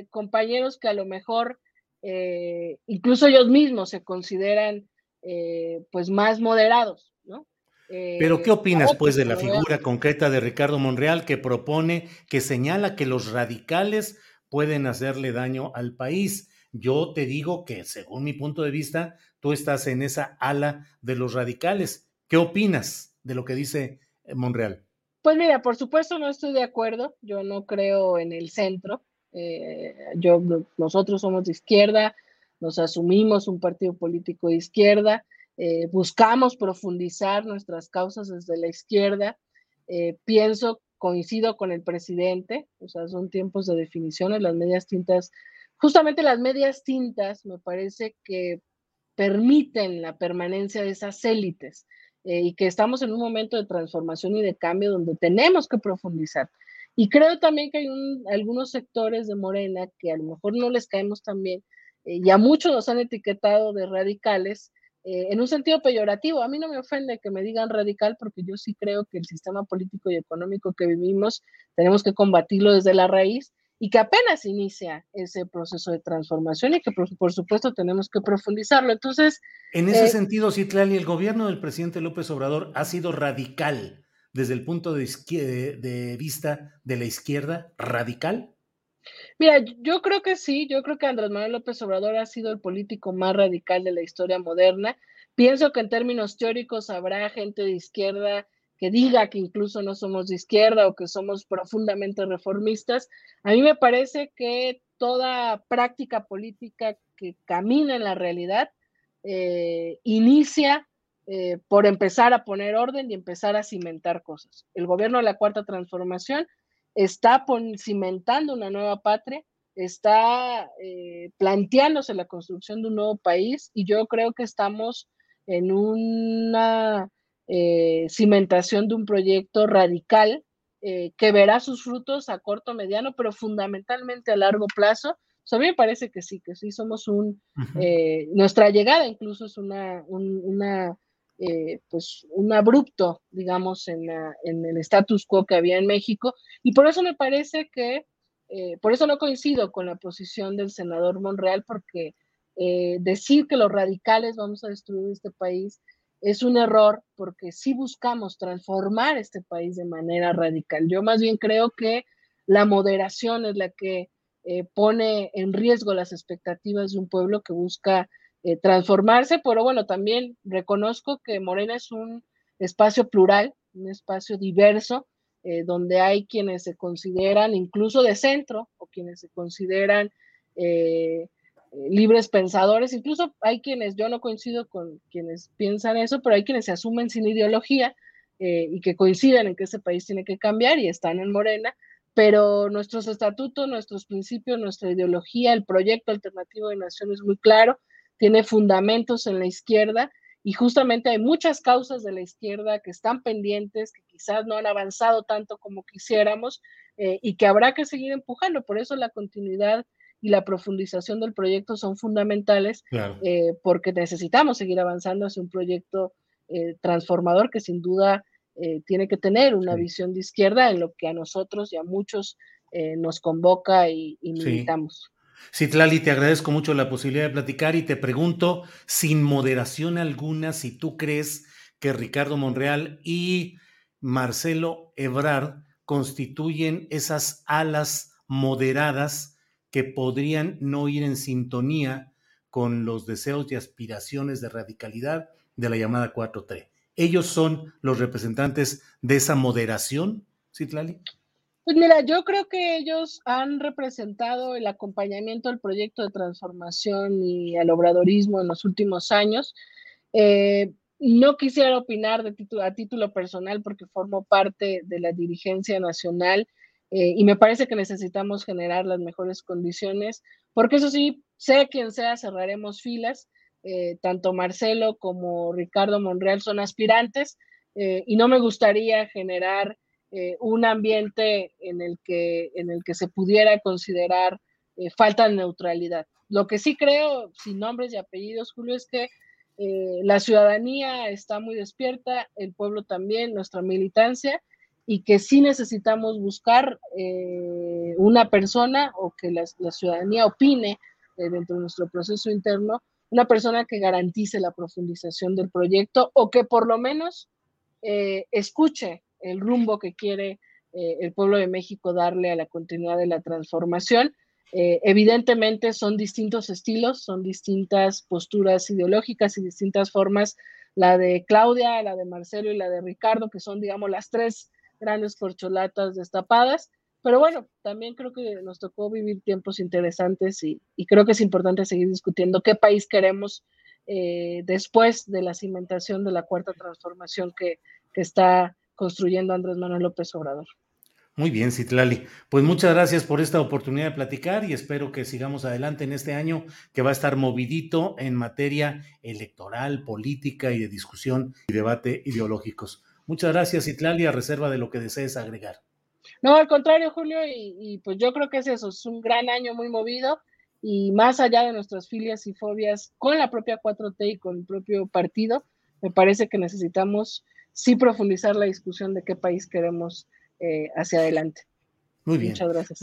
S17: compañeros que a lo mejor eh, incluso ellos mismos se consideran eh, pues más moderados, ¿no?
S3: Pero ¿qué opinas pues de la figura concreta de Ricardo Monreal que propone, que señala que los radicales pueden hacerle daño al país? Yo te digo que según mi punto de vista, tú estás en esa ala de los radicales. ¿Qué opinas de lo que dice Monreal?
S17: Pues mira, por supuesto no estoy de acuerdo, yo no creo en el centro, eh, yo, nosotros somos de izquierda, nos asumimos un partido político de izquierda, eh, buscamos profundizar nuestras causas desde la izquierda, eh, pienso, coincido con el presidente, o sea, son tiempos de definiciones, las medias tintas, justamente las medias tintas me parece que permiten la permanencia de esas élites y que estamos en un momento de transformación y de cambio donde tenemos que profundizar. Y creo también que hay algunos sectores de Morena que a lo mejor no les caemos tan bien eh, y a muchos nos han etiquetado de radicales eh, en un sentido peyorativo. A mí no me ofende que me digan radical porque yo sí creo que el sistema político y económico que vivimos tenemos que combatirlo desde la raíz y que apenas inicia ese proceso de transformación y que por, supuesto tenemos que profundizarlo. Entonces...
S3: En ese eh, sentido, Citlali, el gobierno del presidente López Obrador ha sido radical desde el punto de, de vista de la izquierda, radical.
S17: Mira, yo creo que sí, yo creo que Andrés Manuel López Obrador ha sido el político más radical de la historia moderna. Pienso que en términos teóricos habrá gente de izquierda que diga que incluso no somos de izquierda o que somos profundamente reformistas. A mí me parece que toda práctica política que camina en la realidad eh, inicia eh, por empezar a poner orden y empezar a cimentar cosas. El gobierno de la Cuarta Transformación está cimentando una nueva patria, está eh, planteándose la construcción de un nuevo país y yo creo que estamos en una eh, cimentación de un proyecto radical eh, que verá sus frutos a corto, mediano, pero fundamentalmente a largo plazo. a mí me parece que sí, que sí somos un, nuestra llegada incluso es una, una pues un abrupto, digamos, en, el status quo que había en México. Y por eso me parece que, por eso no coincido con la posición del senador Monreal, porque decir que los radicales vamos a destruir este país es un error porque si buscamos transformar este país de manera radical. Yo más bien creo que la moderación es la que eh, pone en riesgo las expectativas de un pueblo que busca eh, transformarse, pero bueno, también reconozco que Morena es un espacio plural, un espacio diverso, eh, donde hay quienes se consideran incluso de centro o quienes se consideran libres pensadores, incluso hay quienes, yo no coincido con quienes piensan eso, pero hay quienes se asumen sin ideología eh, y que coinciden en que ese país tiene que cambiar y están en Morena, pero nuestros estatutos, nuestros principios, nuestra ideología, el proyecto alternativo de nación es muy claro, tiene fundamentos en la izquierda y justamente hay muchas causas de la izquierda que están pendientes, que quizás no han avanzado tanto como quisiéramos eh, y que habrá que seguir empujando. Por eso la continuidad y la profundización del proyecto son fundamentales eh, porque necesitamos seguir avanzando hacia un proyecto eh, transformador que sin duda eh, tiene que tener una visión de izquierda en lo que a nosotros y a muchos nos convoca y, y militamos.
S3: Sí. Tlali, te agradezco mucho la posibilidad de platicar y te pregunto, sin moderación alguna, si tú crees que Ricardo Monreal y Marcelo Ebrard constituyen esas alas moderadas que podrían no ir en sintonía con los deseos y aspiraciones de radicalidad de la llamada 4-3. ¿Ellos son los representantes de esa moderación, Citlali?
S17: Pues mira, yo creo que ellos han representado el acompañamiento al proyecto de transformación y al obradorismo en los últimos años. Eh, no quisiera opinar de título, a título personal porque formo parte de la dirigencia nacional eh, y me parece que necesitamos generar las mejores condiciones, porque eso sí, sea quien sea, cerraremos filas. Eh, tanto Marcelo como Ricardo Monreal son aspirantes eh, y no me gustaría generar un ambiente en el, que, en el que se pudiera considerar falta de neutralidad. Lo que sí creo, sin nombres y apellidos, Julio, es que la ciudadanía está muy despierta, el pueblo también, nuestra militancia, y que sí necesitamos buscar eh, una persona o que la, ciudadanía opine eh, dentro de nuestro proceso interno, una persona que garantice la profundización del proyecto o que por lo menos eh, escuche el rumbo que quiere el pueblo de México darle a la continuidad de la transformación. evidentemente son distintos estilos, son distintas posturas ideológicas y distintas formas, la de Claudia, la de Marcelo y la de Ricardo, que son, digamos, las tres grandes corcholatas destapadas. Pero bueno, también creo que nos tocó vivir tiempos interesantes y, creo que es importante seguir discutiendo qué país queremos eh, después de la cimentación de la cuarta transformación que está construyendo Andrés Manuel López Obrador.
S3: Muy bien, Citlali. Pues muchas gracias por esta oportunidad de platicar y espero que sigamos adelante en este año que va a estar movidito en materia electoral, política y de discusión y debate ideológicos. Muchas gracias, Citlali, a reserva de lo que desees agregar.
S17: No, al contrario, Julio, y, pues yo creo que es eso, es un gran año muy movido y más allá de nuestras filias y fobias con la propia 4T y con el propio partido, me parece que necesitamos sí profundizar la discusión de qué país queremos eh, hacia adelante.
S3: Muy bien.
S17: Muchas gracias.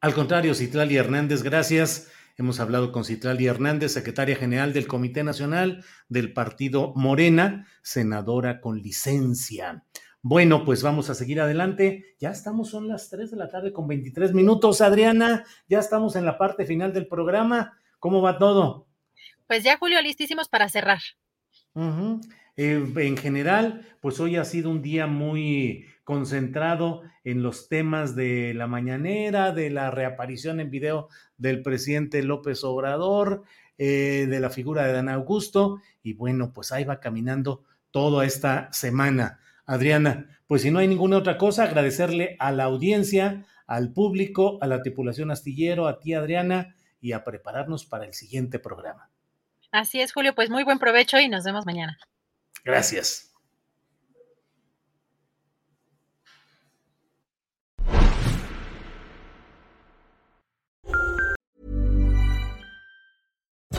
S3: Al contrario, Citlali Hernández, gracias. Hemos hablado con Citlali Hernández, secretaria general del Comité Nacional del Partido Morena, senadora con licencia. Bueno, pues vamos a seguir adelante. Ya estamos, son las 3 de la tarde con 23 minutos. Adriana, ya estamos en la parte final del programa. ¿Cómo va todo?
S6: Pues ya, Julio, listísimos para cerrar.
S3: Eh, en general, pues hoy ha sido un día muy concentrado en los temas de la mañanera, de la reaparición en video del presidente López Obrador, eh, de la figura de Dan Augusto, y bueno, pues ahí va caminando toda esta semana. Adriana, pues si no hay ninguna otra cosa, agradecerle a la audiencia, al público, a la tripulación astillero, a ti Adriana, y a prepararnos para el siguiente programa.
S6: Así es, Julio, pues muy buen provecho y nos vemos mañana.
S3: Gracias.